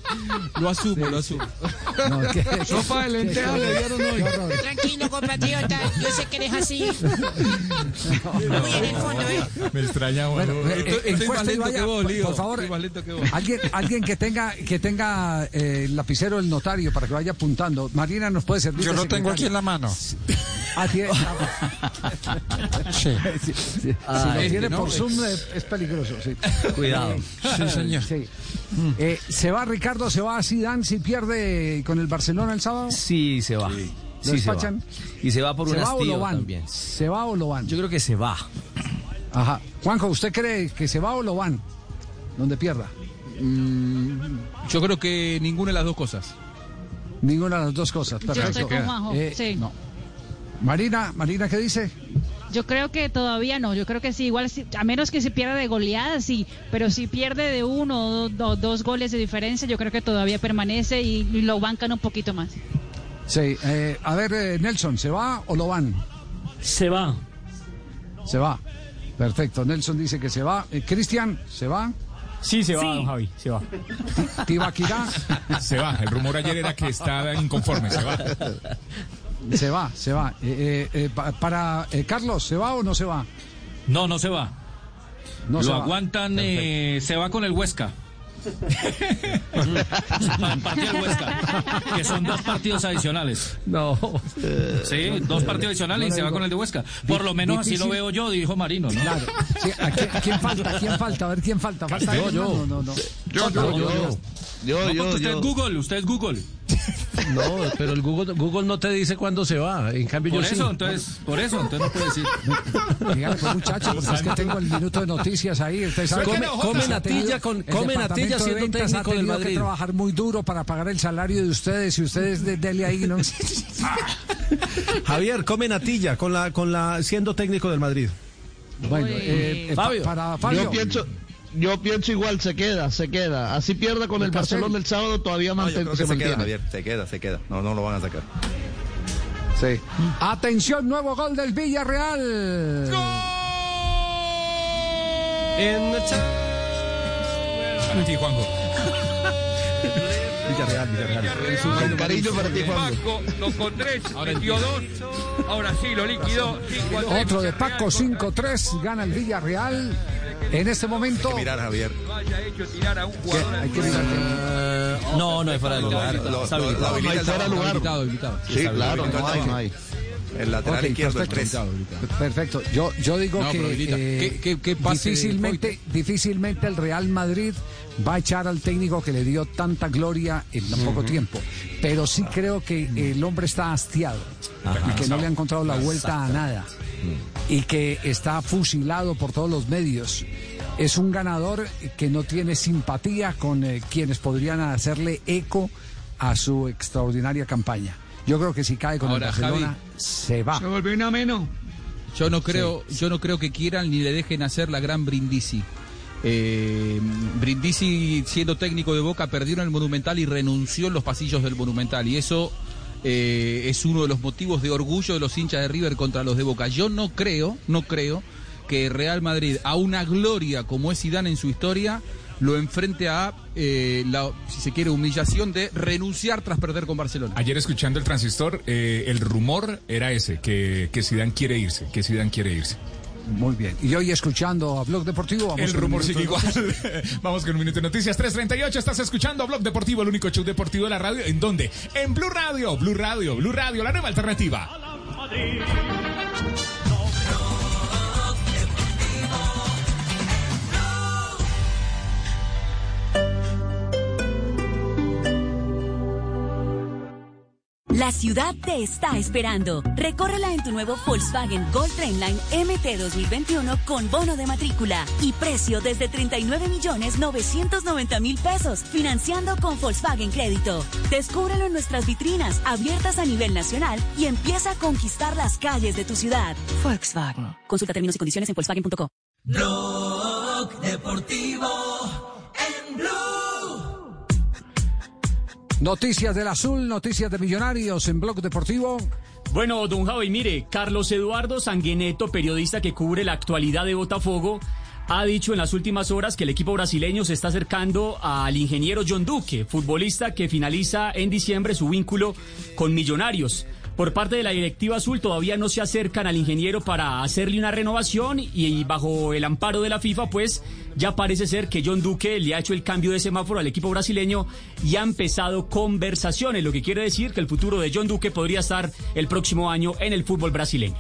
Lo asumo, lo asumo. *laughs* Sopa de lentejas le dieron hoy. Tranquilo, compatriota, yo sé que eres así. *laughs* Muy en el fondo, ¿eh? Me extraña, Bueno, bueno. eh, Estoy- estoy más lento que vos, Lío. Por favor, Estoy más lento que vos. alguien, alguien que tenga que tenga eh, el lapicero del notario para que vaya apuntando. Marina nos puede servir. Yo lo tengo aquí en la mano. Ah, tiene- *laughs* Sí. Sí, sí. si Ah, lo este, tiene ¿no? por Zoom es, es peligroso. Sí. Cuidado. Eh, Sí, señor. sí. Eh, se va Ricardo, se va a Zidane si pierde con el Barcelona el sábado. Sí, se va. ¿Lo Sí, se va. Y se va por ¿Se un va o lo hastío van? también. ¿Se va o lo van? Yo creo que se va. Ajá. Juanjo, ¿usted cree que se va o lo van? Donde pierda. Mm, yo creo que ninguna de las dos cosas. Ninguna de las dos cosas. Yo Perfecto. estoy con Juanjo, Eh, sí. no. Marina, Marina, ¿qué dice? Yo creo que todavía no, yo creo que sí, igual a menos que se pierda de goleada, sí, pero si pierde de uno o do- dos goles de diferencia, yo creo que todavía permanece y, y lo bancan un poquito más. Sí. eh, a ver, eh, Nelson, ¿se va o lo van? Se va. Se va. Perfecto. Nelson dice que se va. Eh, Cristian, ¿se va? Sí, se va, Sí. don Javi, se va. Tibaquirá Se va. El rumor ayer era que está inconforme. Se va. *laughs* se va, se va. Eh, eh, eh, pa- para eh, Carlos, ¿se va o no se va? No, no se va. No Lo se va. aguantan, eh, se va con el Huesca. *laughs* Partido del Huesca, que son dos partidos adicionales. No. Sí, dos partidos adicionales y se va con el de Huesca. Por lo menos así lo difícil. veo yo, dijo Marino, ¿no? Claro. Sí, ¿a quién, a quién falta? ¿Quién falta? A ver, ¿quién falta? ¿Falta Yo, yo. No, no, no. Yo, No, yo, yo. No, No, porque yo, usted yo. es Google, usted es Google. *laughs* No, pero el Google, Google no te dice cuándo se va. En cambio, Por yo eso, sí. entonces, por eso, entonces no puede decir. *laughs* Dígale, pues, muchacho, porque es que tengo el minuto de noticias ahí. Usted sabe Come- come natilla con- come natilla siendo técnico ha del Madrid. que trabajar muy duro para pagar el salario de ustedes y ustedes de, dele ahí, ¿no? *laughs* Javier, come natilla con la, con la, siendo técnico del Madrid. Bueno, eh, eh, Fabio. pa- para Fabio. Yo pienso, yo pienso igual, se queda, se queda. Así pierda con el. Barcelona el sábado, todavía No, yo creo que se se queda. Javier. Se queda, se queda. No, no lo van a sacar. Sí. Atención, nuevo gol del Villarreal. Para ti, Juanjo. Villarreal, Villarreal. Con cariño para ti, Juanjo. Paco tocó tres, metió dos. Ahora sí, lo liquidó. cinco a tres, Otro de Villarreal. Paco 5-3, gana el Villarreal. En este momento. Mirar, Javier. Haya hecho tirar a un jugador. Hay que mirar. No, no es fuera de lugar. Lo- Está lo- lo habilitado. habilita el fuera de lugar. Habilitado, habilitado. Sí, claro, no hay, no hay. El lateral izquierdo, el perfecto. 3. Perfecto. Yo, yo digo No, que eh, ¿Qué- qué- qué pase de difícilmente, difícilmente el Real Madrid va a echar al técnico que le dio tanta gloria en tan poco tiempo. Pero sí creo que el hombre está hastiado y que no le ha encontrado la vuelta a nada y que está fusilado por todos los medios. Es un ganador que no tiene simpatía con eh, quienes podrían hacerle eco a su extraordinaria campaña. Yo creo que si cae con Ahora, el Barcelona, Javi. se va. Se volvió un ameno. Yo no creo, yo no creo que quieran ni le dejen hacer la gran Brindisi. Eh, Brindisi, siendo técnico de Boca, perdió en el Monumental y renunció en los pasillos del Monumental. Y eso eh, es uno de los motivos de orgullo de los hinchas de River contra los de Boca. Yo no creo, no creo que Real Madrid, a una gloria como es Zidane en su historia, lo enfrente a, eh, la, si se quiere, humillación de renunciar tras perder con Barcelona. Ayer escuchando el transistor, el rumor era ese, que, que Zidane quiere irse, que Zidane quiere irse. Muy bien. Y hoy escuchando a Blog Deportivo. Vamos El rumor sigue igual. *laughs* Vamos con un minuto de noticias. 338, estás escuchando Blog Deportivo, el único show deportivo de la radio. ¿En dónde? En Blue Radio, Blue Radio, Blue Radio, la nueva alternativa. La ciudad te está esperando. Recórrela en tu nuevo Volkswagen Gold Trainline MT 2021 con bono de matrícula y precio desde 39 millones 990 mil pesos, financiando con Volkswagen Crédito. Descúbrelo en nuestras vitrinas abiertas a nivel nacional y empieza a conquistar las calles de tu ciudad. Volkswagen. Consulta términos y condiciones en Volkswagen.co. Blog Deportivo en Blue. Noticias del Azul, noticias de Millonarios en Blog Deportivo. Bueno, don Javi, mire, Carlos Eduardo Sanguineto, periodista que cubre la actualidad de Botafogo, ha dicho en las últimas horas que el equipo brasileño se está acercando al ingeniero John Duque, futbolista que finaliza en diciembre su vínculo con Millonarios. Por parte de la directiva azul todavía no se acercan al ingeniero para hacerle una renovación y bajo el amparo de la FIFA pues ya parece ser que John Duque le ha hecho el cambio de semáforo al equipo brasileño y ha empezado conversaciones, lo que quiere decir que el futuro de John Duque podría estar el próximo año en el fútbol brasileño.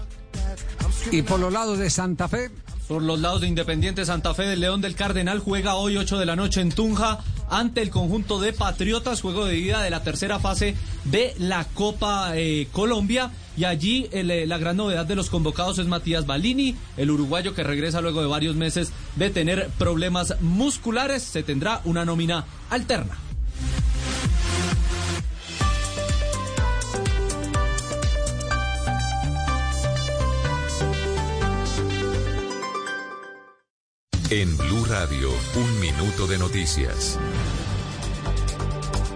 Y por los lados de Santa Fe. Por los lados de Independiente Santa Fe del León del Cardenal juega hoy 8 de la noche en Tunja ante el conjunto de Patriotas, juego de ida de la tercera fase de la Copa eh, Colombia. Y allí eh, la gran novedad de los convocados es Matías Balini, el uruguayo que regresa luego de varios meses de tener problemas musculares. Se tendrá una nómina alterna. En Blue Radio, un minuto de noticias.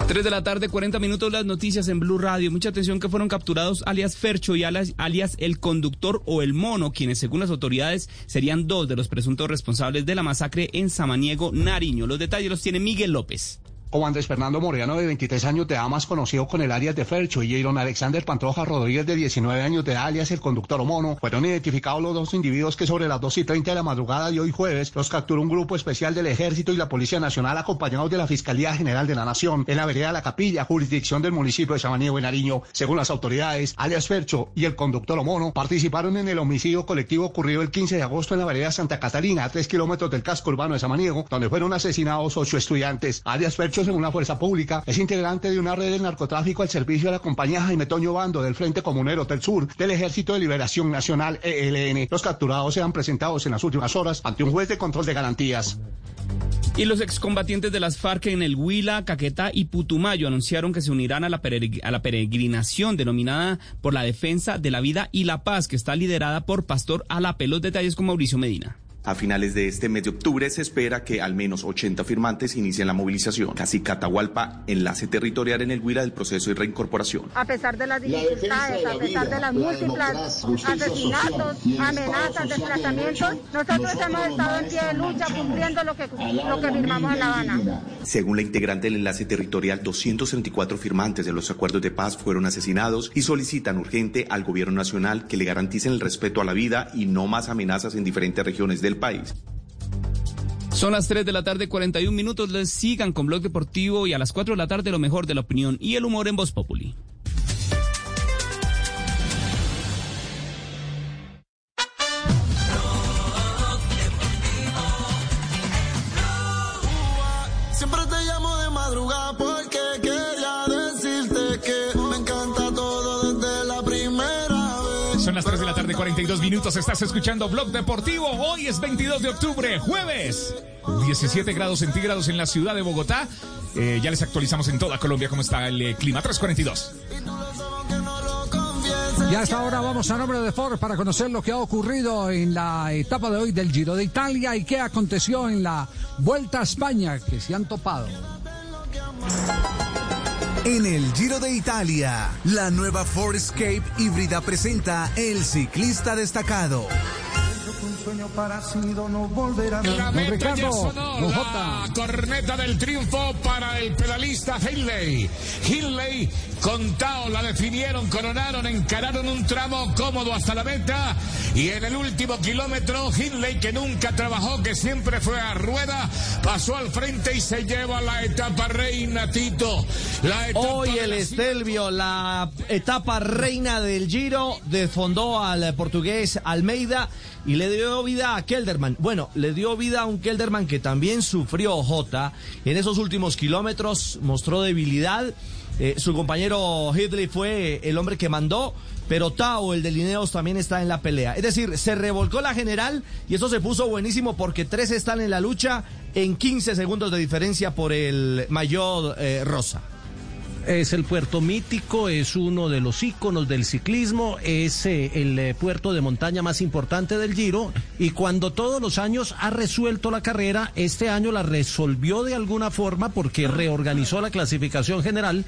3 de la tarde, 40 minutos, las noticias en Blue Radio. Mucha atención que fueron capturados alias Fercho y alias, alias el conductor o el mono, quienes según las autoridades serían dos de los presuntos responsables de la masacre en Samaniego, Nariño. Los detalles los tiene Miguel López. Como Andrés Fernando Moreano, de 23 años de edad, más conocido con el alias de Fercho, y Iron Alexander Pantoja Rodríguez, de 19 años de edad, alias el conductor o mono, fueron identificados los dos individuos que sobre las 2 y 30 de la madrugada de hoy jueves los capturó un grupo especial del Ejército y la Policía Nacional acompañados de la Fiscalía General de la Nación en la vereda de La Capilla, jurisdicción del municipio de Samaniego, en Nariño. Según las autoridades, alias Fercho y el conductor o mono participaron en el homicidio colectivo ocurrido el 15 de agosto en la vereda Santa Catarina, a 3 kilómetros del casco urbano de Samaniego, donde fueron asesinados ocho estudiantes. Alias Fercho, según la Fuerza Pública, es integrante de una red de narcotráfico al servicio de la compañía Jaime Toño Bando del Frente Comunero del Sur del Ejército de Liberación Nacional ELN. Los capturados sean presentados en las últimas horas ante un juez de control de garantías. Y los excombatientes de las FARC en el Huila, Caquetá y Putumayo anunciaron que se unirán a la, a la peregrinación denominada por la defensa de la vida y la paz, que está liderada por Pastor Alape. Los detalles con Mauricio Medina. A finales de este mes de octubre se espera que al menos 80 firmantes inicien la movilización. Casi Catahualpa, enlace territorial en el Huila del proceso de reincorporación. A pesar de las dificultades, de la a pesar vida, de las la múltiples asesinatos, amenazas, desplazamientos, nosotros hemos estado en pie de lucha cumpliendo lo que, lo que firmamos en La Habana. Según la integrante del enlace territorial, 234 firmantes de los acuerdos de paz fueron asesinados y solicitan urgente al gobierno nacional que le garanticen el respeto a la vida y no más amenazas en diferentes regiones del país. Son las 3 de la tarde, 41 minutos. Les sigan con Blog Deportivo y a las 4 de la tarde lo mejor de la opinión y el humor en Voz Populi. 3 de la tarde, 42 minutos. Estás escuchando Blog Deportivo. Hoy es 22 de octubre, jueves. 17 grados centígrados en la ciudad de Bogotá. Eh, ya les actualizamos en toda Colombia cómo está el eh, clima. 342. Y hasta ahora vamos a nombre de Ford para conocer lo que ha ocurrido en la etapa de hoy del Giro de Italia y qué aconteció en la Vuelta a España, que se han topado. En el Giro de Italia, la nueva Ford Escape híbrida presenta el ciclista destacado. Sueño parecido no volverá a Ricardo, ya sonó la corneta del triunfo para el pedalista Hindley. Hindley con Tao la definieron, coronaron, encararon un tramo cómodo hasta la meta y en el último kilómetro Hindley que nunca trabajó, que siempre fue a rueda, pasó al frente y se lleva la etapa reina Tito. La etapa Hoy el la- Estelvio, la etapa reina del Giro, desfondó al portugués Almeida y le dio vida a Kelderman. Bueno, le dio vida a un Kelderman que también sufrió Jota. En esos últimos kilómetros mostró debilidad. Eh, su compañero Hidley fue el hombre que mandó, pero Tao, el de Lineos, también está en la pelea. Es decir, se revolcó la general y eso se puso buenísimo porque tres están en la lucha en 15 segundos de diferencia por el mayor eh, Rosa. Es el puerto mítico, es uno de los íconos del ciclismo, es eh, el eh, puerto de montaña más importante del Giro y cuando todos los años ha resuelto la carrera, este año la resolvió de alguna forma porque reorganizó la clasificación general,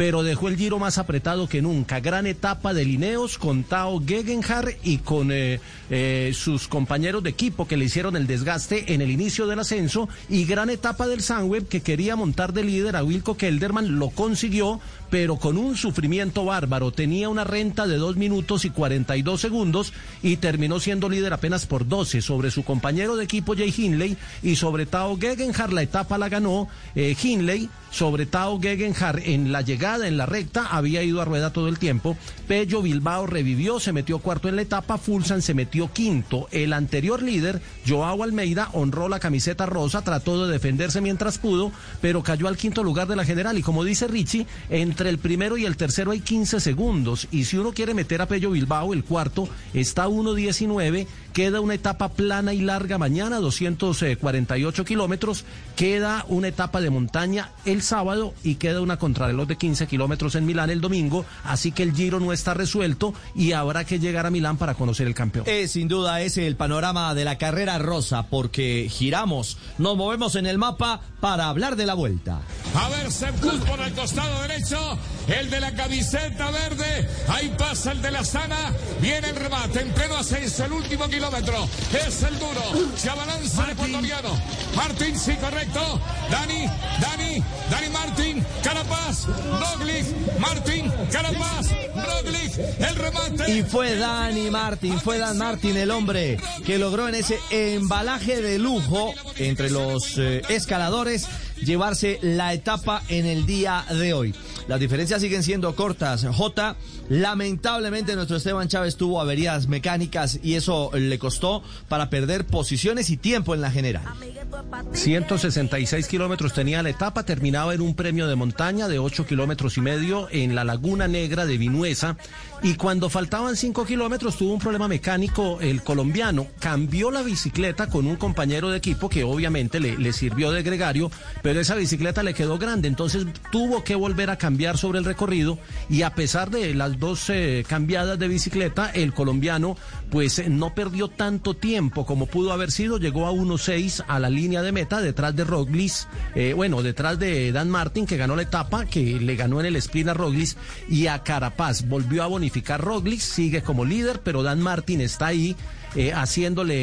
pero dejó el Giro más apretado que nunca. Gran etapa de Lineos con Tao Gegenhardt y con eh, eh, sus compañeros de equipo que le hicieron el desgaste en el inicio del ascenso y gran etapa del Sunweb que quería montar de líder a Wilco Kelderman, lo consiguió, pero con un sufrimiento bárbaro. Tenía una renta de 2 minutos y 42 segundos y terminó siendo líder apenas por 12 sobre su compañero de equipo Jay Hindley y sobre Tao Gegenhardt. La etapa la ganó eh, Hindley sobre Tao Gegenhardt en la llegada, en la recta, había ido a rueda todo el tiempo. Pello Bilbao revivió, se metió cuarto en la etapa, Fulsan se metió quinto. El anterior líder, Joao Almeida, honró la camiseta rosa, trató de defenderse mientras pudo, pero cayó al quinto lugar de la general. Y como dice Richie, entre el primero y el tercero hay 15 segundos. Y si uno quiere meter a Pello Bilbao, el cuarto, está 1.19. Queda una etapa plana y larga mañana, 248 kilómetros. Queda una etapa de montaña el sábado y queda una contrarreloj de 15 kilómetros en Milán el domingo, así que el Giro no está resuelto y habrá que llegar a Milán para conocer el campeón. Es sin duda ese el panorama de la carrera rosa, porque giramos, nos movemos en el mapa para hablar de la vuelta. A ver, Sepkus por el costado derecho, el de la camiseta verde, ahí pasa el de la sana, viene el remate en pleno ascenso, el último kilómetro, es el duro, se abalanza el ecuatoriano, Martín, sí, correcto, Dani, Dani, Dani Martín, Carapaz, Roglic, Martín, Carapaz, Roglic, el remate. Y fue Dani Martin, fue Dan Martin el hombre que logró en ese embalaje de lujo entre los eh, escaladores llevarse la etapa en el día de hoy. Las diferencias siguen siendo cortas. J, lamentablemente nuestro Esteban Chávez tuvo averías mecánicas y eso le costó para perder posiciones y tiempo en la general. 166 kilómetros tenía la etapa, terminaba en un premio de montaña de 8 kilómetros y medio en la Laguna Negra de Vinuesa. Y cuando faltaban 5 kilómetros tuvo un problema mecánico el colombiano. Cambió la bicicleta con un compañero de equipo que obviamente le, le sirvió de gregario, pero esa bicicleta le quedó grande. Entonces tuvo que volver a cambiar sobre el recorrido. Y a pesar de las dos eh, cambiadas de bicicleta, el colombiano pues eh, no perdió tanto tiempo como pudo haber sido. Llegó a 1.6 a la línea de meta detrás de Roglis, eh, bueno, detrás de Dan Martin que ganó la etapa, que le ganó en el sprint a Roglis y a Carapaz. Volvió a bonificar Roglis, sigue como líder, pero Dan Martin está ahí. Eh, haciéndole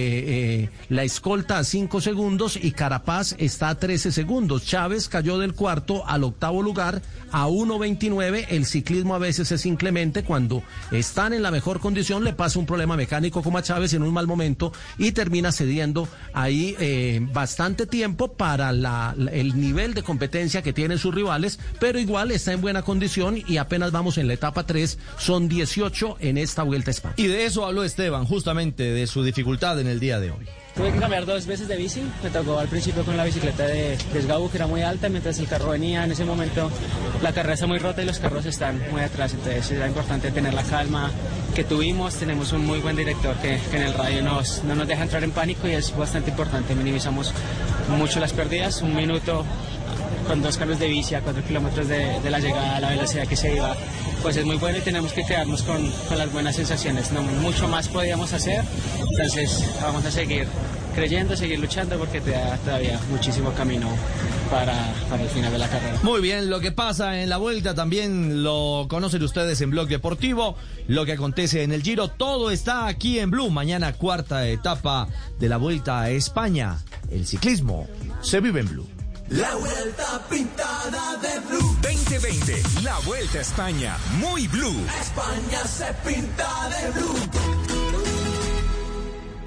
eh, la escolta a 5 segundos y Carapaz está a 13 segundos. Chávez cayó del cuarto al octavo lugar a 1.29. El ciclismo a veces es inclemente. Cuando están en la mejor condición le pasa un problema mecánico como a Chávez en un mal momento y termina cediendo ahí eh, bastante tiempo para el nivel de competencia que tienen sus rivales, pero igual está en buena condición y apenas vamos en la etapa 3. Son 18 en esta vuelta a España. Y de eso habló Esteban, justamente de su dificultad en el día de hoy. Tuve que cambiar dos veces de bici. Me tocó al principio con la bicicleta de, de Sgabu, que era muy alta, mientras el carro venía. En ese momento la carrera está muy rota y los carros están muy atrás. Entonces era importante tener la calma que tuvimos. Tenemos un muy buen director que, que en el radio nos, no nos deja entrar en pánico y es bastante importante. Minimizamos mucho las pérdidas. Un minuto con dos carros de bici a cuatro kilómetros de, de la llegada la velocidad que se iba, pues es muy bueno y tenemos que quedarnos con, con las buenas sensaciones. No mucho más podíamos hacer, entonces vamos a seguir creyendo, seguir luchando porque te da todavía muchísimo camino para, para el final de la carrera. Muy bien, lo que pasa en la vuelta también lo conocen ustedes en Blog Deportivo, lo que acontece en el Giro, todo está aquí en Blue. Mañana cuarta etapa de la Vuelta a España. El ciclismo se vive en Blue. La vuelta pintada de blue. 2020, la Vuelta a España, muy blue. España se pinta de blue.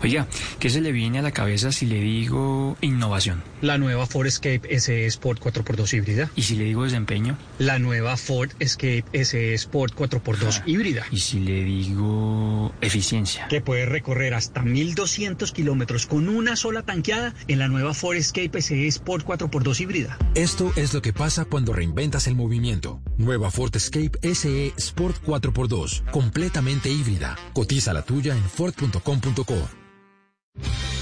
Oiga, ¿qué se le viene a la cabeza si le digo innovación? La nueva Ford Escape SE Sport 4x2 híbrida. ¿Y si le digo desempeño? La nueva Ford Escape SE Sport 4x2 híbrida. ¿Y si le digo eficiencia? Que puede recorrer hasta 1200 kilómetros con una sola tanqueada en la nueva Ford Escape SE Sport 4x2 híbrida. Esto es lo que pasa cuando reinventas el movimiento. Nueva Ford Escape SE Sport 4x2, completamente híbrida. Cotiza la tuya en Ford.com.co.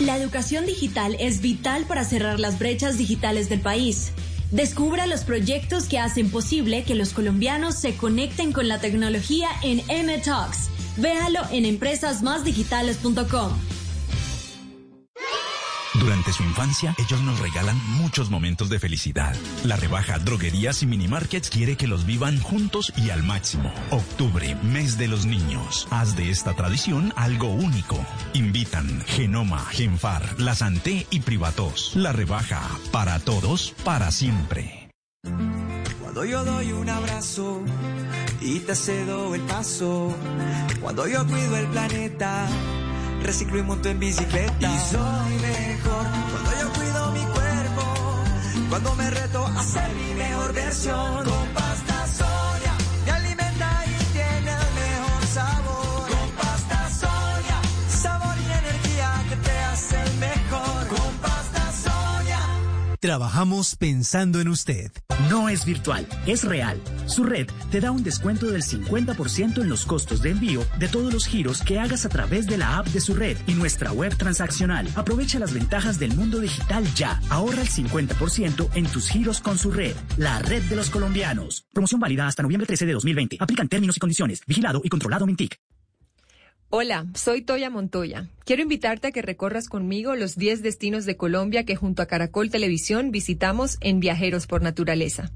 La educación digital es vital para cerrar las brechas digitales del país. Descubra los proyectos que hacen posible que los colombianos se conecten con la tecnología en M. Véalo en empresasmásdigitales.com. Durante su infancia, ellos nos regalan muchos momentos de felicidad. La rebaja Droguerías y Minimarkets quiere que los vivan juntos y al máximo. Octubre, mes de los niños. Haz de esta tradición algo único. Invitan Genoma, Genfar, La Santé y Privatos. La rebaja para todos, para siempre. Cuando yo doy un abrazo y te cedo el paso. Cuando yo cuido el planeta, reciclo y monto en bicicleta. Y soy mejor cuando yo cuido mi cuerpo. Cuando me reto a ser mi mejor versión. Con Trabajamos pensando en usted. No es virtual, es real. Su red te da un descuento del 50% en los costos de envío de todos los giros que hagas a través de la app de su red y nuestra web transaccional. Aprovecha las ventajas del mundo digital ya. Ahorra el 50% en tus giros con su red. La red de los colombianos. Promoción válida hasta noviembre 13 de 2020. Aplican términos y condiciones. Vigilado y controlado Mintic. Hola, soy Toya Montoya. Quiero invitarte a que recorras conmigo los 10 destinos de Colombia que junto a Caracol Televisión visitamos en Viajeros por Naturaleza,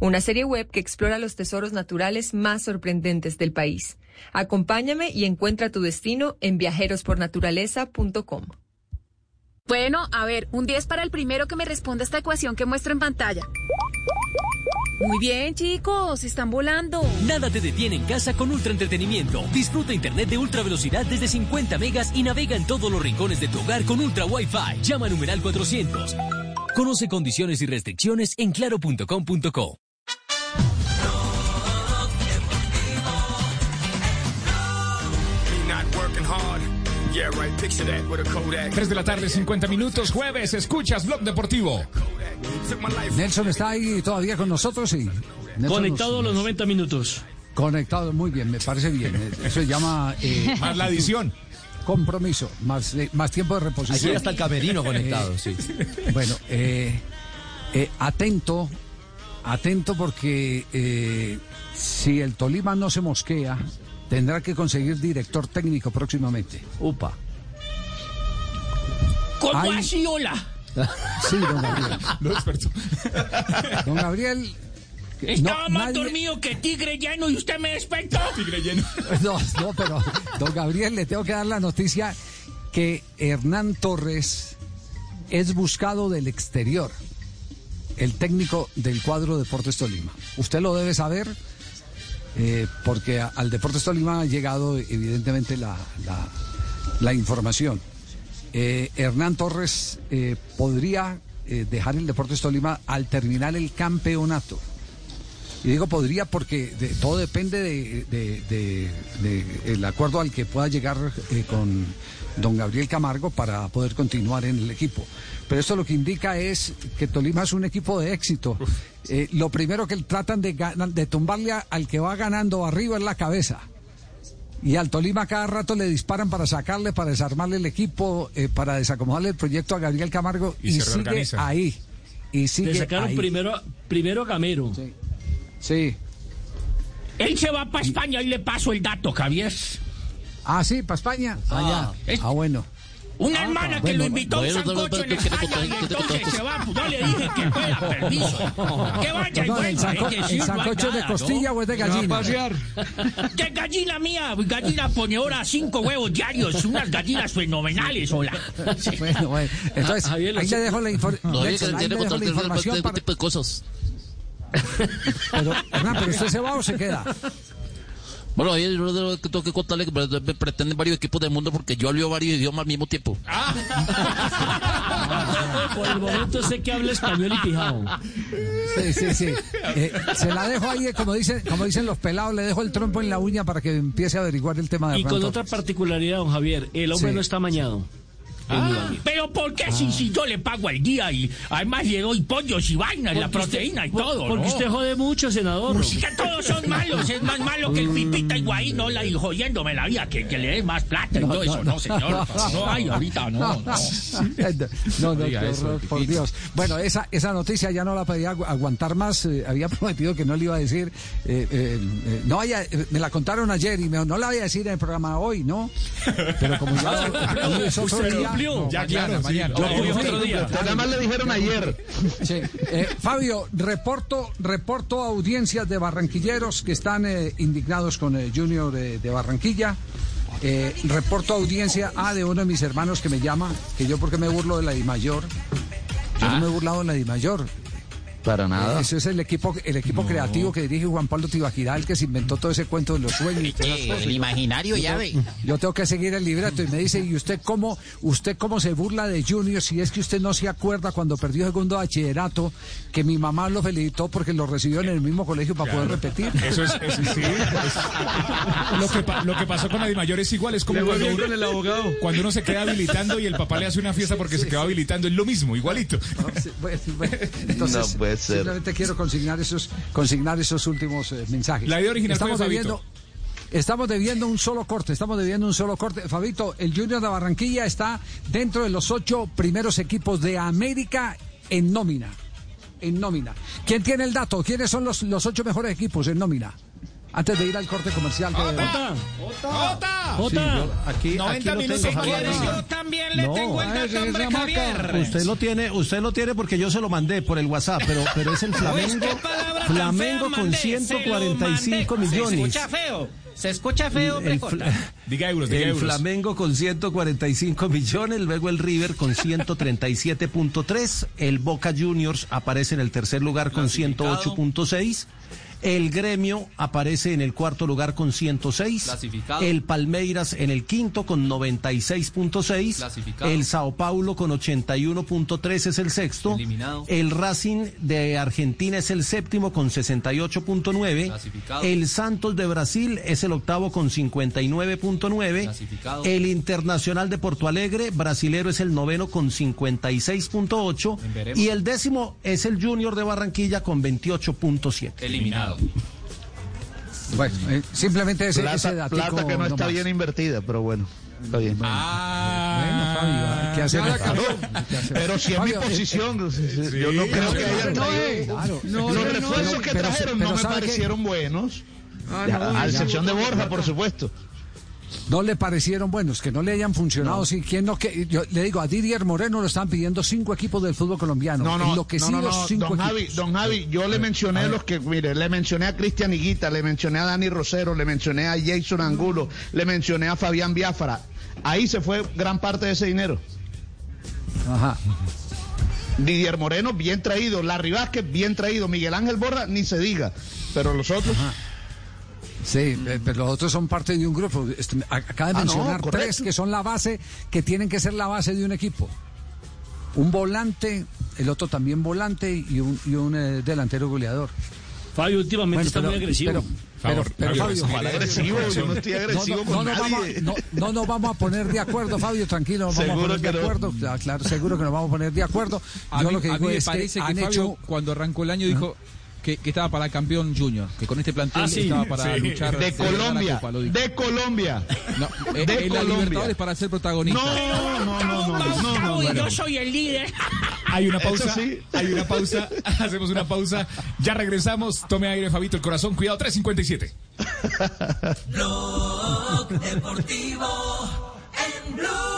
una serie web que explora los tesoros naturales más sorprendentes del país. Acompáñame y encuentra tu destino en viajerospornaturaleza.com. Bueno, a ver, un 10 para el primero que me responda esta ecuación que muestro en pantalla. Muy bien, chicos, están volando. Nada te detiene en casa con ultra entretenimiento. Disfruta internet de ultra velocidad desde 50 megas y navega en todos los rincones de tu hogar con ultra Wi-Fi. Llama a numeral 400. Conoce condiciones y restricciones en claro.com.co. 3 de la tarde, 50 minutos, jueves, escuchas Blog Deportivo. Nelson está ahí todavía con nosotros y Nelson Conectado nos- a los 90 minutos. Conectado, muy bien, me parece bien. Eso se llama... eh, *laughs* Más la adición. Compromiso, más, eh, más tiempo de reposición. Aquí hasta el camerino conectado, Eh, sí. *laughs* Bueno, eh, eh, atento, atento porque eh, si el Tolima no se mosquea, tendrá que conseguir director técnico próximamente. Upa. ¿Cómo Ay. así, hola? Sí, don Gabriel. *laughs* Don Gabriel. Estaba no, más nadie- dormido que tigre lleno y usted me despertó. *laughs* Tigre lleno. *laughs* No, no, pero don Gabriel, le tengo que dar la noticia que Hernán Torres es buscado del exterior, el técnico del cuadro Deportes Tolima. Usted lo debe saber eh, porque a- al Deportes Tolima ha llegado evidentemente la, la- la información. Eh, Hernán Torres eh, podría eh, dejar el Deportes Tolima al terminar el campeonato. Y digo podría porque de- todo depende de, de- el acuerdo al que pueda llegar eh, con don Gabriel Camargo para poder continuar en el equipo. Pero esto lo que indica es que Tolima es un equipo de éxito. Eh, lo primero que tratan de, de tumbarle al que va ganando arriba es la cabeza. Y al Tolima cada rato le disparan para sacarle, para desarmarle el equipo, eh, para desacomodarle el proyecto a Gabriel Camargo Y y, se sigue reorganiza. ahí. Y sigue Le sacaron ahí. primero, primero a Gamero. Sí. Él se va para España y le paso el dato, Javier. Ah, sí, para España. Ah, ya. Es- Ah, bueno. Una Ah, hermana que bueno, lo invitó a un bueno, sancocho en ¿qué te España y entonces se va. Pues yo le dije que fuera, *laughs* permiso. Que vaya y Perdón, ¿el, vuelva. sanco- es el no hay sancocho de nada, ¿no? costilla o es de gallina? De gallina mía, gallina ponedora, cinco huevos diarios, unas gallinas fenomenales, hola. Bueno, bueno. Entonces, Ah, Javier, ahí le dejo la, infor- No, Nelson, ahí dejo la de- información de- para... tipo de cosas. ¿pero usted se va o se queda? Bueno, ahí yo tengo que contarle que me pretenden varios equipos del mundo porque yo hablo varios idiomas al mismo tiempo. *laughs* Por el momento sé que habla español y pijao. Sí, sí, sí. Eh, se la dejo ahí, como dicen, como dicen los pelados, le dejo el trompo en la uña para que empiece a averiguar el tema de Y con otra particularidad, don Javier, el hombre Sí. no está amañado. Ah, pero ¿por qué si, si yo le pago al día y además le doy pollos y vainas, la Porque usted- proteína y todo? porque ¿no? usted jode mucho, senador. Pues que todos son malos, es más malo que el pipita Higuaín, no la y jodiéndome la vida, que, que le dé más plata y todo eso, no, señor. No, *laughs* ay, ahorita no, no. *laughs* No, no, eso, horror, por. Dios. Bueno, esa, esa noticia ya no la podía agu- aguantar más. eh, había *laughs* prometido que no le iba a decir. eh, eh, eh, no vaya, eh, me la contaron ayer y me no la voy a decir en el programa hoy, ¿no? Pero como ya hoy no, Ya, mañana, claro, sí. mañana. Lo Yo cumplió cumplí. otro día. Además le dijeron ayer. Sí. Eh, Fabio, reporto, reporto a audiencias de barranquilleros que están eh, indignados con el Junior de Barranquilla. Eh, reporto audiencia a de uno de mis hermanos que me llama, que yo porque me burlo de la Di Mayor. Yo no me he burlado de la Di Mayor. Para nada. Eso es el equipo, el equipo creativo que dirige Juan Pablo Tibaquirá, el que se inventó todo ese cuento de los sueños. y todas Eh, cosas. el imaginario yo llave. tengo- Yo tengo que seguir el libreto y me dice, ¿y usted cómo, usted cómo se burla de Junior si es que usted no se acuerda cuando perdió segundo bachillerato que mi mamá lo felicitó porque lo recibió en el mismo colegio para poder repetir? Eso es, eso sí. *laughs* es- lo, que, pa- lo que pasó con la Mayor es igual, es como cuando uno, el abogado. cuando uno se queda habilitando y el papá le hace una fiesta porque se quedó habilitando, es lo mismo, igualito. Sí, bueno, bueno, entonces, No puede ser. Simplemente quiero consignar esos, consignar esos últimos eh, mensajes. La idea original estamos debiendo, estamos debiendo un solo corte, estamos debiendo un solo corte. Fabito, el Junior de Barranquilla está dentro de los ocho primeros equipos de América en nómina. En nómina. ¿Quién tiene el dato? ¿Quiénes son los, los ocho mejores equipos en nómina? Antes de ir al corte comercial. que- ¡Jota! Sí, yo- Aquí, 90 aquí lo minutos tengo, Javier. Yo también le No, tengo el dato, hombre, Javier. Usted lo tiene, usted lo tiene porque yo se lo mandé por el WhatsApp, pero, pero es el Flamengo, tan Flamengo fea con mandé, 145 se lo mandé. Se millones. escucha feo. Se escucha feo, hombre, El. Fla- *laughs* Diga euros, diga el euros. Flamengo con 145 millones, luego el River con 137.3, el Boca Juniors aparece en el tercer lugar con 108.6. El gremio aparece en el cuarto lugar con 106. Clasificado. El Palmeiras en el quinto con 96.6. Clasificado. El Sao Paulo con 81.3 es el sexto. Eliminado. El Racing de Argentina es el séptimo con 68.9. Clasificado. El Santos de Brasil es el octavo con 59.9. Clasificado. El Internacional de Porto Alegre, brasilero, es el noveno con 56.8. Veremos. Y el décimo es el Junior de Barranquilla con 28.7. Eliminado. Bueno, eh, simplemente ese, plata, ese datico plata que no está nomás. bien invertida, pero bueno, está bien. Bueno, Fabio, ¿qué hacer? Pero si es mi eh, posición, yo no creo que hayan No, traído- eh, claro. Los Pero- refuerzos pero- que pero- trajeron pero no me parecieron buenos. Ah, Ya, no, a excepción de Borja, por supuesto. No le parecieron buenos, que no le hayan funcionado. Sí, ¿quién no, que, yo le digo, a Didier Moreno lo están pidiendo cinco equipos del fútbol colombiano. No, no, no, no, no, cinco don Javi, don Javi, yo le mencioné los que, mire, le mencioné a Cristian Higuita, le mencioné a Dani Rosero, le mencioné a Jason Angulo, le mencioné a Fabián Biafara. Ahí se fue gran parte de ese dinero. Ajá. Didier Moreno, bien traído. Larry Vázquez, bien traído. Miguel Ángel Borra, ni se diga. Pero los otros. Sí, pero los otros son parte de un grupo. Este, a- Acaba de Ah, no, mencionar tres que son la base, que tienen que ser la base de un equipo. Un volante, el otro también volante y un, y un eh, delantero goleador. Fabio últimamente Bueno, está pero- muy agresivo. pero- pero- pero, Fabio, ojalá agresivo, yo no estoy agresivo no, no, con no nos vamos, nadie. no, no nos vamos a poner de acuerdo, Fabio, tranquilo, nos vamos a Seguro poner de acuerdo. Claro, seguro que nos vamos a poner de acuerdo. A Yo mí, lo que a digo me es parece que, han Fabio, hecho cuando arrancó el año, dijo que, que estaba para campeón junior, que con este plantel Ah, sí, estaba para sí. luchar. De Colombia, Copa, de Colombia. No, eh, de en la Colombia. Libertadores para ser protagonista. No, no, no, no, no, no, no, Uy, no. yo soy el líder. *laughs* Hay una pausa, sí. hay una pausa, *laughs* hacemos una pausa, ya regresamos, tome aire Fabito, el corazón, cuidado, 357. Blog Deportivo en Blue.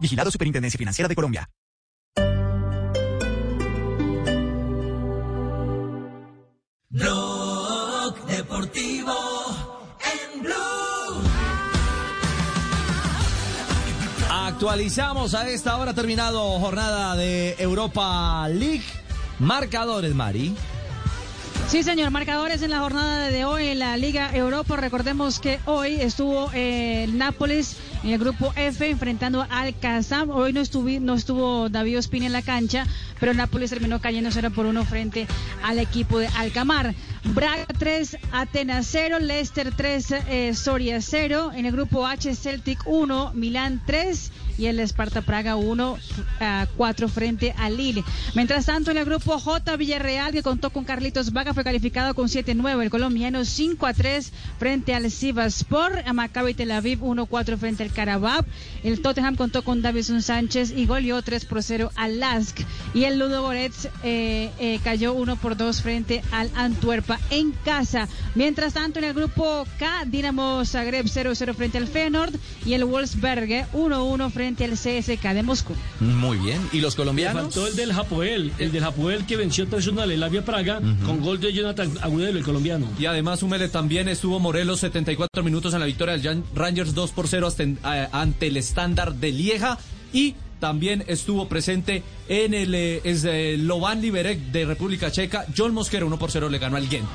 Vigilado Superintendencia Financiera de Colombia. Blog Deportivo en Blue. Actualizamos a esta hora terminado jornada de Europa League. Marcadores, Mari. Sí, señor. Marcadores en la jornada de hoy en la Liga Europa. Recordemos que hoy estuvo eh, el Nápoles En el grupo F, enfrentando al Kazam. Hoy no, estuvi- no estuvo David Ospina en la cancha, pero Nápoles terminó cayendo 0 por 1 frente al equipo de Alcamar. Braga 3, Atenas 0, Leicester 3, eh, Soria 0. En el grupo H, Celtic 1, Milán 3 y el Esparta Praga 1 a 4 frente al Lille. Mientras tanto, en el grupo J, Villarreal, que contó con Carlitos Vaga, fue calificado con 7-9. El colombiano 5 a 3 frente al Sivaspor. A Maccabi Tel Aviv 1-4 frente al Karabab. El Tottenham contó con Davison Sánchez y goleó 3 por 0 al Lask. Y el Ludo Goretz eh, eh, cayó 1 por 2 frente al Antwerpa en casa. Mientras tanto, en el grupo K, Dinamo Zagreb 0-0 frente al Feyenoord y el Wolfsberg 1-1 frente al CSK de Moscú. Muy bien. ¿Y los colombianos? faltó el del Japoel, el del Japoel que venció 3-1 al Elavia Praga con gol de Jonathan Agudelo, el colombiano. Y además, súmele también estuvo Morelos 74 minutos en la victoria del Rangers 2 por 0 hasta en- a- ante el estándar de Lieja. Y también estuvo presente en el eh, es, eh, Lovan Liberec de República Checa. John Mosquera 1 por 0 le ganó al Ghent.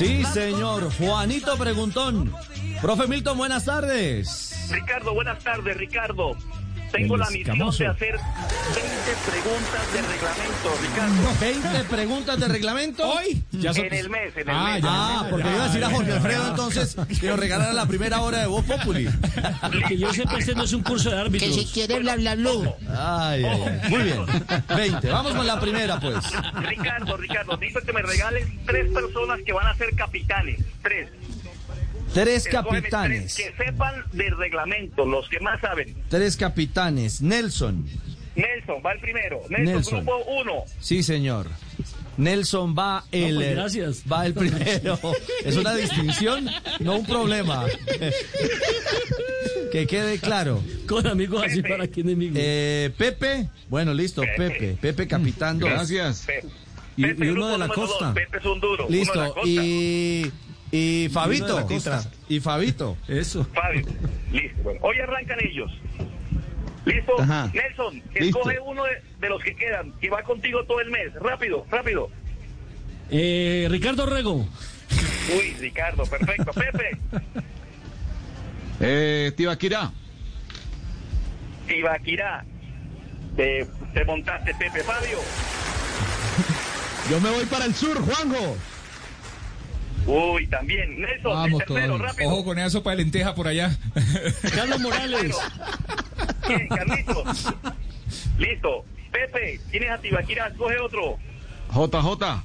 Sí, señor. Juanito Preguntón. Profe Milton, buenas tardes. Ricardo, buenas tardes, Ricardo. Tengo la misión escamoso. de hacer 20 preguntas de reglamento, Ricardo. ¿20 preguntas de reglamento? Hoy. en el mes, en el mes. Ah, porque iba a decir a Jorge Alfredo entonces que nos regalara la primera hora de Voz Populi. Que yo sepa, este no es un curso de árbitros. Que si quiere bla bla bla. Ay. Muy bien. 20. Vamos con la primera, pues. Ricardo, Ricardo, necesito que me regales tres personas que van a ser capitanes. Tres. Tres capitanes. tres que sepan del reglamento, los que más saben. Tres capitanes. Nelson. Nelson, va el primero. Nelson, Nelson. grupo uno. Sí, señor. Nelson va el. pues, gracias. Va el primero. Es una distinción, no un problema. *laughs* que quede claro. Con amigos así para que enemigos. Eh, Pepe. Bueno, listo, Pepe. Pepe capitán. dos. Gracias. Y, Pepe, y uno de la costa. dos. Pepe es un duro. uno de la Listo. costa. Y. Y Fabito. Y Fabito. Eso. Fabio, listo. Bueno, hoy arrancan ellos. ¿Listo? Ajá. Nelson, Listo. escoge uno de, de los que quedan y va contigo todo el mes. Rápido, rápido. Eh, Ricardo Rego. Uy, Ricardo, perfecto. Pepe, Eh, Tibaquirá. Tibaquirá. Te, te montaste, Pepe. Fabio. Yo me voy para el sur, Juanjo. Uy, también. Nelson, Vamos el tercero, rápido. Ojo con esa sopa de lenteja por allá. *laughs* Carlos Morales. Bien, Carlitos. Listo. Pepe, tienes a Tibaquirá, escoge otro. JJ.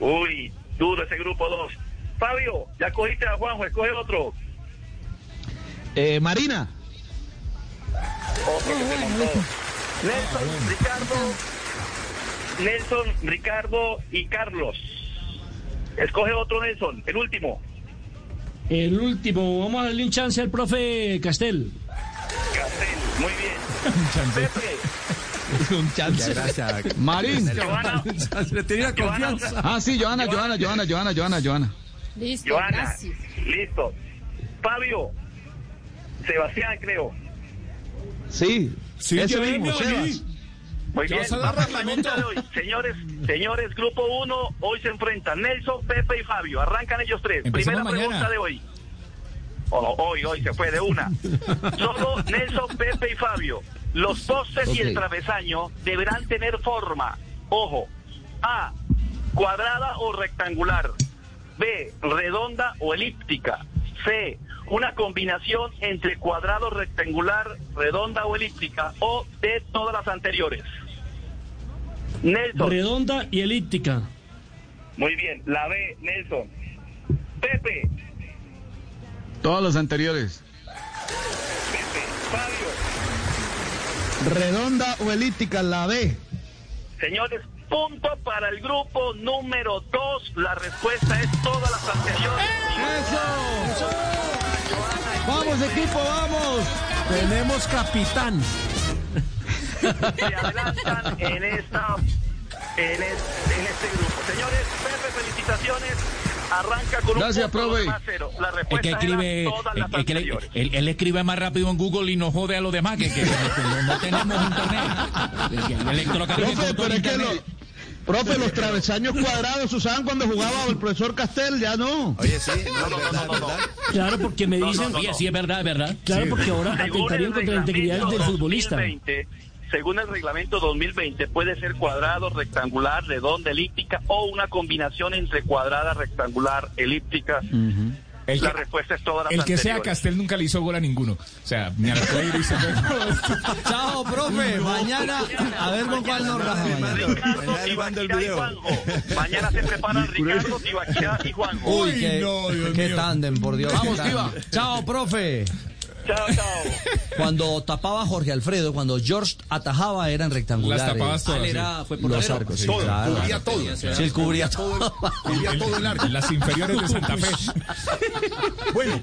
Uy, duro ese grupo 2. Fabio, ya cogiste a Juanjo, escoge otro. Eh, Marina. Otro que se montó. Nelson, Ricardo. Nelson, Ricardo y Carlos. Escoge otro Nelson, el último. El último, vamos a darle un chance al profe Castel. Castel, muy bien. Pepe, *laughs* Un chance. *laughs* Gracias. Marín. Johanna. *laughs* Le tenía confianza. Ah, sí, Johanna, Johanna, Johanna, Johanna, Johanna, Johanna. Listo, Joana, gracias. listo. Fabio, Sebastián, creo. Sí. Sí, ese mismo, mí. Muy bien, vamos la pregunta de hoy. Señores, señores, grupo 1, hoy se enfrentan Nelson, Pepe y Fabio. Arrancan ellos tres. Empecemos Primera mañana. pregunta de hoy. Oh, hoy, hoy se fue de una. *laughs* Solo Nelson, Pepe y Fabio. Los postes y el travesaño deberán tener forma. Ojo. A. Cuadrada o rectangular. B. Redonda o elíptica. C. Una combinación entre cuadrado, rectangular, redonda o elíptica. O de todas las anteriores. Nelson. Redonda y elíptica. Muy bien. La B. Nelson. Pepe. Todos los anteriores. Pepe. Fabio. Redonda o elíptica, la B. Señores, punto para el grupo número 2. La respuesta es todas las anteriores. ¡Eso! ¡Vamos, equipo, vamos! Tenemos capitán. Se adelantan en esta en, es- en este grupo. Señores, Pepe, felicitaciones. arranca con Gracias, un punto, profe. demás cero. La Es respuesta que escribe, todas las es que le- anteriores. él, él escribe más rápido en Google y nos jode a los demás que, que- que no, no tenemos internet. Profe, pero es que lo- profe, los travesaños cuadrados se usaban cuando jugaba el profesor Castel, ya no. Oye, sí, no, no, no, no, no. Claro, porque me No, dicen. no, no, Oye, sí, es verdad, es verdad. Claro, porque ahora atentarían contra la integridad del futbolista. 2020, según el reglamento 2020, puede ser cuadrado, rectangular, redonda, elíptica o una combinación entre cuadrada, rectangular, elíptica. El la que- respuesta es todas las El que sea. Castel nunca le hizo gol a ninguno. O sea, ni a la hizo. *laughs* Chao, profe. Mañana, a ver con cuál nos raja mañana. Ricardo, Tibaquirá y Juanjo. Mañana se preparan Ricardo, Tibaquirá y Juanjo. Uy, qué, qué tándem, por Dios. Vamos. Tiva. Chao, profe. Chao, chao. *laughs* Cuando tapaba Jorge Alfredo, cuando George atajaba, eran rectangulares. Las tapabas todas, sí. era- fue por los arcos, sí, Todo, claro. cubría todo. Sí, él cubría todo. Cubría todo *laughs* el arco. Las inferiores de Santa Fe. *laughs* Bueno,